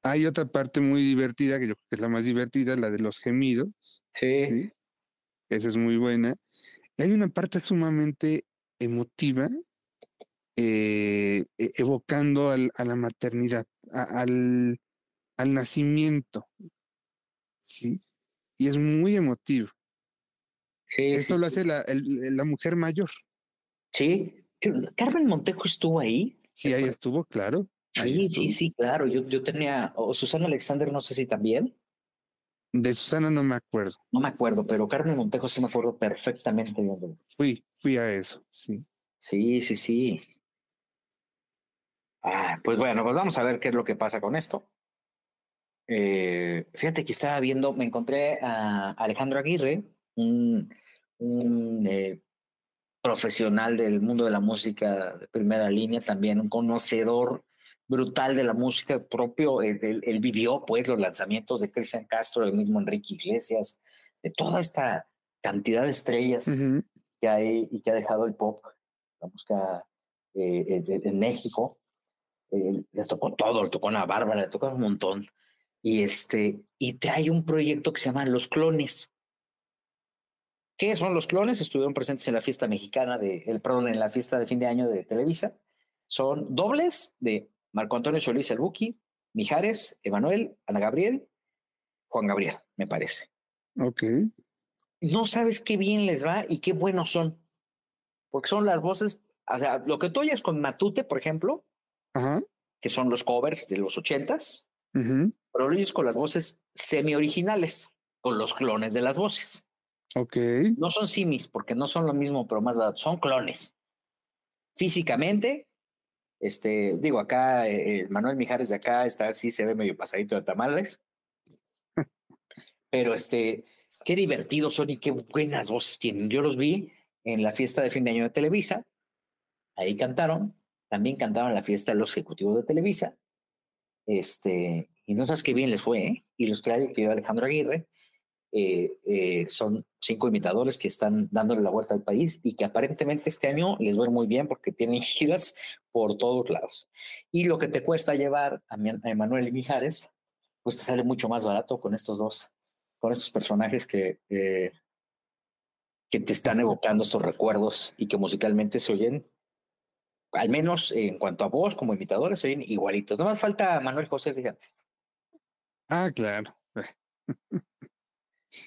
Hay otra parte muy divertida, que yo creo que es la más divertida, la de los gemidos. Sí. Esa es muy buena. Y hay una parte sumamente emotiva, eh, e, evocando al, a la maternidad, al, al nacimiento. ¿Sí? Y es muy emotivo. Sí, Esto lo hace la, la mujer mayor. Sí. Carmen Montejo estuvo ahí. Sí, ahí estuvo, claro. sí, sí, sí, claro. Yo, yo tenía, o Susana Alexander, no sé si también. De Susana no me acuerdo. No me acuerdo, pero Carmen Montejo sí me acuerdo perfectamente. Fui, fui a eso, sí. Sí, sí, sí. Ah, pues bueno, pues vamos a ver qué es lo que pasa con esto. Eh, fíjate que estaba viendo, me encontré a Alejandro Aguirre, un, un eh, profesional del mundo de la música de primera línea, también un conocedor brutal de la música propio. Él, vivió pues los lanzamientos de Cristian Castro, el mismo Enrique Iglesias, de toda esta cantidad de estrellas que hay y que ha dejado el pop, la música eh, en México. le tocó todo, le tocó a Bárbara, le tocó un montón. Y, este, y trae un proyecto que se llama Los Clones. ¿Qué son los clones? Estuvieron presentes en la fiesta mexicana de, el, perdón, en la fiesta de fin de año de Televisa. Son dobles de Marco Antonio Solís, el Buki, Mijares, Emanuel, Ana Gabriel, Juan Gabriel, me parece. Ok. No sabes qué bien les va y qué buenos son. Porque son las voces, o sea, lo que tú oyes con Matute, por ejemplo, que son los covers de los ochentas, pero lo oyes con las voces semi-originales, con los clones de las voces. Ok. No son simis, porque no son lo mismo, pero más barato, son clones. Físicamente, este, digo, acá, eh, Manuel Mijares de acá está así, se ve medio pasadito de tamales. [LAUGHS] pero este, qué divertidos son y qué buenas voces tienen. Yo los vi en la fiesta de fin de año de Televisa, ahí cantaron, también cantaron en la fiesta de los ejecutivos de Televisa. Este, y no sabes qué bien les fue, ¿eh? Y que Alejandro Aguirre, eh, eh, son cinco imitadores que están dándole la vuelta al país y que aparentemente este año les va muy bien porque tienen [LAUGHS] giras por todos lados. Y lo que te cuesta llevar a, Emanuel y Mijares, pues te sale mucho más barato con estos dos, con estos personajes que, eh, que te están evocando estos recuerdos y que musicalmente se oyen, al menos en cuanto a voz como imitadores, se igualitos. No más falta Manuel José, fíjate. Ah, claro. [LAUGHS]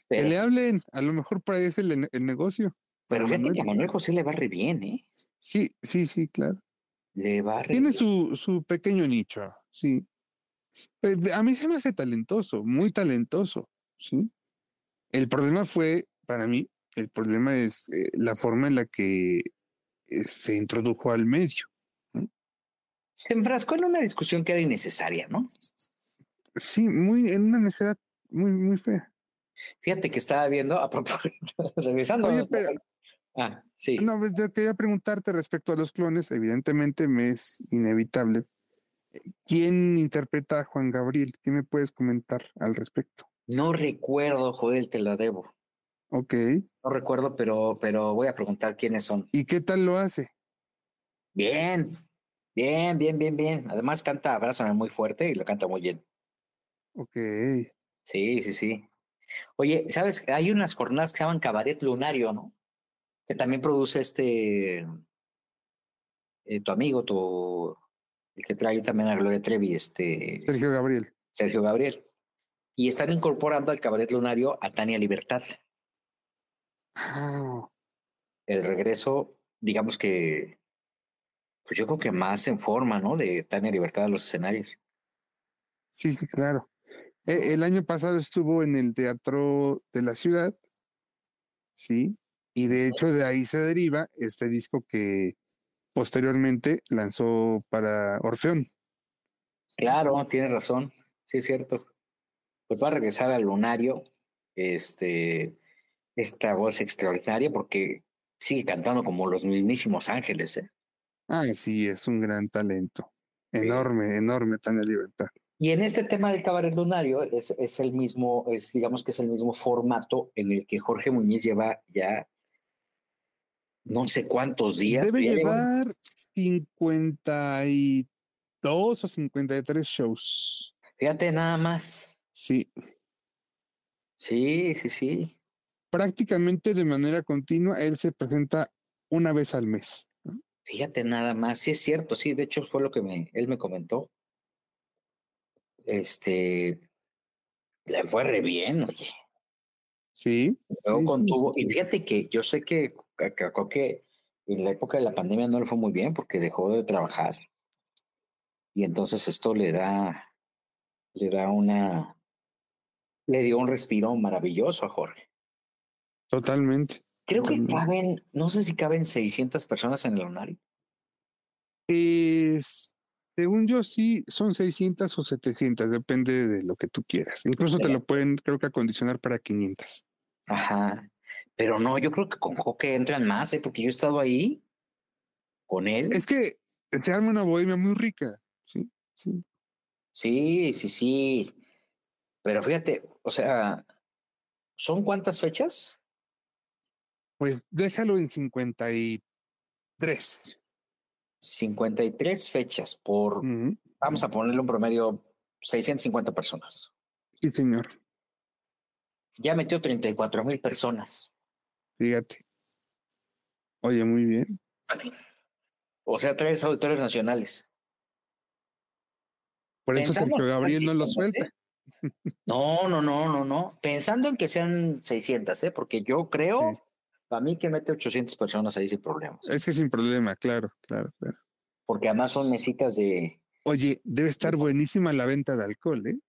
que le hablen, a lo mejor para eso el, el negocio. Pero fíjate que a Manuel José le va re bien, ¿eh? Sí, sí, sí, claro. Le va re Tiene su, su pequeño nicho, sí. Pues, a mí se me hace talentoso, muy talentoso, ¿sí? El problema fue, para mí, el problema es eh, la forma en la que se introdujo al medio. Se enfrascó en una discusión que era innecesaria, ¿no? Sí, muy, en una necesidad muy, muy fea. Fíjate que estaba viendo, a propósito, [LAUGHS] regresando. Oye, pero, ah, sí. No, pues, yo quería preguntarte respecto a los clones, evidentemente me es inevitable. ¿Quién interpreta a Juan Gabriel? ¿Qué me puedes comentar al respecto? No recuerdo, Joel, te la debo. Ok. No recuerdo, pero, pero voy a preguntar quiénes son. ¿Y qué tal lo hace? Bien, bien, bien, bien, bien. Además canta Abrázame muy fuerte y lo canta muy bien. Ok. Sí, sí, sí. Oye, ¿sabes? Hay unas jornadas que se llaman Cabaret Lunario, ¿no? Que también produce este, eh, tu amigo, tu, el que trae también a Gloria Trevi, este... Sergio Gabriel. Sergio Gabriel. Y están incorporando al Cabaret Lunario a Tania Libertad. Ah. El regreso, digamos que, pues yo creo que más en forma, ¿no? De Tania Libertad a los escenarios. Sí, sí, claro. E, el año pasado estuvo en el Teatro de la Ciudad, ¿sí? Y de hecho de ahí se deriva este disco que posteriormente lanzó para Orfeón. Claro, tiene razón, sí es cierto. Pues va a regresar al Lunario, este, esta voz extraordinaria, porque sigue cantando como los mismísimos ángeles. ¿eh? Ah, sí, es un gran talento. Enorme, enorme, tan de libertad. Y en este tema del cabaret lunario es, es, el mismo, es, digamos que es el mismo formato en el que Jorge Muñiz lleva ya no sé cuántos días. Debe llevar 52 o 53 shows. Fíjate nada más. Sí. Sí, sí, sí. Prácticamente de manera continua, él se presenta una vez al mes. Fíjate nada más, sí es cierto, sí, de hecho fue lo que me, él me comentó este, le fue re bien, oye. Sí. Luego contuvo, y fíjate que yo sé que, que, en la época de la pandemia no le fue muy bien porque dejó de trabajar. Y entonces esto le da, le da una, le dio un respiro maravilloso a Jorge. Totalmente. Creo que caben, no sé si caben 600 personas en el Lunari. Es, según yo, sí, son 600 o 700, depende de lo que tú quieras. Incluso te lo pueden, creo que, acondicionar para 500. Ajá. Pero no, yo creo que con Joque entran más, ¿eh? porque yo he estado ahí con él. Es que se arma una bohemia muy rica, sí, sí. Sí, sí, sí. Pero fíjate, o sea, ¿son cuántas fechas? Pues déjalo en 53. 53 fechas por, vamos a ponerle un promedio, 650 personas. Sí, señor. Ya metió 34 mil personas. Fíjate. Oye, muy bien. O sea, tres auditores nacionales. Por eso Sergio Gabriel no lo suelta. No, no, no, no, no. Pensando en que sean 600, ¿eh? Porque yo creo a mí que mete 800 personas ahí sin problemas. Es que sin problema, claro, claro, claro. Porque además son mesitas de... Oye, debe estar buenísima la venta de alcohol, ¿eh?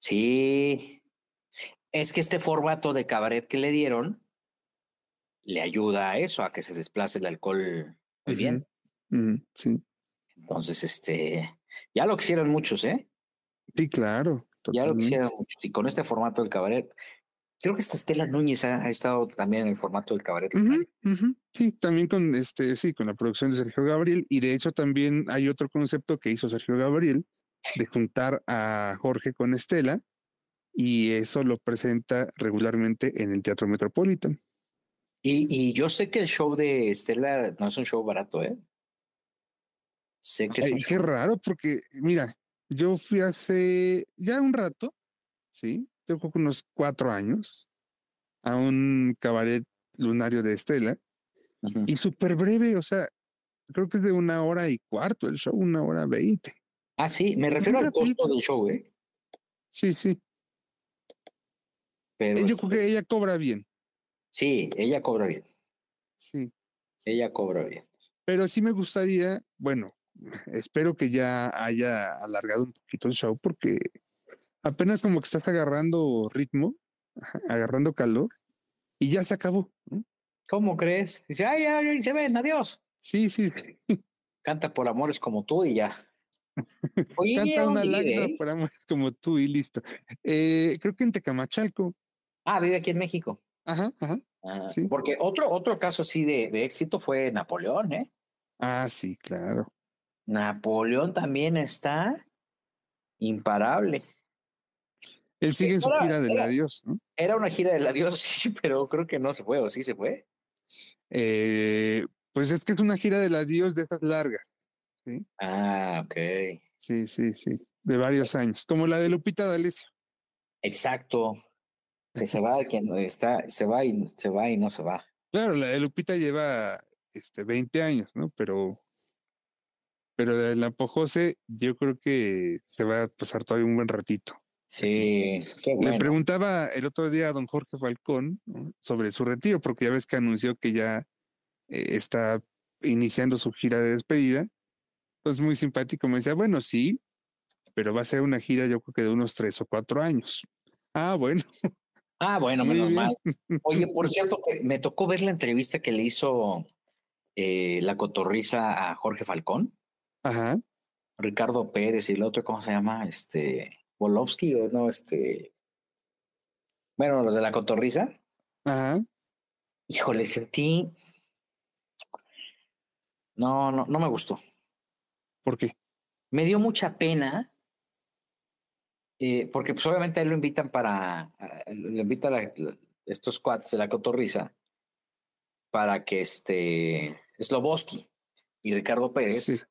Sí. Es que este formato de cabaret que le dieron le ayuda a eso, a que se desplace el alcohol muy bien. sí. Entonces, este, ya lo quisieron muchos, ¿eh? Sí, claro. Ya lo quisieron muchos. Y con este formato del cabaret, Creo que esta Estela Núñez ha, estado también en el formato del cabaret. Sí, también con este, sí, con la producción de Sergio Gabriel. Y de hecho también hay otro concepto que hizo Sergio Gabriel de juntar a Jorge con Estela y eso lo presenta regularmente en el Teatro Metropolitan. Y, y yo sé que el show de Estela no es un show barato, ¿eh? Sé que Ay, qué raro, porque mira, yo fui hace ya un rato, ¿sí? Tengo unos cuatro años, a un cabaret lunario de Estela, y súper breve, o sea, creo que es de una hora y cuarto el show, una hora veinte. Ah, sí, me refiero al costo del show, ¿eh? Sí, sí. Pero yo creo que ella cobra bien. Sí, ella cobra bien. Sí. Ella cobra bien. Pero sí me gustaría, bueno, [LAUGHS] espero que ya haya alargado un poquito el show porque apenas como que estás agarrando ritmo, agarrando calor, y ya se acabó. ¿Cómo crees? Dice, ay, ay, se ven, adiós. Sí, sí, sí. [LAUGHS] Canta por amores como tú y ya. [LAUGHS] Canta una lágrima ¿eh? por amores como tú y listo. Eh, creo que en Tecamachalco. Ah, vive aquí en México. Ajá, ajá. Ah, porque otro, otro caso así de, de éxito fue Napoleón, ¿eh? Ah, sí, claro. Napoleón también está imparable. Él sigue en su gira del adiós, ¿no? Era una gira del adiós, [LAUGHS] sí, pero creo que no se fue, ¿o sí se fue? Eh, pues es que es una gira del adiós de esas largas, ¿sí? Ah, ok. Sí, sí, sí, de varios años, como la de Lupita D'Alessio. Exacto. Que se va, [LAUGHS] que está, se va y se va y no se va. Claro, la de Lupita lleva este 20 años, ¿no? Pero pero de la Pojose yo creo que se va a pasar todavía un buen ratito. Sí, qué bueno. Le preguntaba el otro día a don Jorge Falcón sobre su retiro, porque ya ves que anunció que ya eh, está iniciando su gira de despedida. Pues muy simpático, me decía, bueno, sí, pero va a ser una gira yo creo que de unos tres o cuatro años. Ah, bueno. Ah, bueno, menos mal. Oye, [LAUGHS] por cierto, que me tocó ver la entrevista que le hizo eh, la cotorriza a Jorge Falcón. Ajá. Ricardo Pérez y el otro, ¿cómo se llama? Este. Volovsky o no, este. Bueno, los de la cotorriza. Ajá. Híjole, sentí. No, no, no me gustó. ¿Por qué? Me dio mucha pena. Eh, porque pues obviamente él lo invitan para, le invitan a estos cuates de la cotorriza para que este Sloboski y Ricardo Pérez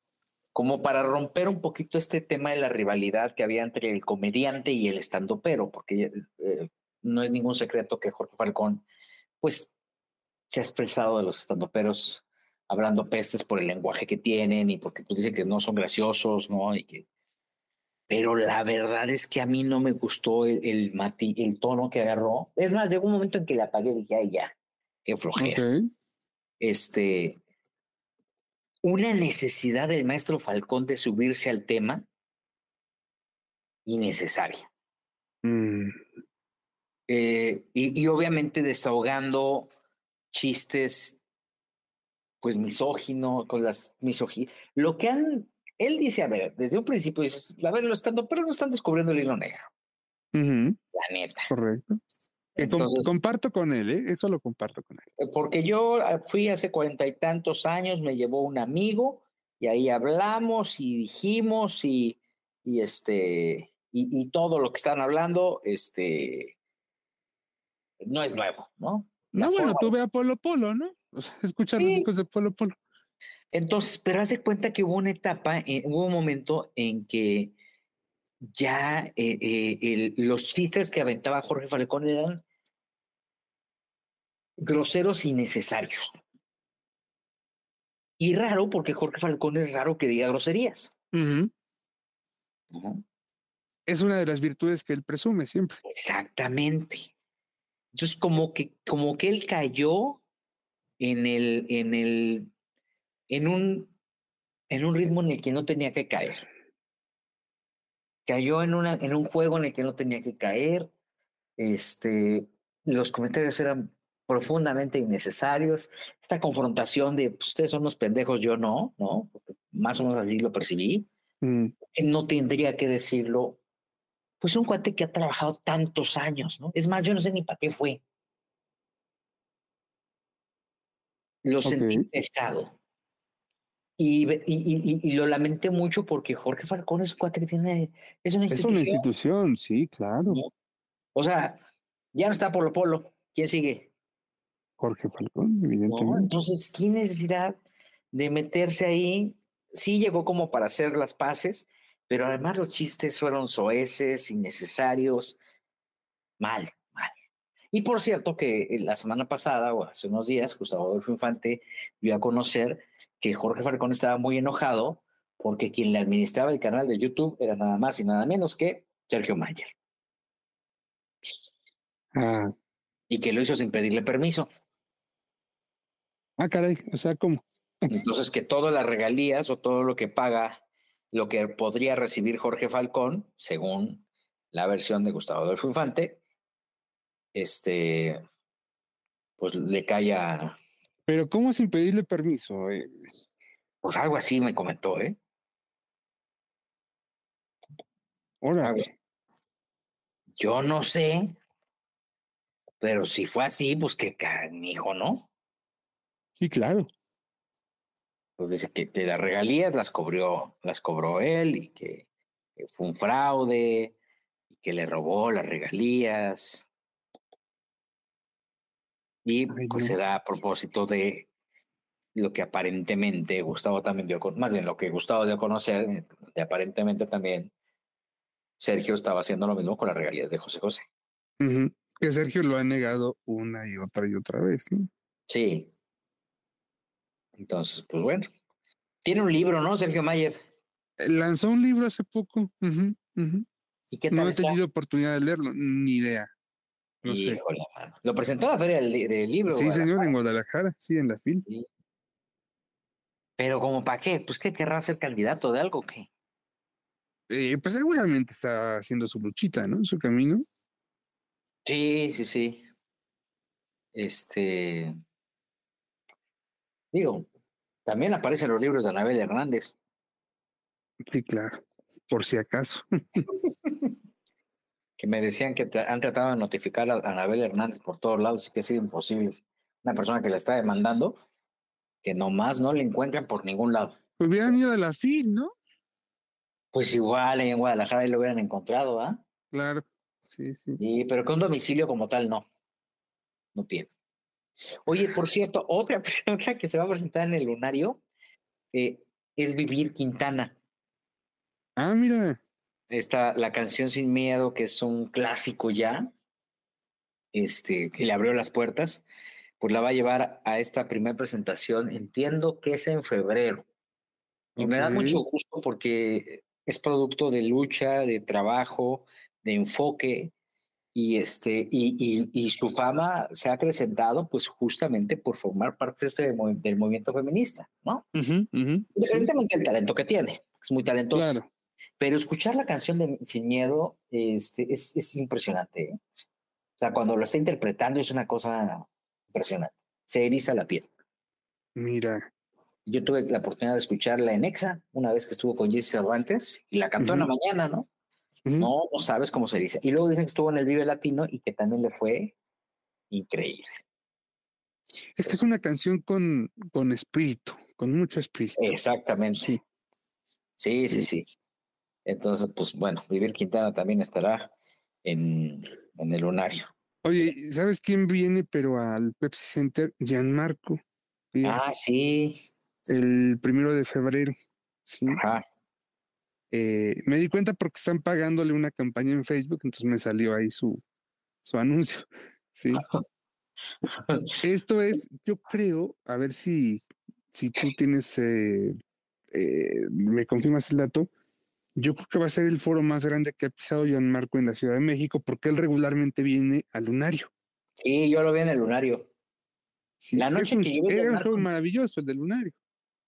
como para romper un poquito este tema de la rivalidad que había entre el comediante y el estandopero, porque eh, no es ningún secreto que Jorge Falcón, pues, se ha expresado de los estandoperos hablando pestes por el lenguaje que tienen y porque pues dice que no son graciosos, ¿no? Y que pero la verdad es que a mí no me gustó el, el, mati, el tono que agarró. Es más, llegó un momento en que le apagué y dije, ay, ya, qué flojera. Este, una necesidad del maestro Falcón de subirse al tema innecesaria. Mm. Eh, y, y, obviamente desahogando chistes, pues misóginos, con las misóginas. Lo que han él dice, a ver, desde un principio, a ver, lo estando, pero no están descubriendo el hilo negro. La neta. Correcto. Comparto con él, ¿eh? eso lo comparto con él. Eh, porque yo ah, fui hace cuarenta y tantos años, me llevó un amigo y ahí hablamos y dijimos y, y este y, todo lo que están hablando, este no es nuevo, ¿no? no, bueno, tú ve a Polo Polo, ¿no? O sea, [LAUGHS] escuchar los discos de Polo Polo. Entonces, pero haz de cuenta que hubo una etapa, eh, hubo un momento en que ya eh, eh, los chistes que aventaba Jorge Falcón eran groseros y necesarios. Y raro, porque Jorge Falcón es raro que diga groserías. Es una de las virtudes que él presume siempre. Exactamente. Entonces, como que, como que él cayó en el, en el en un, en un ritmo en el que no tenía que caer. Cayó en, una, en un juego en el que no tenía que caer. Este, los comentarios eran profundamente innecesarios. Esta confrontación de pues, ustedes son unos pendejos, yo no, ¿no? más o menos así lo percibí. Mm. No tendría que decirlo. Pues un cuate que ha trabajado tantos años, ¿no? Es más, yo no sé ni para qué fue. Lo sentí pesado. Y, y, y, lo lamenté mucho porque Jorge Falcón es un cuate que tiene. Es una institución. Es una institución, sí, claro. O sea, ya no está Polo Polo. ¿Quién sigue? Jorge Falcón, evidentemente. entonces, ¿qué necesidad de meterse ahí? Sí llegó como para hacer las paces, pero además los chistes fueron soeces, innecesarios. Mal, mal. Y por cierto, que la semana pasada o hace unos días, Gustavo Adolfo Infante dio a conocer que Jorge Falcón estaba muy enojado porque quien le administraba el canal de YouTube era nada más y nada menos que Sergio Mayer. Ah. Y que lo hizo sin pedirle permiso. Ah, caray, o sea, ¿cómo? [LAUGHS] Entonces, que todas las regalías o todo lo que paga, lo que podría recibir Jorge Falcón, según la versión de Gustavo Adolfo Infante, este, pues le cae a, pero ¿cómo sin pedirle permiso? Eh, pues algo así me comentó, ¿eh? Hola. Yo no sé, pero si fue así, pues que hijo, ¿no? Sí, claro. Pues dice que, las regalías las cobró, las cobró él y que, fue un fraude y que le robó las regalías. Y pues se da a propósito de lo que aparentemente Gustavo también dio, más bien lo que Gustavo dio a conocer, de aparentemente también Sergio estaba haciendo lo mismo con las regalías de José José. Que Sergio lo ha negado una y otra y otra vez, ¿no? Sí. Entonces, pues bueno. Tiene un libro, ¿no, Sergio Mayer? Eh, lanzó un libro hace poco. ¿Y qué tal no he tenido oportunidad de leerlo, ni idea. No sé. Lo presentó a la Feria del, Libro. Sí, señor, en Guadalajara, sí, en la FIL. Pero como para qué? Pues que querrá ser candidato de algo, ¿qué? Eh, pues seguramente está haciendo su luchita, ¿no? Su camino. Sí, sí, sí. Este. Digo, también aparecen los libros de Anabel Hernández. Sí, claro, por si acaso. [LAUGHS] que me decían que han tratado de notificar a Anabel Hernández por todos lados y que ha sido imposible. Una persona que la está demandando, que nomás no le encuentran por ningún lado. Pues hubieran ido a la FIL, ¿no? Pues igual en Guadalajara lo hubieran encontrado, ¿ah? Claro, sí, sí. Y, pero con domicilio como tal no. No tiene. Oye, por cierto, [LAUGHS] otra pregunta que se va a presentar en el lunario eh, es Vivir Quintana. Ah, mira. Esta, la canción Sin Miedo, que es un clásico ya, este, que le abrió las puertas, pues la va a llevar a esta primera presentación. Entiendo que es en febrero. Y me da mucho gusto porque es producto de lucha, de trabajo, de enfoque, y, este, y, y, su fama se ha acrecentado pues justamente por formar parte de este, del movimiento feminista, ¿no? Independientemente del talento que tiene, es muy talentoso. Claro. Pero escuchar la canción de Sin Miedo este, es, es impresionante. ¿eh? O sea, cuando lo está interpretando es una cosa impresionante. Se eriza la piel. Mira. Yo tuve la oportunidad de escucharla en Exa una vez que estuvo con Jesse Cervantes y la cantó en la mañana, ¿no? No, no sabes cómo se dice. Y luego dicen que estuvo en el Vive Latino y que también le fue increíble. Es que es una canción con, con espíritu, con mucho espíritu. Exactamente. Sí. Sí, sí, sí. Entonces, pues bueno, Vivir Quintana también estará en, en el lunario. Oye, ¿sabes quién viene pero al Pepsi Center? Gianmarco. Ah, sí. El primero de febrero. Sí. Ajá. Eh, me di cuenta porque están pagándole una campaña en Facebook, entonces me salió ahí su, su anuncio. [LAUGHS] Sí. Esto es, yo creo, a ver si, si tú tienes, eh, eh, me confirmas el dato, yo creo que va a ser el foro más grande que ha pisado Marco en la Ciudad de México, porque él regularmente viene al Lunario. Sí, yo lo vi en el Lunario. la noche un, era un show maravilloso el del Lunario.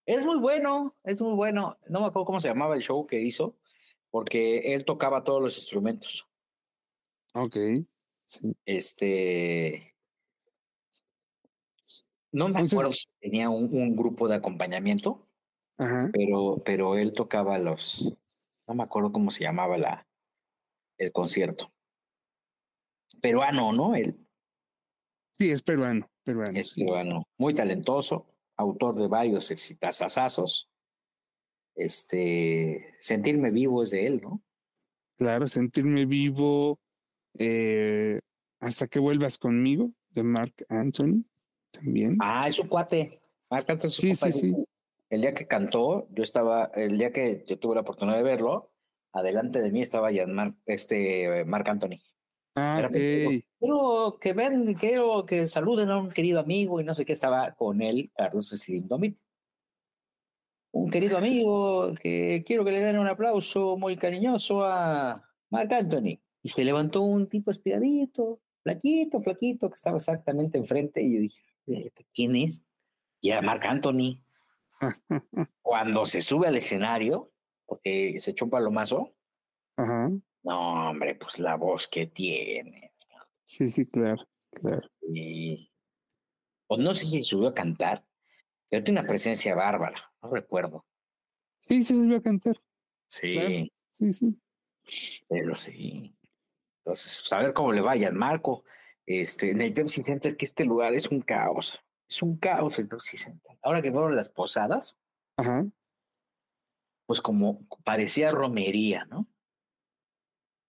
Es muy bueno, es muy bueno. No me acuerdo cómo se llamaba el show que hizo, porque él tocaba todos los instrumentos. Ok. Este. No me acuerdo si tenía un, grupo de acompañamiento, pero, pero él tocaba los. No me acuerdo cómo se llamaba la, el concierto. Peruano, ¿no? Él. Sí, es peruano, peruano. Es peruano. Muy talentoso autor de varios exitazazos. Este, sentirme vivo es de él, ¿no? Claro, sentirme vivo eh, hasta que vuelvas conmigo, de Mark Anthony, también. Ah, es su cuate. Mark Anthony. Sí, sí, sí. El día que cantó, yo estaba, el día que yo tuve la oportunidad de verlo, adelante de mí estaba ya este Mark Anthony. Ah, quiero que ven, quiero que saluden a un querido amigo y no sé qué estaba con él, Carlos Slim Domit. Un querido amigo que quiero que le den un aplauso muy cariñoso a Marc Anthony. Y se levantó un tipo espiadito, flaquito, flaquito, que estaba exactamente enfrente. Y yo dije, ¿Este ¿quién es? Y era Marc Anthony. [LAUGHS] Cuando se sube al escenario, porque se echó un palomazo, Ajá. No, hombre, pues la voz que tiene. Sí, sí, claro, claro. O no sé si subió a cantar, pero tiene una presencia bárbara, no recuerdo. Sí, se subió a cantar. Sí. Sí, sí. Pero sí. Entonces, pues, a ver cómo le vaya Marco. Este, en el Pepsi Center, que este lugar es un caos. Es un caos el Pepsi Center. Ahora que fueron las posadas, Ajá. pues como parecía romería, ¿no?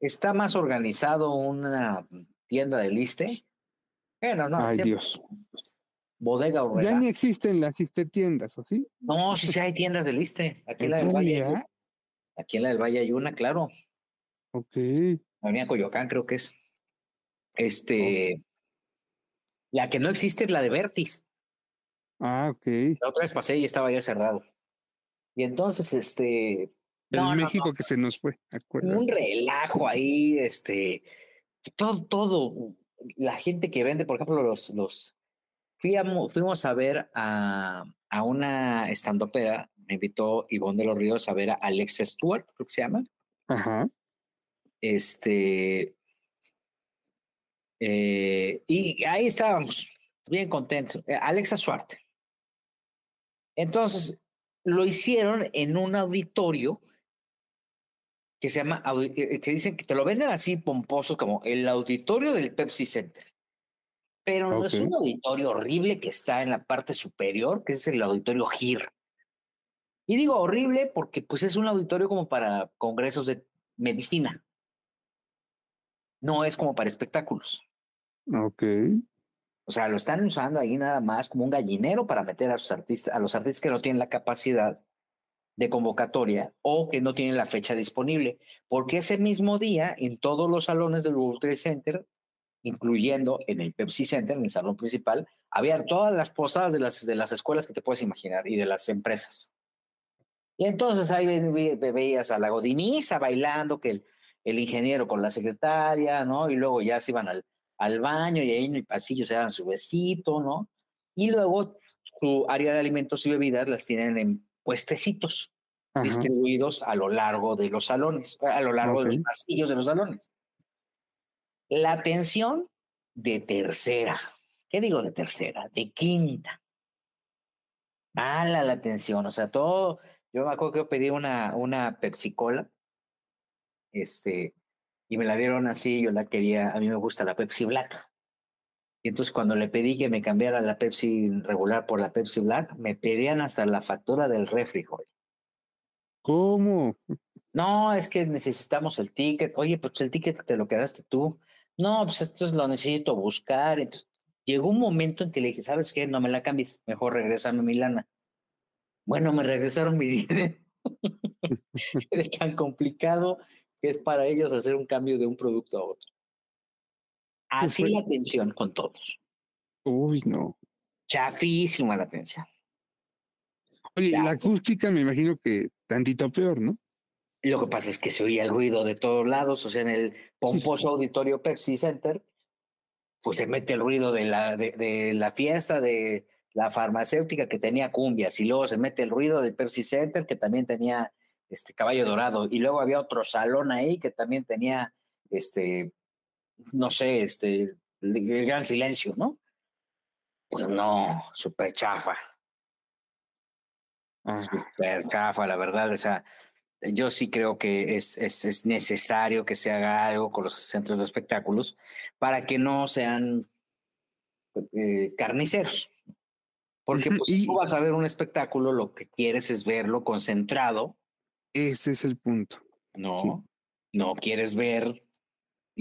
está más organizado una tienda de liste. Bueno, no. Ay, Dios. Bodega o Ya ni existen las tiendas, ¿o sí? No, sí, sí hay tiendas de liste. Aquí en la del Valle. Aquí en la del Valle hay una, claro. Ok. Avenida Coyoacán, creo que es. Este. La que no existe es la de Vertis. Ah, ok. La otra vez pasé y estaba ya cerrado. Y entonces, este, el México que se nos fue, Un relajo ahí, este, todo, todo, la gente que vende, por ejemplo, los, los, fuimos, fuimos a ver a, a una estandopera, me invitó Ivonne de los Ríos a ver a Alex Stewart, creo que se llama. Ajá. Este, eh, y ahí estábamos, bien contentos. Eh, Alexa Suarte. Entonces, lo hicieron en un auditorio que se llama, eh, que dicen que te lo venden así pomposo como el auditorio del Pepsi Center. Pero no es un auditorio horrible que está en la parte superior, que es el auditorio GIR. Y digo horrible porque pues es un auditorio como para congresos de medicina. No es como para espectáculos. Ok. O sea, lo están usando ahí nada más como un gallinero para meter a sus artistas, a los artistas que no tienen la capacidad de convocatoria o que no tienen la fecha disponible, porque ese mismo día en todos los salones del World Trade Center, incluyendo en el Pepsi Center, en el salón principal, había todas las posadas de las, de las escuelas que te puedes imaginar y de las empresas. Y entonces ahí veías a la godiniza bailando, que el, el ingeniero con la secretaria, ¿no? Y luego ya se iban al, al baño y ahí en el pasillo se daban su besito, ¿no? Y luego su área de alimentos y bebidas las tienen en puestecitos distribuidos a lo largo de los salones, a lo largo de los pasillos de los salones. La atención de tercera, ¿qué digo de tercera? De quinta. Mala la atención, o sea, todo, yo me acuerdo que yo pedí una, una Pepsi Cola, este, y me la dieron así, yo la quería, a mí me gusta la Pepsi Black. Y entonces cuando le pedí que me cambiara la Pepsi regular por la Pepsi Black, me pedían hasta la factura del refri, ¿Cómo? No, es que necesitamos el ticket. Oye, pues el ticket te lo quedaste tú. No, pues esto lo necesito buscar. Entonces, llegó un momento en que le dije, ¿sabes qué? No me la cambies, mejor regresame mi lana. Bueno, me regresaron mi [LAUGHS] dinero. [LAUGHS] es tan complicado que es para ellos hacer un cambio de un producto a otro. Así la atención con todos. Uy, no. Chafísima la atención. Oye, la acústica me imagino que tantito peor, ¿no? Lo que pasa es que se oía el ruido de todos lados, o sea, en el pomposo auditorio Pepsi Center, pues se mete el ruido de la, de, la fiesta de la farmacéutica que tenía cumbias, y luego se mete el ruido de Pepsi Center que también tenía este caballo dorado, y luego había otro salón ahí que también tenía este no sé, este, el gran silencio, ¿no? Pues no, súper chafa. Súper chafa, la verdad. O sea, yo sí creo que es, es, es, necesario que se haga algo con los centros de espectáculos para que no sean eh, carniceros. Porque pues, si tú vas a ver un espectáculo, lo que quieres es verlo concentrado. Ese es el punto. No, no quieres ver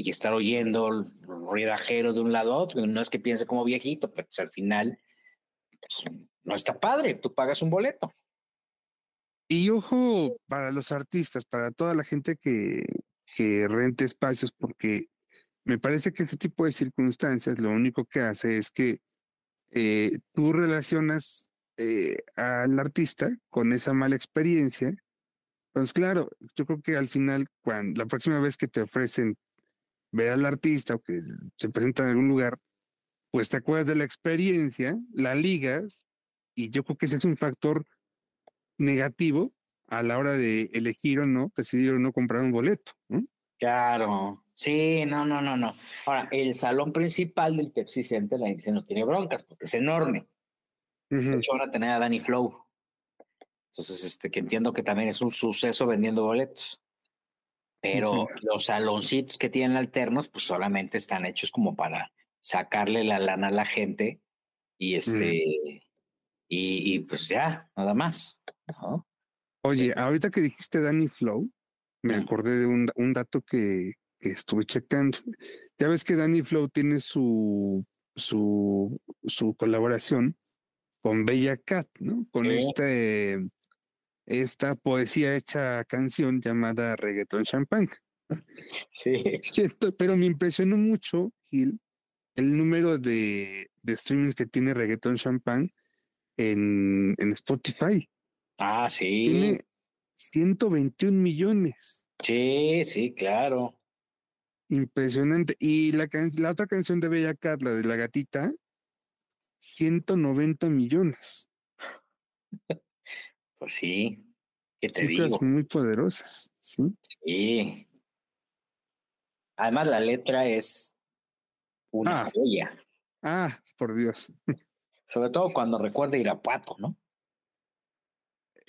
y estar oyendo ruidajero de un lado a otro. No es que piense como viejito, pero pues, al final pues, no está padre, tú pagas un boleto. Y ojo para los artistas, para toda la gente que, que rente espacios, porque me parece que este tipo de circunstancias lo único que hace es que eh, tú relacionas eh, al artista con esa mala experiencia. Pues claro, yo creo que al final, cuando la próxima vez que te ofrecen ve al artista o que se presenta en algún lugar, pues te acuerdas de la experiencia, la ligas, y yo creo que ese es un factor negativo a la hora de elegir o no, decidir o no comprar un boleto. Claro, sí, no, no, no, no. Ahora, el salón principal del Pepsi Center, la gente no tiene broncas porque es enorme. De hecho, van a tener a Danny Flow. Entonces, este, que entiendo que también es un suceso vendiendo boletos. Pero los saloncitos que tienen alternos, pues solamente están hechos como para sacarle la lana a la gente y mm. este, y, pues ya, nada más. Oye, ahorita que dijiste Danny Flow, me acordé de un, un dato que, que, estuve checando. Ya ves que Danny Flow tiene su, su, su colaboración con Bella Cat, ¿no? Con este esta poesía hecha canción llamada Reggaeton Champagne. Sí. [LAUGHS] Pero me impresionó mucho, Gil, el número de, de streamings que tiene Reggaeton Champagne en, en Spotify. Ah, sí. Tiene 121 millones. Sí, sí, claro. Impresionante. Y la, la otra canción de Bella Cat, la de la gatita, 190 millones. [LAUGHS] Pues sí, ¿qué te Cifras muy poderosas, ¿sí? Sí. Además, la letra es una ah. joya. Ah, por Dios. [LAUGHS] Sobre todo cuando recuerda Irapuato, ¿no?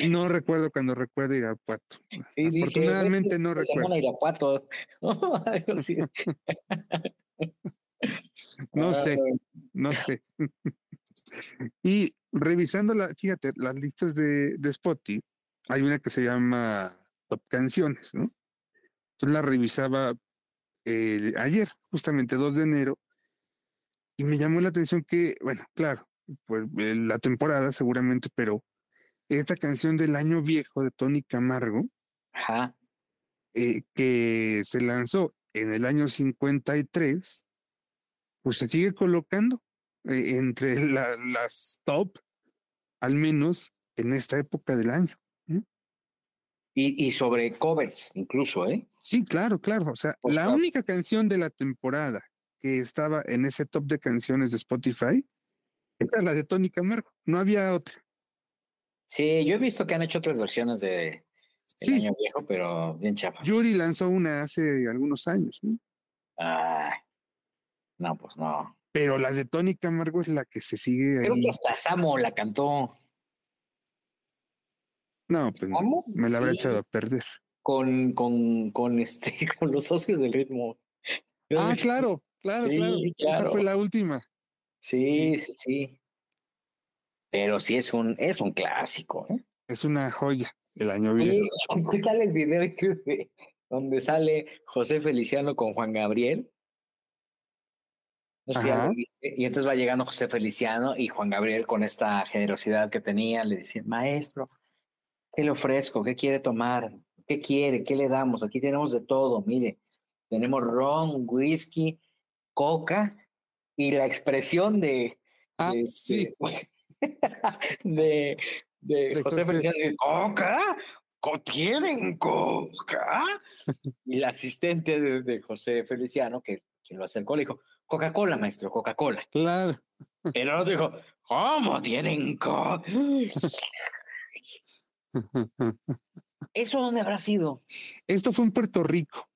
No recuerdo cuando recuerdo Irapuato. [LAUGHS] Afortunadamente [LAUGHS] no recuerdo. Irapuato. no sé, no sé. Y revisando, la, fíjate, las listas de, de Spotify, hay una que se llama Top Canciones, ¿no? Entonces la revisaba eh, ayer, justamente 2 de enero, y me llamó la atención que, bueno, claro, pues eh, la temporada seguramente, pero esta canción del año viejo de Tony Camargo, eh, que se lanzó en el año 53, pues se sigue colocando eh, entre [LAUGHS] las top, al menos en esta época del año. Y, y sobre covers, incluso, ¿eh? Sí, claro, claro. O sea, la única canción de la temporada que estaba en ese top de canciones de Spotify era la de Tony Camargo. No había otra. Sí, yo he visto que han hecho otras versiones de El Sí. Año Viejo, pero bien chafa. Yuri lanzó una hace algunos años, ¿no? Ah, no, pues no. Pero la de Tony Camargo es la que se sigue Creo ahí. que hasta Samo la cantó. No, pues ¿Cómo? me la habrá Sí, echado a perder. Con, con, con este, [LAUGHS] con los socios del ritmo. Creo Ah, [LAUGHS] claro, claro, Sí, claro. Esa claro. fue la última. Sí, sí, sí. Pero sí es un, es un clásico, ¿eh? Es una joya el año viejo. [LAUGHS] ¿Qué tal el video ese de- donde sale José Feliciano con Juan Gabriel? No sé si ya lo Ajá. Y entonces va llegando José Feliciano y Juan Gabriel con esta generosidad que tenía, le dice, maestro, ¿qué le ofrezco? ¿Qué quiere tomar? ¿Qué quiere? ¿Qué le damos? Aquí tenemos de todo, mire, tenemos ron, whisky, coca y la expresión de, Ah, de, sí. de, [LAUGHS] de De José. Feliciano, ¿coca? ¿Co- ¿Tienen coca? [LAUGHS] y la asistente de, de José Feliciano, que, que lo acercó, le dijo, Coca-Cola, maestro, Coca-Cola. Claro. El otro dijo, ¿cómo tienen coca? [LAUGHS] ¿Eso dónde habrá sido? Esto fue en Puerto Rico.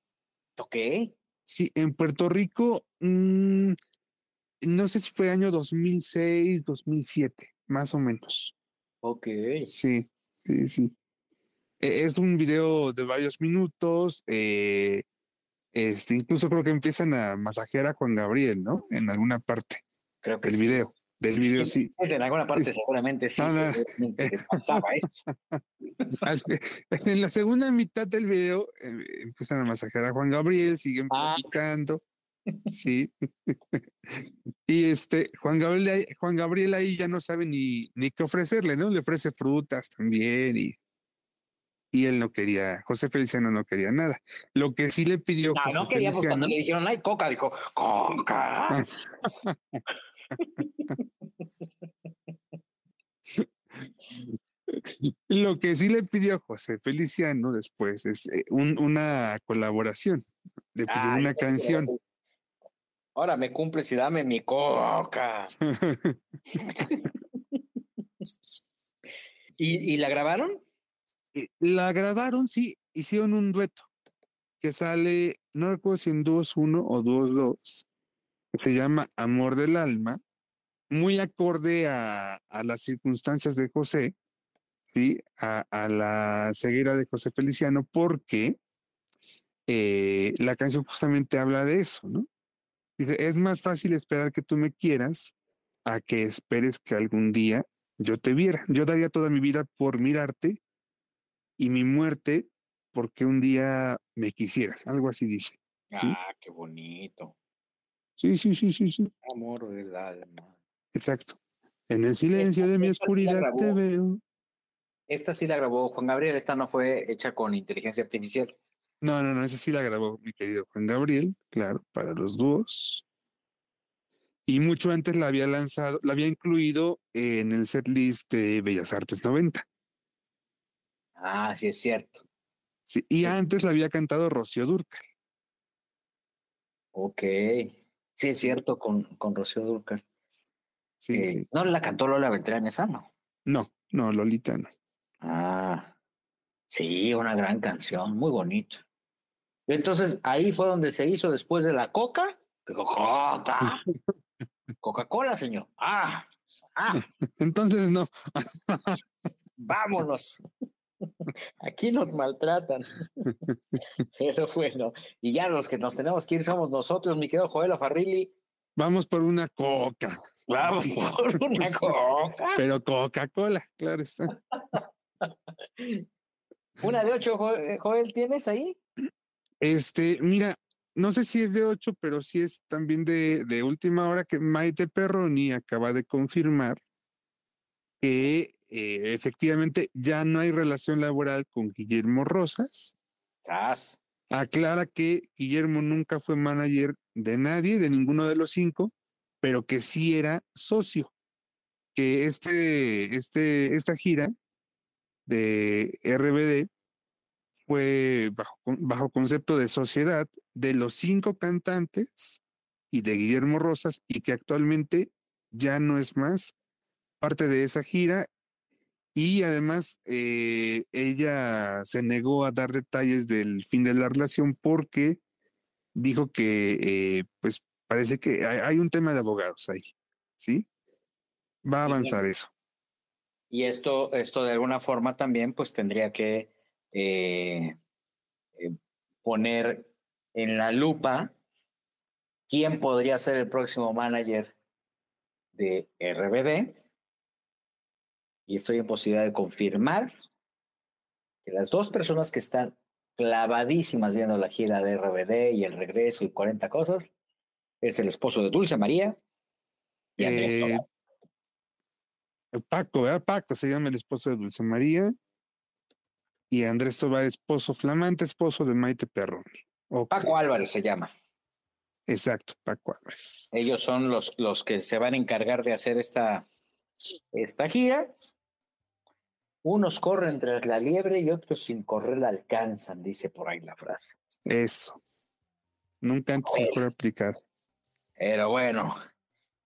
Ok. Sí, en Puerto Rico, mm, no sé si fue año 2006, 2007, más o menos. Ok. Sí, sí, sí. E- Es un video de varios minutos. eh, este, incluso creo que empiezan a masajear a Juan Gabriel, ¿no? En alguna parte Creo que sí. video. Del video, sí. En alguna parte seguramente sí seguramente que [LAUGHS] pasaba eso. En la segunda mitad del video eh, empiezan a masajear a Juan Gabriel, siguen Ah. platicando. [LAUGHS] Sí. y este, Juan Gabriel, Juan Gabriel ahí ya no sabe ni, ni qué ofrecerle, ¿no? Le ofrece frutas también y, y él no quería, José Feliciano no quería nada. Lo que sí le pidió No, José no quería, pues cuando le dijeron, ay, coca, dijo, coca. [LAUGHS] Lo que sí le pidió José Feliciano después es eh, un- una colaboración. Le pidió Ay, una canción. quiero. Ahora me cumples y dame mi coca. [LAUGHS] ¿Y, y la grabaron? Eh, La grabaron, sí, hicieron un dueto que sale, no recuerdo si en 2-1 o 2-2, que se llama Amor del Alma, muy acorde a, las circunstancias de José, ¿sí? A, a la ceguera de José Feliciano, porque eh, la canción justamente habla de eso, ¿no? Dice, es más fácil esperar que tú me quieras a que esperes que algún día yo te viera. Yo daría toda mi vida por mirarte y mi muerte porque un día me quisieras. Algo así dice. Sí. Ah, qué bonito. Sí, sí, sí, sí, sí. Amor del alma. Exacto. En el silencio de mi sí oscuridad te veo. Esta sí la grabó Juan Gabriel, esta no fue hecha con inteligencia artificial. No, no, no, esa sí la grabó mi querido Juan Gabriel, claro, para los dúos. Y mucho antes la había lanzado, la había incluido en el setlist de Bellas Artes 90. Ah, sí es cierto. Sí, y antes la había cantado Rocío Durcal. Ok. Sí es cierto con, con Rocío Dúrcal. Sí, Eh, sí. No la cantó Lola Beltrán esa, ¿no? No, no, Lolita no. Ah, sí, una gran canción, muy bonita. Entonces, ahí fue donde se hizo después de la coca. Coca. [LAUGHS] Coca-Cola, señor. Ah, ah, [LAUGHS] Entonces no. [LAUGHS] vámonos. [LAUGHS] Aquí nos maltratan. [LAUGHS] Pero bueno, y ya los que nos tenemos que ir somos nosotros, mi querido Joel Farrilli. Vamos por una coca. Vamos por una coca. [LAUGHS] Pero Coca-Cola, claro está. Una de ocho, eh, Joel, ¿tienes ahí? Este, mira, no sé si es de ocho, pero sí es también de, de última hora que Maite Perroni acaba de confirmar que eh, efectivamente ya no hay relación laboral con Guillermo Rosas. Estás. Aclara que Guillermo nunca fue manager de nadie, de ninguno de los cinco, pero que sí era socio. Que este, este, esta gira de RBD fue bajo, bajo concepto de sociedad de los cinco cantantes y de Guillermo Rosas y que actualmente ya no es más parte de esa gira y además eh, ella se negó a dar detalles del fin de la relación porque dijo que eh, pues parece que hay, un tema de abogados ahí, ¿sí? Va a avanzar eso. Y esto, esto de alguna forma también pues tendría que eh, poner en la lupa quién podría ser el próximo manager de RBD y estoy en posibilidad de confirmar que las dos personas que están clavadísimas viendo la gira de RBD y el regreso y 40 cosas es el esposo de Dulce María y eh, Paco, ¿verdad? Paco se llama el esposo de Dulce María y Andrés Tobar, esposo, flamante esposo de Maite Perroni. Paco Álvarez se llama. Exacto, Paco Álvarez. Ellos son los, los que se van a encargar de hacer esta, esta gira unos corren tras la liebre y otros sin correr la alcanzan, dice por ahí la frase. Eso. Nunca antes mejor aplicado. Pero bueno,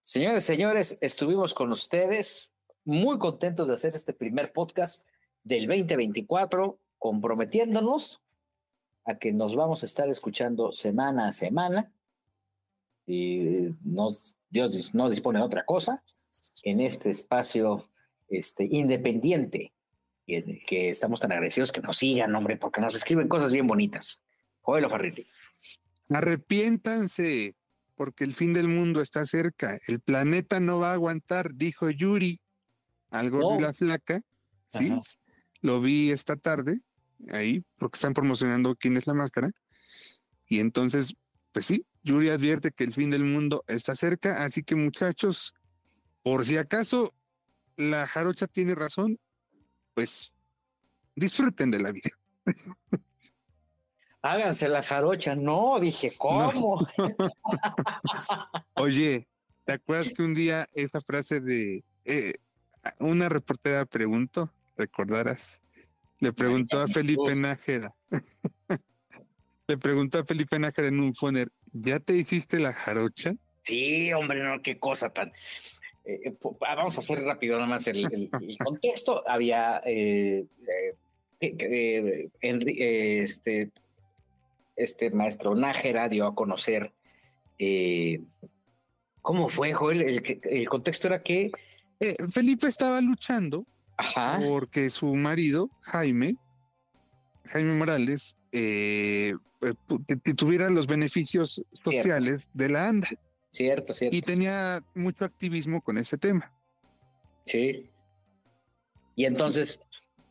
señores, señores, estuvimos con ustedes muy contentos de hacer este primer podcast del 2024, comprometiéndonos a que nos vamos a estar escuchando semana a semana. Y nos, Dios no dispone de otra cosa en este espacio este, independiente que, estamos tan agradecidos que nos sigan, hombre, porque nos escriben cosas bien bonitas. Joel Farrilli. Arrepiéntanse, porque el fin del mundo está cerca. El planeta no va a aguantar, dijo Yuri, algo de la flaca. Sí, lo vi esta tarde, ahí, porque están promocionando quién es la máscara. Y entonces, pues sí, Yuri advierte que el fin del mundo está cerca, así que muchachos, por si acaso la jarocha tiene razón, pues disfruten de la vida. [LAUGHS] Háganse la jarocha. No, dije, ¿cómo? [LAUGHS] Oye, ¿te acuerdas que un día esa frase de eh, una reportera preguntó, recordarás? Le preguntó a Felipe [LAUGHS] Nájera. Le preguntó a Felipe Nájera en un foner, ¿ya te hiciste la jarocha? Sí, hombre, no, qué cosa tan. Eh, eh, vamos a hacer rápido nada más el, contexto. [LAUGHS] Había eh, este, este maestro Nájera dio a conocer cómo fue, Joel. El, contexto era que Felipe estaba luchando porque su marido, Jaime, Jaime Morales, tuviera los beneficios sociales de la ANDA. Cierto, cierto. Y tenía mucho activismo con ese tema. Sí. Y entonces,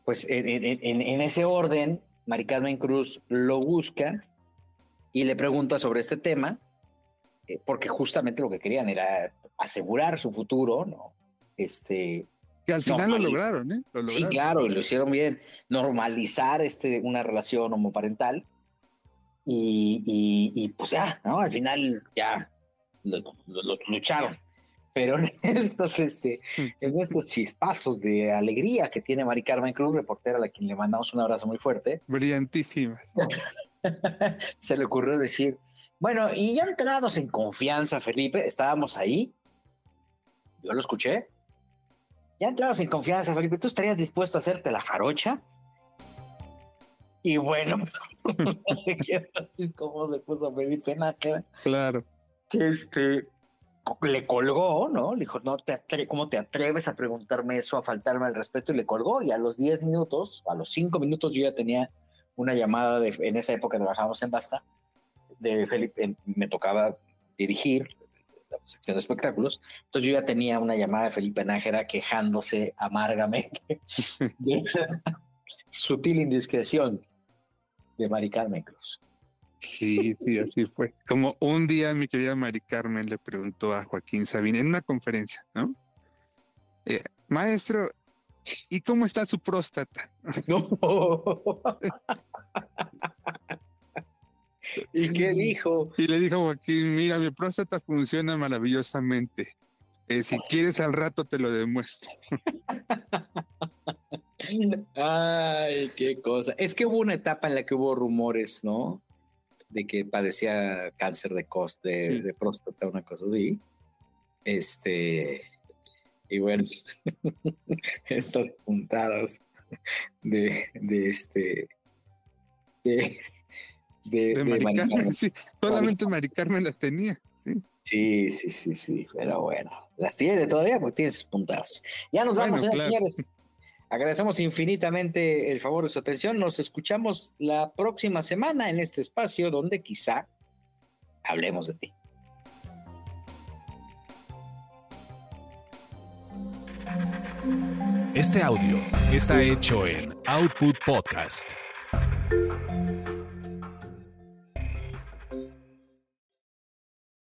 pues en, ese orden, Mari Carmen Cruz lo busca y le pregunta sobre este tema, eh, porque justamente lo que querían era asegurar su futuro, ¿no? Este. Que al final lo lograron, ¿eh? Sí, claro, lo hicieron bien. Normalizar este, una relación homoparental. Y, y, y pues ya, ¿no? Al final ya lo, lucharon. Pero en [LAUGHS] estos, este, en estos chispazos de alegría que tiene Mari Carmen Cruz, reportera a quien le mandamos un abrazo muy fuerte. Brillantísima. [LAUGHS] se le ocurrió decir, bueno, y ya entrados en confianza, Felipe, estábamos ahí. Yo lo escuché. Ya entrados en confianza, Felipe, ¿tú estarías dispuesto a hacerte la jarocha? Y bueno, [LAUGHS] cómo se puso Felipe Nájera. Claro que este, le colgó, ¿no? Le dijo, no te ¿cómo te atreves a preguntarme eso, a faltarme al respeto? Y le colgó. Y a los 10 minutos, a los 5 minutos, yo ya tenía una llamada de, en esa época trabajábamos en Basta, de Felipe, me tocaba dirigir la sección de espectáculos. Entonces yo ya tenía una llamada de Felipe Nájera quejándose amargamente [LAUGHS] de [LAUGHS] sutil indiscreción de Mari Carmen Cruz. Sí, sí, así fue. Como un día mi querida Mari Carmen le preguntó a Joaquín Sabín en una conferencia, ¿no? Eh, maestro, ¿y cómo está su próstata? [LAUGHS] No. ¿Y qué dijo? Y le dijo Joaquín, mira, mi próstata funciona maravillosamente. Eh, si quieres al rato te lo demuestro. [LAUGHS] Ay, qué cosa. Es que hubo una etapa en la que hubo rumores, ¿no? De que padecía cáncer de, coste, de, próstata, una cosa así. Este. Y bueno, [LAUGHS] estas puntadas de, de este. De, de, de, [LAUGHS] sí. Solamente Mari Carmen las tenía. Sí. sí, sí, sí, Pero bueno, las tiene todavía porque tiene sus puntadas. Ya nos vamos, señores. Agradecemos infinitamente el favor de su atención. Nos escuchamos la próxima semana en este espacio donde quizá hablemos de ti. Este audio está hecho en Output Podcast.